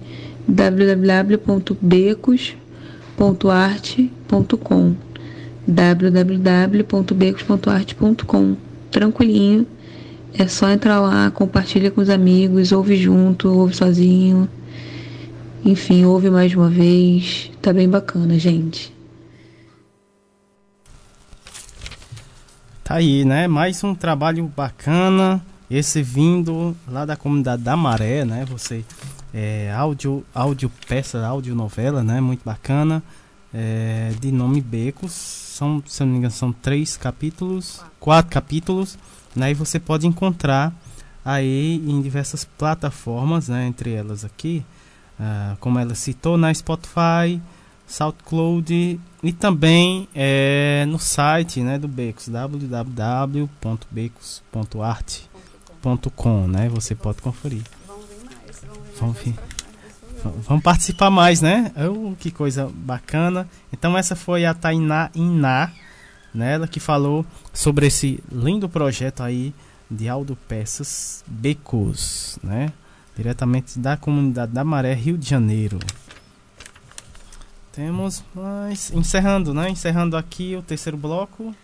Speaker 33: www.becos.arte.com www.becos.arte.com Tranquilinho, é só entrar lá, compartilha com os amigos, ouve junto, ouve sozinho. Enfim, ouve mais uma vez. Tá bem bacana, gente.
Speaker 15: Tá aí, né? Mais um trabalho bacana. Esse vindo lá da comunidade da Maré, né? Você é áudio, áudio peça, áudio novela, né? Muito bacana. É, de nome Becos. São, se não me engano, são três capítulos, quatro capítulos, né? E você pode encontrar aí em diversas plataformas, né? Entre elas aqui, uh, como ela citou, na Spotify, SoundCloud e também é, no site né, do Becos, www.becos.arte.com, né? Você pode conferir. Vamos. Vamos participar mais, né? Oh, que coisa bacana. Então essa foi a Tainá Iná, né? Ela que falou sobre esse lindo projeto aí de Aldo Peças Becos, né? Diretamente da comunidade da Maré, Rio de Janeiro. Temos mais. Encerrando, né? Encerrando aqui o terceiro bloco.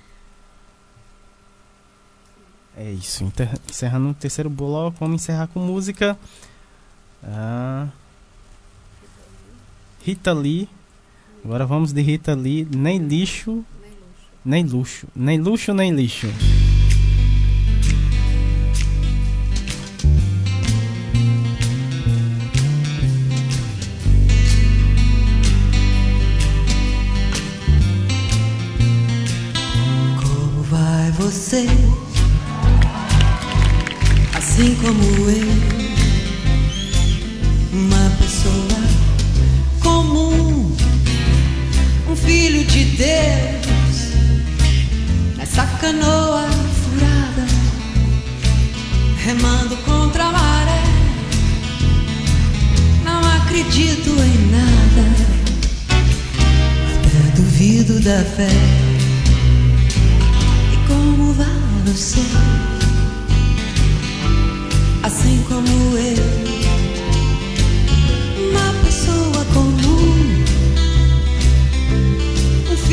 Speaker 15: É isso. Encerrando o terceiro bloco. Vamos encerrar com música. Ah, Rita Lee. Agora vamos de Rita Lee. Nem lixo. Nem luxo. Nem luxo, nem lixo.
Speaker 34: você, assim como eu, filho de Deus, nessa canoa furada, remando contra a maré. Não acredito em nada, até duvido da fé como vai você, assim como eu,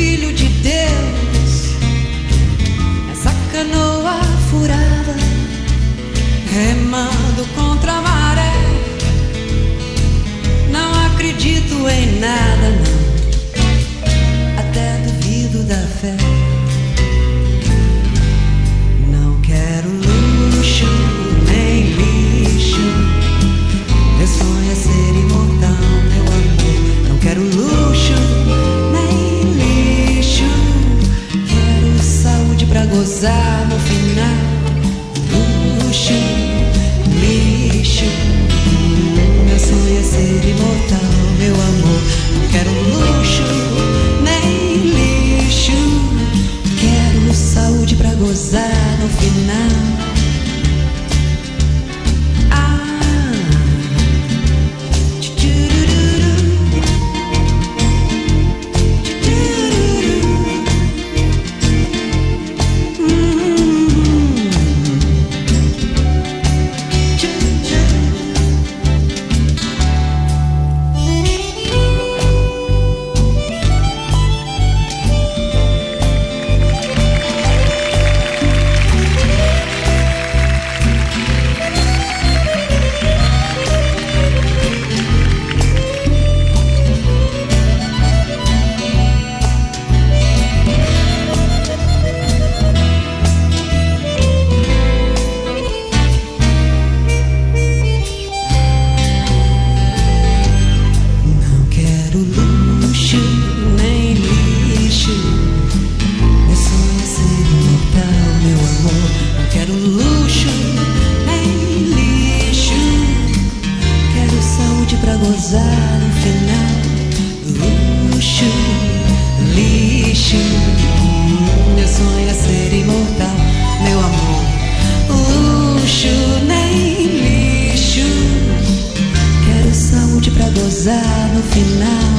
Speaker 34: filho de Deus, essa canoa furada, remando contra a maré. Não acredito em nada, não, até duvido da fé. Gozar no final. Luxo, lixo. Meu sonho é ser imortal, meu amor. Não quero luxo, nem lixo. Quero saúde pra gozar no final. no final.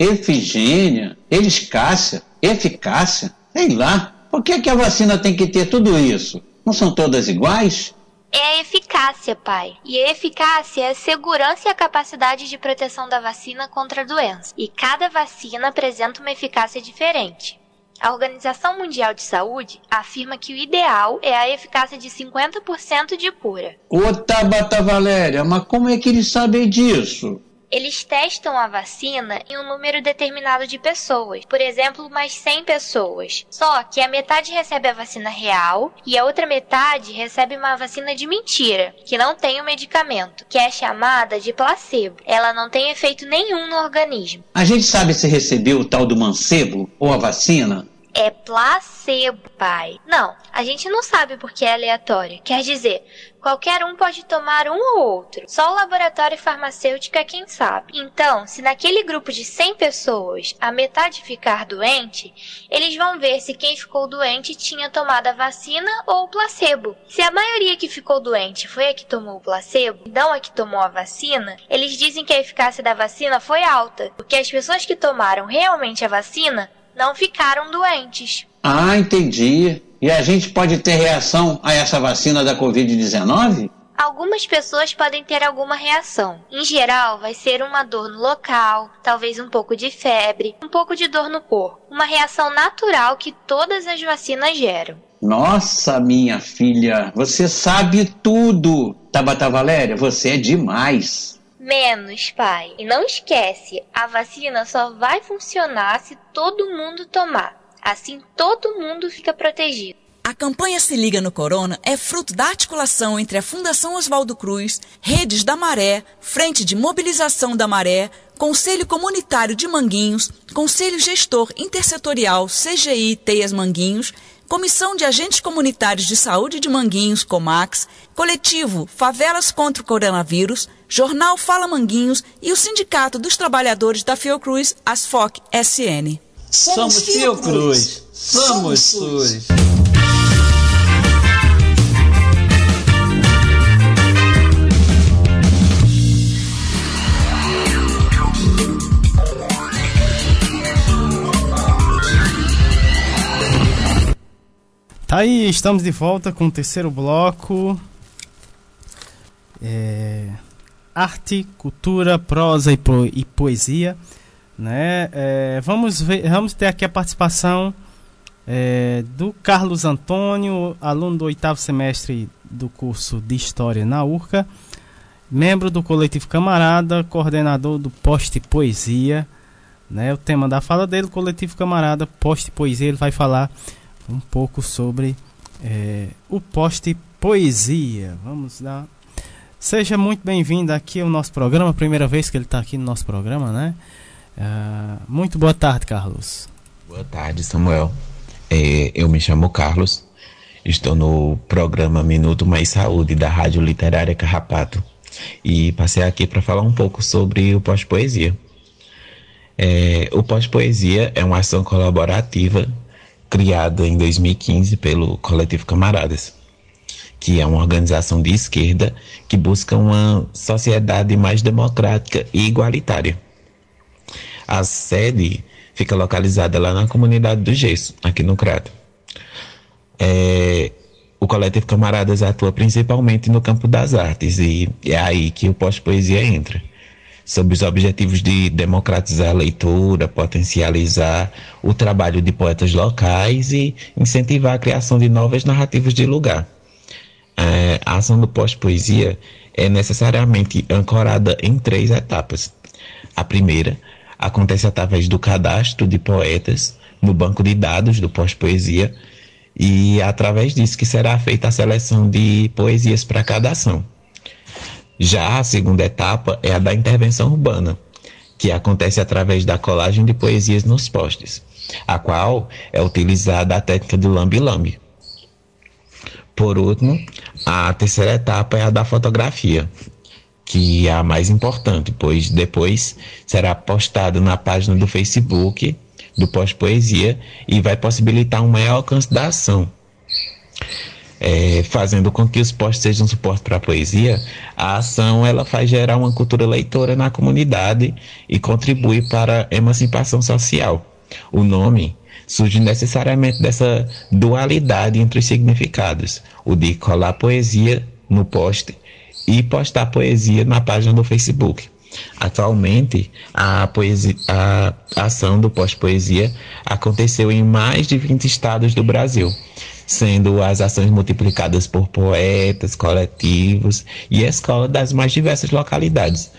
Speaker 35: Efigênia, eficácia, eficácia, sei lá. Por que, que a vacina tem que ter tudo isso? Não são todas iguais?
Speaker 23: É a eficácia, pai. E a eficácia é a segurança e a capacidade de proteção da vacina contra a doença. E cada vacina apresenta uma eficácia diferente. A Organização Mundial de Saúde afirma que o ideal é a eficácia de 50% de cura.
Speaker 35: Ô Tabata Valéria, mas como é que eles sabem disso?
Speaker 23: Eles testam a vacina em um número determinado de pessoas, por exemplo, umas 100 pessoas. Só que a metade recebe a vacina real e a outra metade recebe uma vacina de mentira, que não tem o medicamento, que é chamada de placebo. Ela não tem efeito nenhum no organismo.
Speaker 35: A gente sabe se recebeu o tal do mancebo ou a vacina?
Speaker 23: É placebo, pai. Não, a gente não sabe porque é aleatório. Quer dizer, qualquer um pode tomar um ou outro. Só o laboratório farmacêutico é quem sabe. Então, se naquele grupo de 100 pessoas a metade ficar doente, eles vão ver se quem ficou doente tinha tomado a vacina ou o placebo. Se a maioria que ficou doente foi a que tomou o placebo, não a que tomou a vacina, eles dizem que a eficácia da vacina foi alta, porque as pessoas que tomaram realmente a vacina não ficaram doentes.
Speaker 35: Ah, entendi. E a gente pode ter reação a essa vacina da Covid-19?
Speaker 23: Algumas pessoas podem ter alguma reação. Em geral, vai ser uma dor no local, talvez um pouco de febre, um pouco de dor no corpo. Uma reação natural que todas as vacinas geram.
Speaker 35: Nossa, minha filha, você sabe tudo. Tabata Valéria, você é demais.
Speaker 23: Menos, pai. E não esquece, a vacina só vai funcionar se todo mundo tomar. Assim todo mundo fica protegido.
Speaker 24: A campanha Se Liga no Corona é fruto da articulação entre a Fundação Oswaldo Cruz, Redes da Maré, Frente de Mobilização da Maré, Conselho Comunitário de Manguinhos, Conselho Gestor Intersetorial CGI Teias Manguinhos Comissão de Agentes Comunitários de Saúde de Manguinhos, Comax, Coletivo Favelas contra o Coronavírus, Jornal Fala Manguinhos e o Sindicato dos Trabalhadores da Fiocruz, Asfoc SN.
Speaker 22: Somos Fiocruz, somos SUS.
Speaker 15: Tá aí, estamos de volta com o terceiro bloco. É, arte, cultura, prosa e, po e poesia. Né? É, vamos, ver, vamos ter aqui a participação é, do Carlos Antônio, aluno do oitavo semestre do curso de História na URCA, membro do coletivo Camarada, coordenador do Poste Poesia. Né, o tema da fala dele, coletivo Camarada, Poste Poesia, ele vai falar um pouco sobre é, o Poste Poesia. Vamos lá. Seja muito bem-vindo aqui ao nosso programa, primeira vez que ele está aqui no nosso programa, né? Uh, muito boa tarde, Carlos.
Speaker 36: Boa tarde, Samuel. É, eu me chamo Carlos, estou no programa Minuto Mais Saúde da Rádio Literária Carrapato e passei aqui para falar um pouco sobre o pós-poesia. É, o pós-poesia é uma ação colaborativa criada em 2015 pelo Coletivo Camaradas, que é uma organização de esquerda que busca uma sociedade mais democrática e igualitária. A sede fica localizada lá na comunidade do Gesso, aqui no Crato. É, o Coletivo Camaradas atua principalmente no campo das artes e é aí que o pós-poesia entra. Sob os objetivos de democratizar a leitura, potencializar o trabalho de poetas locais e incentivar a criação de novas narrativas de lugar. É, a ação do pós-poesia é necessariamente ancorada em três etapas. A primeira acontece através do cadastro de poetas no banco de dados do pós-poesia e é através disso que será feita a seleção de poesias para cada ação. Já a segunda etapa é a da intervenção urbana, que acontece através da colagem de poesias nos postes, a qual é utilizada a técnica do lambi-lambi. Por último, a terceira etapa é a da fotografia, que é a mais importante, pois depois será postado na página do Facebook do Pós-Poesia e vai possibilitar um maior alcance da ação. É, fazendo com que os posts sejam suporte para a poesia, a ação ela faz gerar uma cultura leitora na comunidade e contribui para a emancipação social. O nome surge necessariamente dessa dualidade entre os significados, o de colar poesia no post e postar poesia na página do Facebook. Atualmente, a, poesia, a ação do pós-poesia aconteceu em mais de 20 estados do Brasil, sendo as ações multiplicadas por poetas, coletivos e escolas das mais diversas localidades.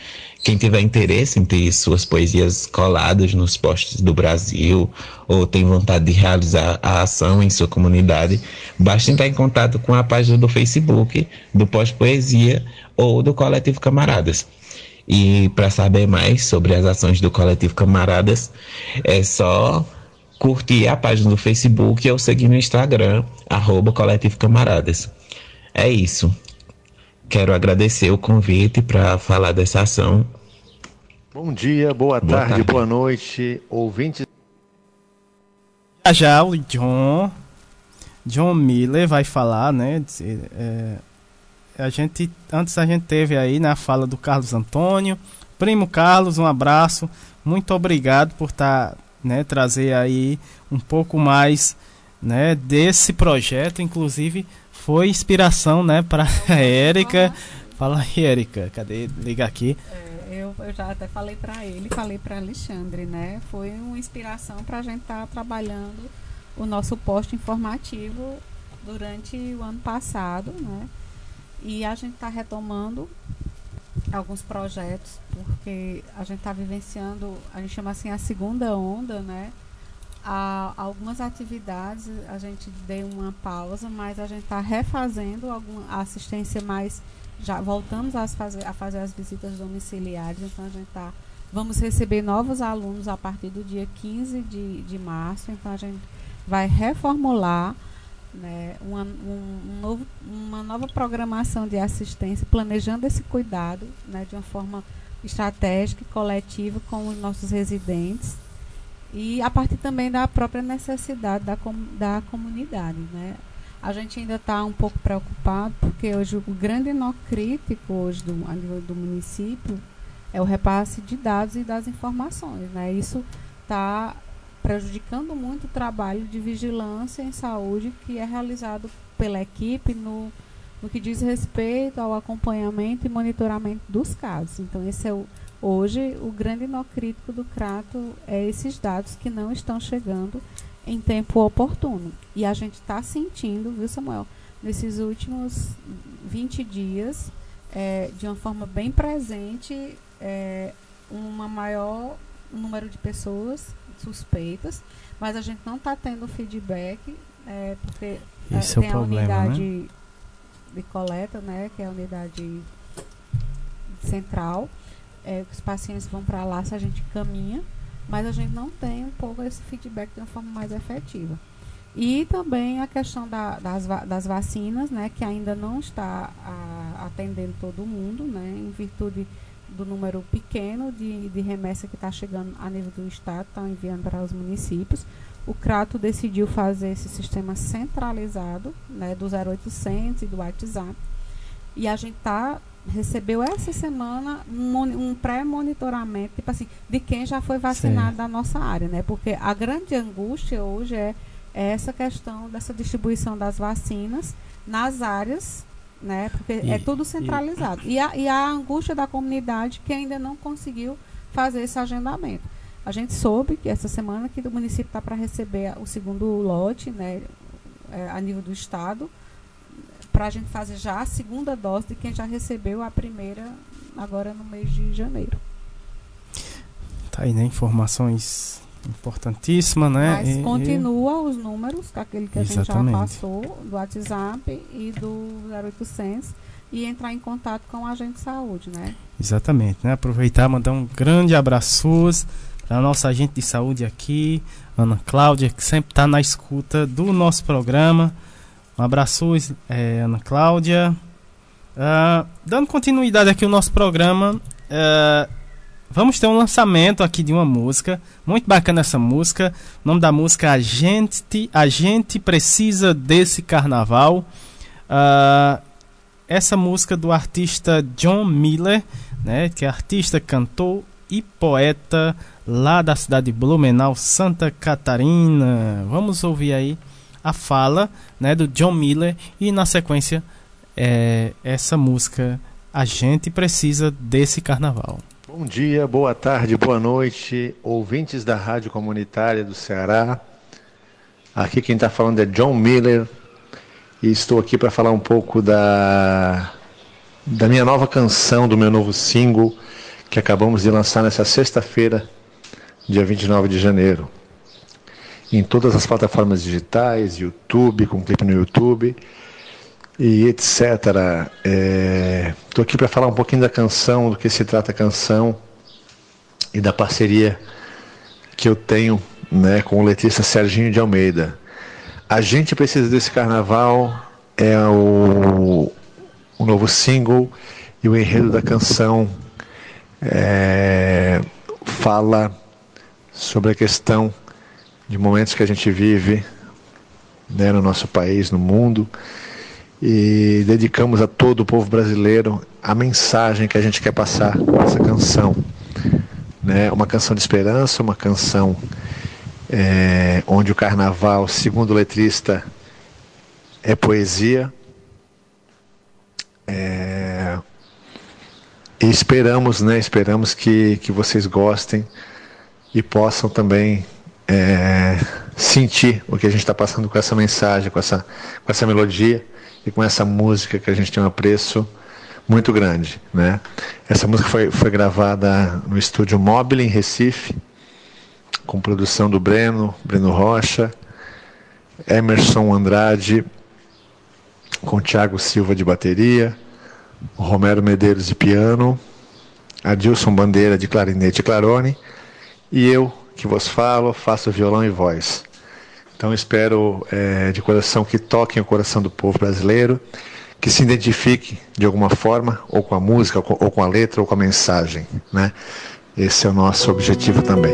Speaker 36: Quem tiver interesse em ter suas poesias coladas nos postes do Brasil ou tem vontade de realizar a ação em sua comunidade, basta entrar em contato com a página do Facebook do Pós-Poesia ou do Coletivo Camaradas. E para saber mais sobre as ações do Coletivo Camaradas, é só curtir a página do Facebook ou seguir no Instagram, arroba Coletivo Camaradas. É isso. Quero agradecer o convite para falar dessa ação.
Speaker 37: Bom dia, boa, boa tarde, tarde, boa noite, ouvintes.
Speaker 15: Já já o John, John Miller vai falar, né? É, a gente, antes a gente teve aí na né, fala do Carlos Antônio, primo Carlos, um abraço, muito obrigado por estar, tá, né, trazer aí um pouco mais, né, desse projeto, inclusive foi inspiração, né, para a Érica. Fala aí, Érica, cadê? Liga aqui.
Speaker 16: É, eu, eu já até falei para ele, falei para Alexandre, né? Foi uma inspiração para a gente estar tá trabalhando o nosso posto informativo durante o ano passado, né? E a gente está retomando alguns projetos, porque a gente está vivenciando, a gente chama assim a segunda onda, né? a, algumas atividades a gente deu uma pausa, mas a gente está refazendo alguma assistência mais. Já voltamos a fazer, a fazer as visitas domiciliares, então a gente está. Vamos receber novos alunos a partir do dia 15 de, de março, então a gente vai reformular né, uma, um, um novo, uma nova programação de assistência, planejando esse cuidado né, de uma forma estratégica e coletiva com os nossos residentes e a partir também da própria necessidade da, com, da comunidade. Né? A gente ainda está um pouco preocupado, porque hoje o grande nó crítico hoje do, a nível do município é o repasse de dados e das informações. Né? Isso está prejudicando muito o trabalho de vigilância em saúde que é realizado pela equipe no, no que diz respeito ao acompanhamento e monitoramento dos casos. Então, esse é o, Hoje, o grande nó crítico do Crato é esses dados que não estão chegando em tempo oportuno. E a gente está sentindo, viu, Samuel, nesses últimos 20 dias, é, de uma forma bem presente, é, uma maior número de pessoas suspeitas, mas a gente não está tendo feedback, é, porque é,
Speaker 15: Esse é
Speaker 16: tem
Speaker 15: o
Speaker 16: a
Speaker 15: problema,
Speaker 16: unidade
Speaker 15: né?
Speaker 16: de coleta, né, que é a unidade central. É, os pacientes vão para lá se a gente caminha, mas a gente não tem um pouco esse feedback de uma forma mais efetiva. E também a questão da, das, das vacinas, né, que ainda não está a- atendendo todo mundo, né, em virtude do número pequeno de, de remessa que está chegando a nível do Estado, estão enviando para os municípios. O Crato decidiu fazer esse sistema centralizado, né, do 0800 e do WhatsApp. E a gente tá, recebeu essa semana um, um pré-monitoramento, tipo assim, de quem já foi vacinado
Speaker 15: Certo.
Speaker 16: da nossa área, né? Porque a grande angústia hoje é, é essa questão dessa distribuição das vacinas nas áreas, né? Porque é
Speaker 15: E-
Speaker 16: tudo centralizado. E, a, e a angústia da comunidade que ainda não conseguiu fazer esse agendamento. A gente soube que essa semana que o município está para receber o segundo lote, né? é, a nível do estado, para a gente fazer já a segunda dose de quem já recebeu a primeira agora no mês de janeiro.
Speaker 15: Tá aí, né? Informações importantíssimas, né?
Speaker 16: Mas
Speaker 15: E- e-
Speaker 16: continua os números, aquele que a gente já
Speaker 15: Exatamente.
Speaker 16: passou, do WhatsApp e do 0800, e entrar em contato com o agente de saúde, né?
Speaker 15: Exatamente, né? Aproveitar e mandar um grande abraço para a nossa agente de saúde aqui, Ana Cláudia, que sempre está na escuta do nosso programa. Um abraço, eh, Ana Cláudia. Ah, dando continuidade aqui ao nosso programa, ah, vamos ter um lançamento aqui de uma música. Muito bacana essa música. O nome da música é A Gente, a gente Precisa Desse Carnaval. Ah, essa música do artista John Miller, né, que é artista, cantor e poeta lá da cidade de Blumenau, Santa Catarina. Vamos ouvir aí a fala, né, do John Miller e na sequência é, essa música A gente precisa desse carnaval.
Speaker 38: Bom dia, boa tarde, boa noite, ouvintes da Rádio Comunitária do Ceará. Aqui quem está falando é John Miller e estou aqui para falar um pouco da, da minha nova canção, do meu novo single que acabamos de lançar nessa sexta-feira, dia 29 de janeiro. Em todas as plataformas digitais, YouTube, com clipe no YouTube e etc. Estou aqui para falar um pouquinho da canção, do que se trata a canção e da parceria que eu tenho né, com o letrista Serginho de Almeida. A gente precisa desse carnaval é o, o novo single e o enredo da canção é, fala sobre a questão de momentos que a gente vive né, no nosso país, no mundo, e dedicamos a todo o povo brasileiro a mensagem que a gente quer passar com essa canção. Né? Uma canção de esperança, uma canção é, onde o carnaval, segundo o letrista, é poesia. É, e esperamos, né? Esperamos que, que vocês gostem e possam também é, sentir o que a gente está passando com essa mensagem, com essa, com essa melodia e com essa música que a gente tem um apreço muito grande, né? Essa música foi, foi gravada no estúdio Mobile em Recife, com produção do Breno, Breno Rocha, Emerson Andrade, com Thiago Silva de bateria, Romero Medeiros de piano, Adilson Bandeira de clarinete e clarone, e eu, que vos falo, faço violão e voz. Então espero é, de coração que toquem o coração do povo brasileiro, que se identifique de alguma forma, ou com a música, ou com, a letra, ou com a mensagem. Né? Esse é o nosso objetivo também.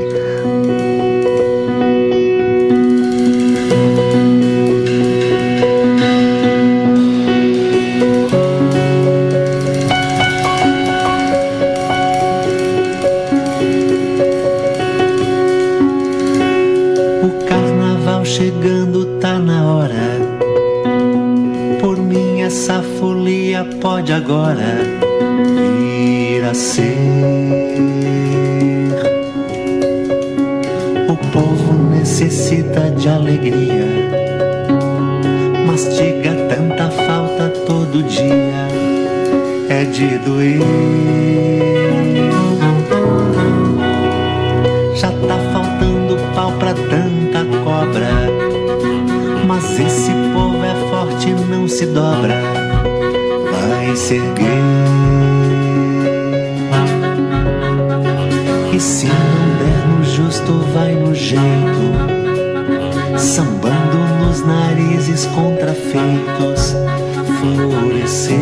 Speaker 39: Agora vir a ser. O povo
Speaker 38: necessita de alegria. Mastiga tanta falta todo dia, é de doer. Já tá faltando pau pra tanta cobra, mas esse povo é forte, não se dobra, vai se erguer. E se não der no justo, vai no jeito, sambando nos narizes contrafeitos, florescer.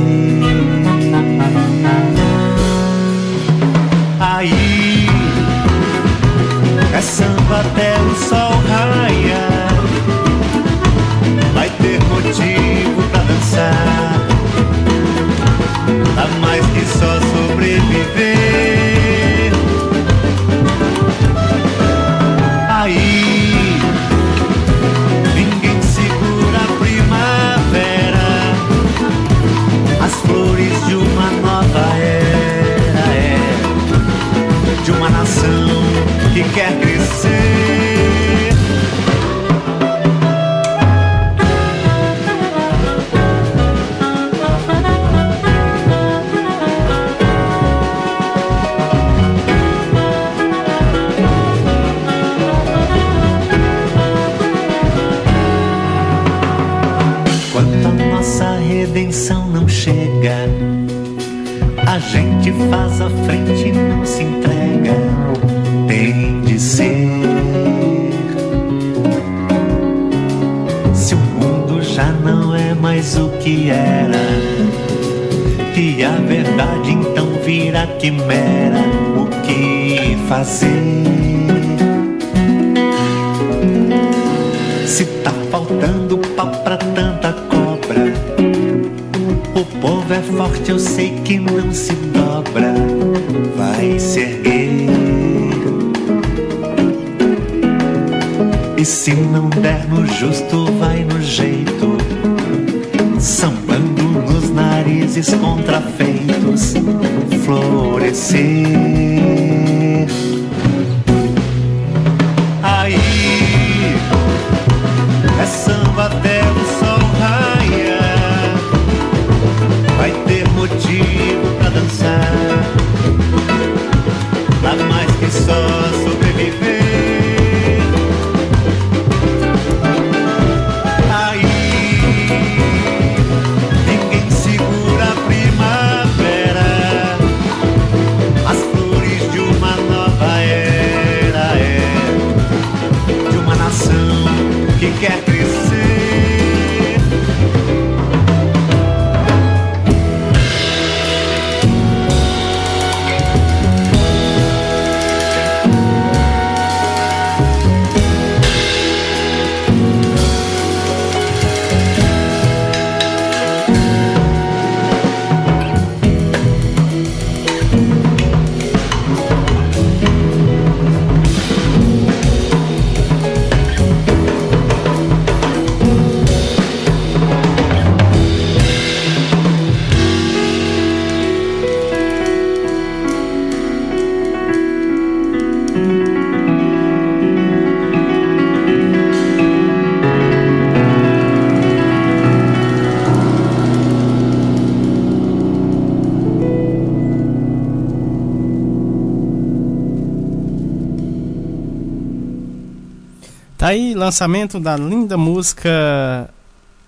Speaker 15: Lançamento da linda música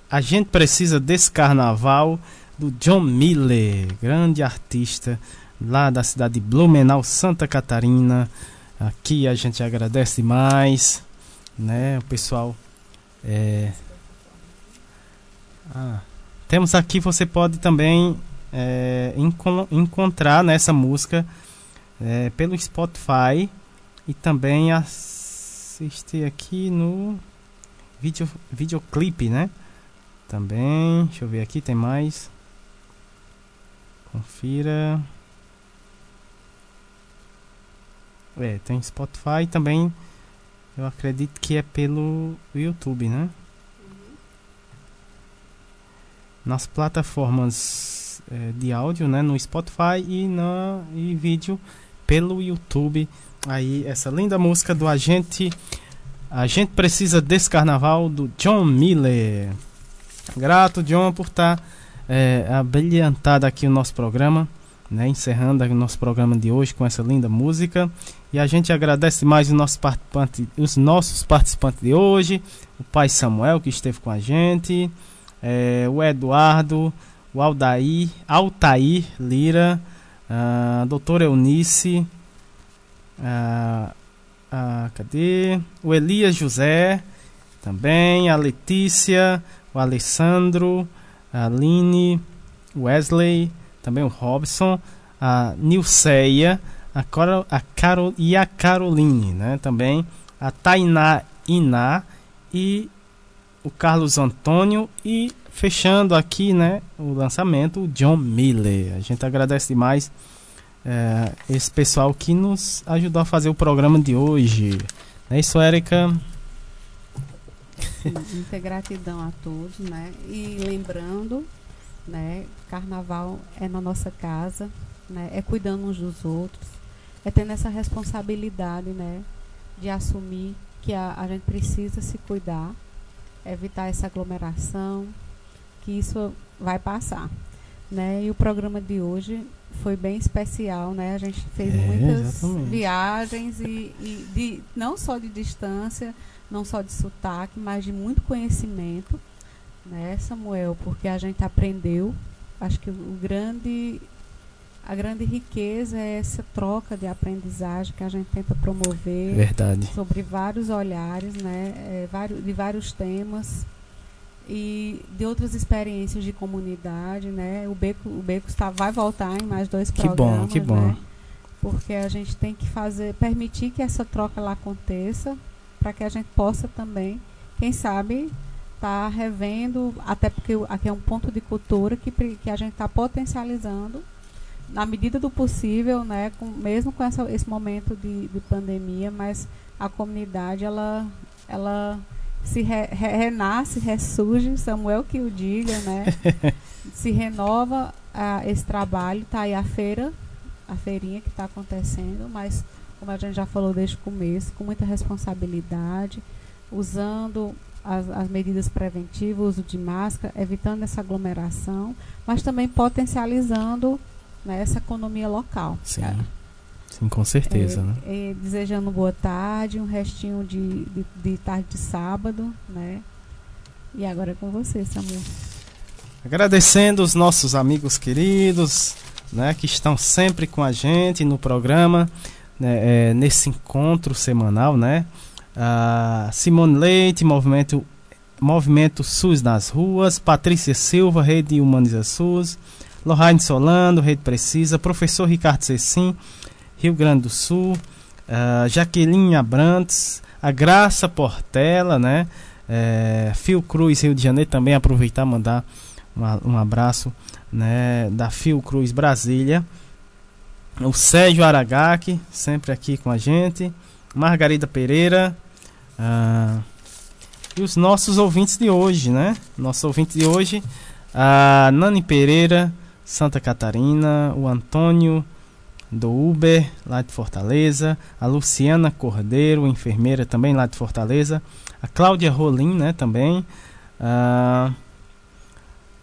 Speaker 15: A Gente Precisa desse Carnaval, do John Miller, grande artista lá da cidade de Blumenau, Santa Catarina. Aqui a gente agradece demais, né? O pessoal. É... Ah, temos aqui, você pode também é, encon- encontrar nessa música é, pelo Spotify e também assistir aqui no vídeo, videoclipe, né? Também, deixa eu ver aqui, tem mais. Confira. É, tem Spotify também. Eu acredito que é pelo YouTube, né? Nas plataformas é, de áudio, né? No Spotify e, na, e vídeo pelo YouTube. Aí, essa linda música do Agente A gente precisa desse carnaval do John Miller. Grato, John, por estar tá, é, abrilhantado aqui o nosso programa, né? Encerrando o nosso programa de hoje com essa linda música. E a gente agradece mais os nossos participantes, os nossos participantes de hoje, o pai Samuel que esteve com a gente, é, o Eduardo, o Aldair, Altair Lira, a doutora Eunice, a, a, cadê? O Elias José, também, a Letícia, o Alessandro, a Aline, Wesley, também o Robson, a Nilceia, a, Coro, a Carol e a Caroline, né? Também a Tainá Iná e o Carlos Antônio e fechando aqui, né, o lançamento, John Miller. A gente agradece demais é, esse pessoal que nos ajudou a fazer o programa de hoje. É isso, Érica?
Speaker 16: Muita gratidão a todos, né? E lembrando, né, carnaval é na nossa casa, né? É cuidando uns dos outros, é tendo essa responsabilidade, né, de assumir que a, a gente precisa se cuidar, evitar essa aglomeração, que isso vai passar, né? E o programa de hoje foi bem especial, né? A gente fez é, muitas exatamente. viagens e, e de, não só de distância, não só de sotaque, mas de muito conhecimento, né, Samuel? Porque a gente aprendeu. Acho que o grande a grande riqueza é essa troca de aprendizagem que a gente tenta promover
Speaker 15: Verdade.
Speaker 16: sobre vários olhares, né, é, vários, de vários temas e de outras experiências de comunidade, né? O Beco, o Beco está, vai voltar em mais dois
Speaker 15: que
Speaker 16: programas,
Speaker 15: bom, que bom. Né?
Speaker 16: Porque a gente tem que fazer, permitir que essa troca lá aconteça, para que a gente possa também, quem sabe, estar tá revendo, até porque aqui é um ponto de cultura que, que a gente está potencializando na medida do possível, né? Com, mesmo com essa, esse momento de, de pandemia, mas a comunidade ela, ela se re, re, renasce, ressurge, Samuel que o diga, né? se renova esse trabalho, tá aí a feira, a feirinha que está acontecendo, mas como a gente já falou desde o começo, com muita responsabilidade, usando as, as medidas preventivas, o uso de máscara, evitando essa aglomeração, mas também potencializando né, essa economia local.
Speaker 15: Sim. Sim, com certeza.
Speaker 16: É,
Speaker 15: né?
Speaker 16: é, desejando boa tarde, um restinho de, de, de, tarde de sábado, né? E agora é com você, Samuel.
Speaker 15: Agradecendo os nossos amigos queridos, né, que estão sempre com a gente no programa, né, é, nesse encontro semanal, né? A Simone Leite, Movimento, Movimento SUS nas ruas, Patrícia Silva, Rede Humaniza SUS, Lohane Solano, Rede Precisa, Professor Ricardo Cecim, Rio Grande do Sul, uh, Jaqueline Abrantes, a Graça Portela, né? É, Fio Cruz, Rio de Janeiro, também aproveitar mandar uma, um abraço né, da Fio Cruz Brasília. O Sérgio Aragaki, sempre aqui com a gente. Margarida Pereira. Uh, e os nossos ouvintes de hoje, né? Nosso ouvinte de hoje, a Nani Pereira, Santa Catarina, o Antônio do Uber, lá de Fortaleza, a Luciana Cordeiro, enfermeira também lá de Fortaleza, a Cláudia Rolim, né, também, a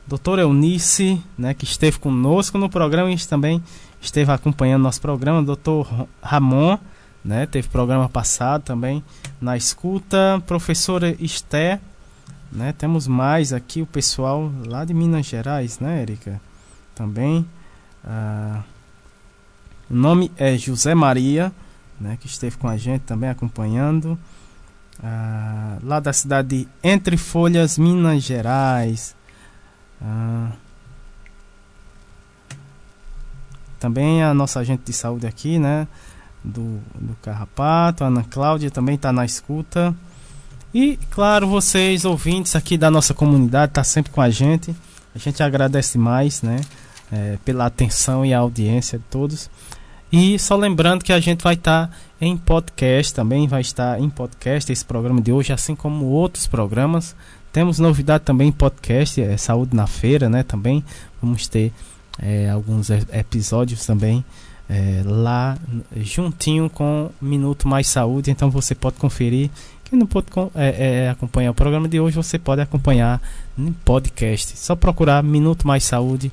Speaker 15: doutora Eunice, né, que esteve conosco no programa e também esteve acompanhando nosso programa, doutor Ramon, né, teve programa passado também na escuta, professora Esté, né, temos mais aqui o pessoal lá de Minas Gerais, né, Erika, também, uh, o nome é José Maria, né, que esteve com a gente também acompanhando. Ah, lá da cidade de Entre Folhas, Minas Gerais. Ah, também a nossa agente de saúde aqui, né? Do, do Carrapato, Ana Cláudia também está na escuta. E, claro, vocês, ouvintes aqui da nossa comunidade, está sempre com a gente. A gente agradece mais, né? É, pela atenção e a audiência de todos. E só lembrando que a gente vai estar tá em podcast também, vai estar em podcast esse programa de hoje, assim como outros programas. Temos novidade também em podcast, é Saúde na Feira, né? Também vamos ter é, alguns episódios também é, lá juntinho com Minuto Mais Saúde. Então você pode conferir Quem não pôde é, é, acompanhar o programa de hoje, você pode acompanhar no podcast. Só procurar Minuto Mais Saúde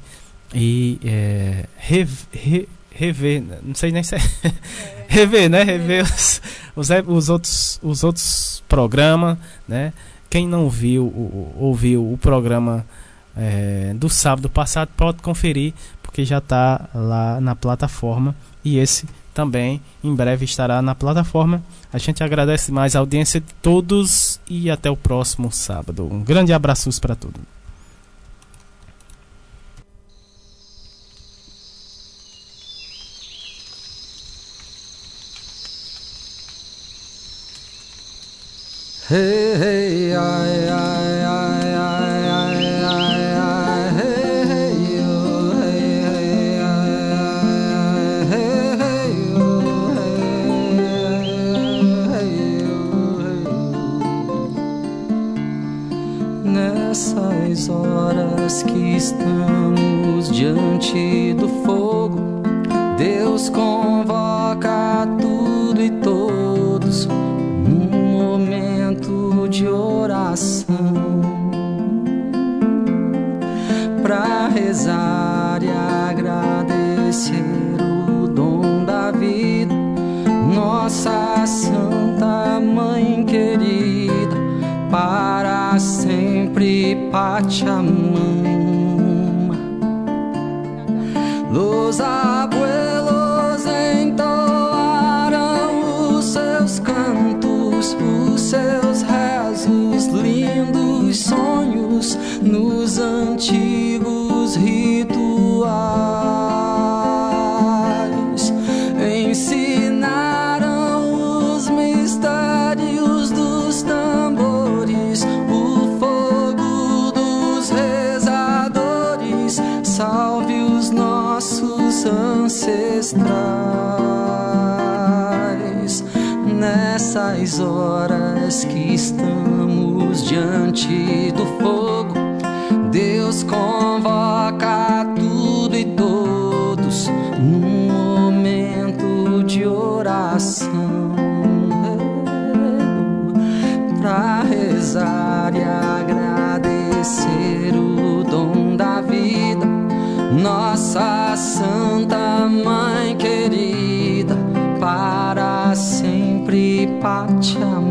Speaker 15: e é, re, re, rever, não sei nem se é, rever, né? Rever os, os, os, outros, os outros programas, né? Quem não viu, ouviu o programa é, do sábado passado, pode conferir, porque já está lá na plataforma. E esse também em breve estará na plataforma. A gente agradece mais a audiência de todos e até o próximo sábado. Um grande abraço para todos.
Speaker 40: Nessas horas que estamos diante do fogo, Deus convoca tudo e todos de oração para rezar e agradecer o dom da vida, nossa Santa Mãe querida, para sempre Pachamama. Los abuelos entoaram os seus cantos, os seus sonhos nos antigos rituais. Ensinaram os mistérios dos tambores, o fogo dos rezadores. Salve os nossos ancestrais nessas horas que estamos diante do fogo. Deus convoca tudo e todos num momento de oração para rezar e agradecer o dom da vida. Nossa Santa Mãe querida, para sempre Pachamama.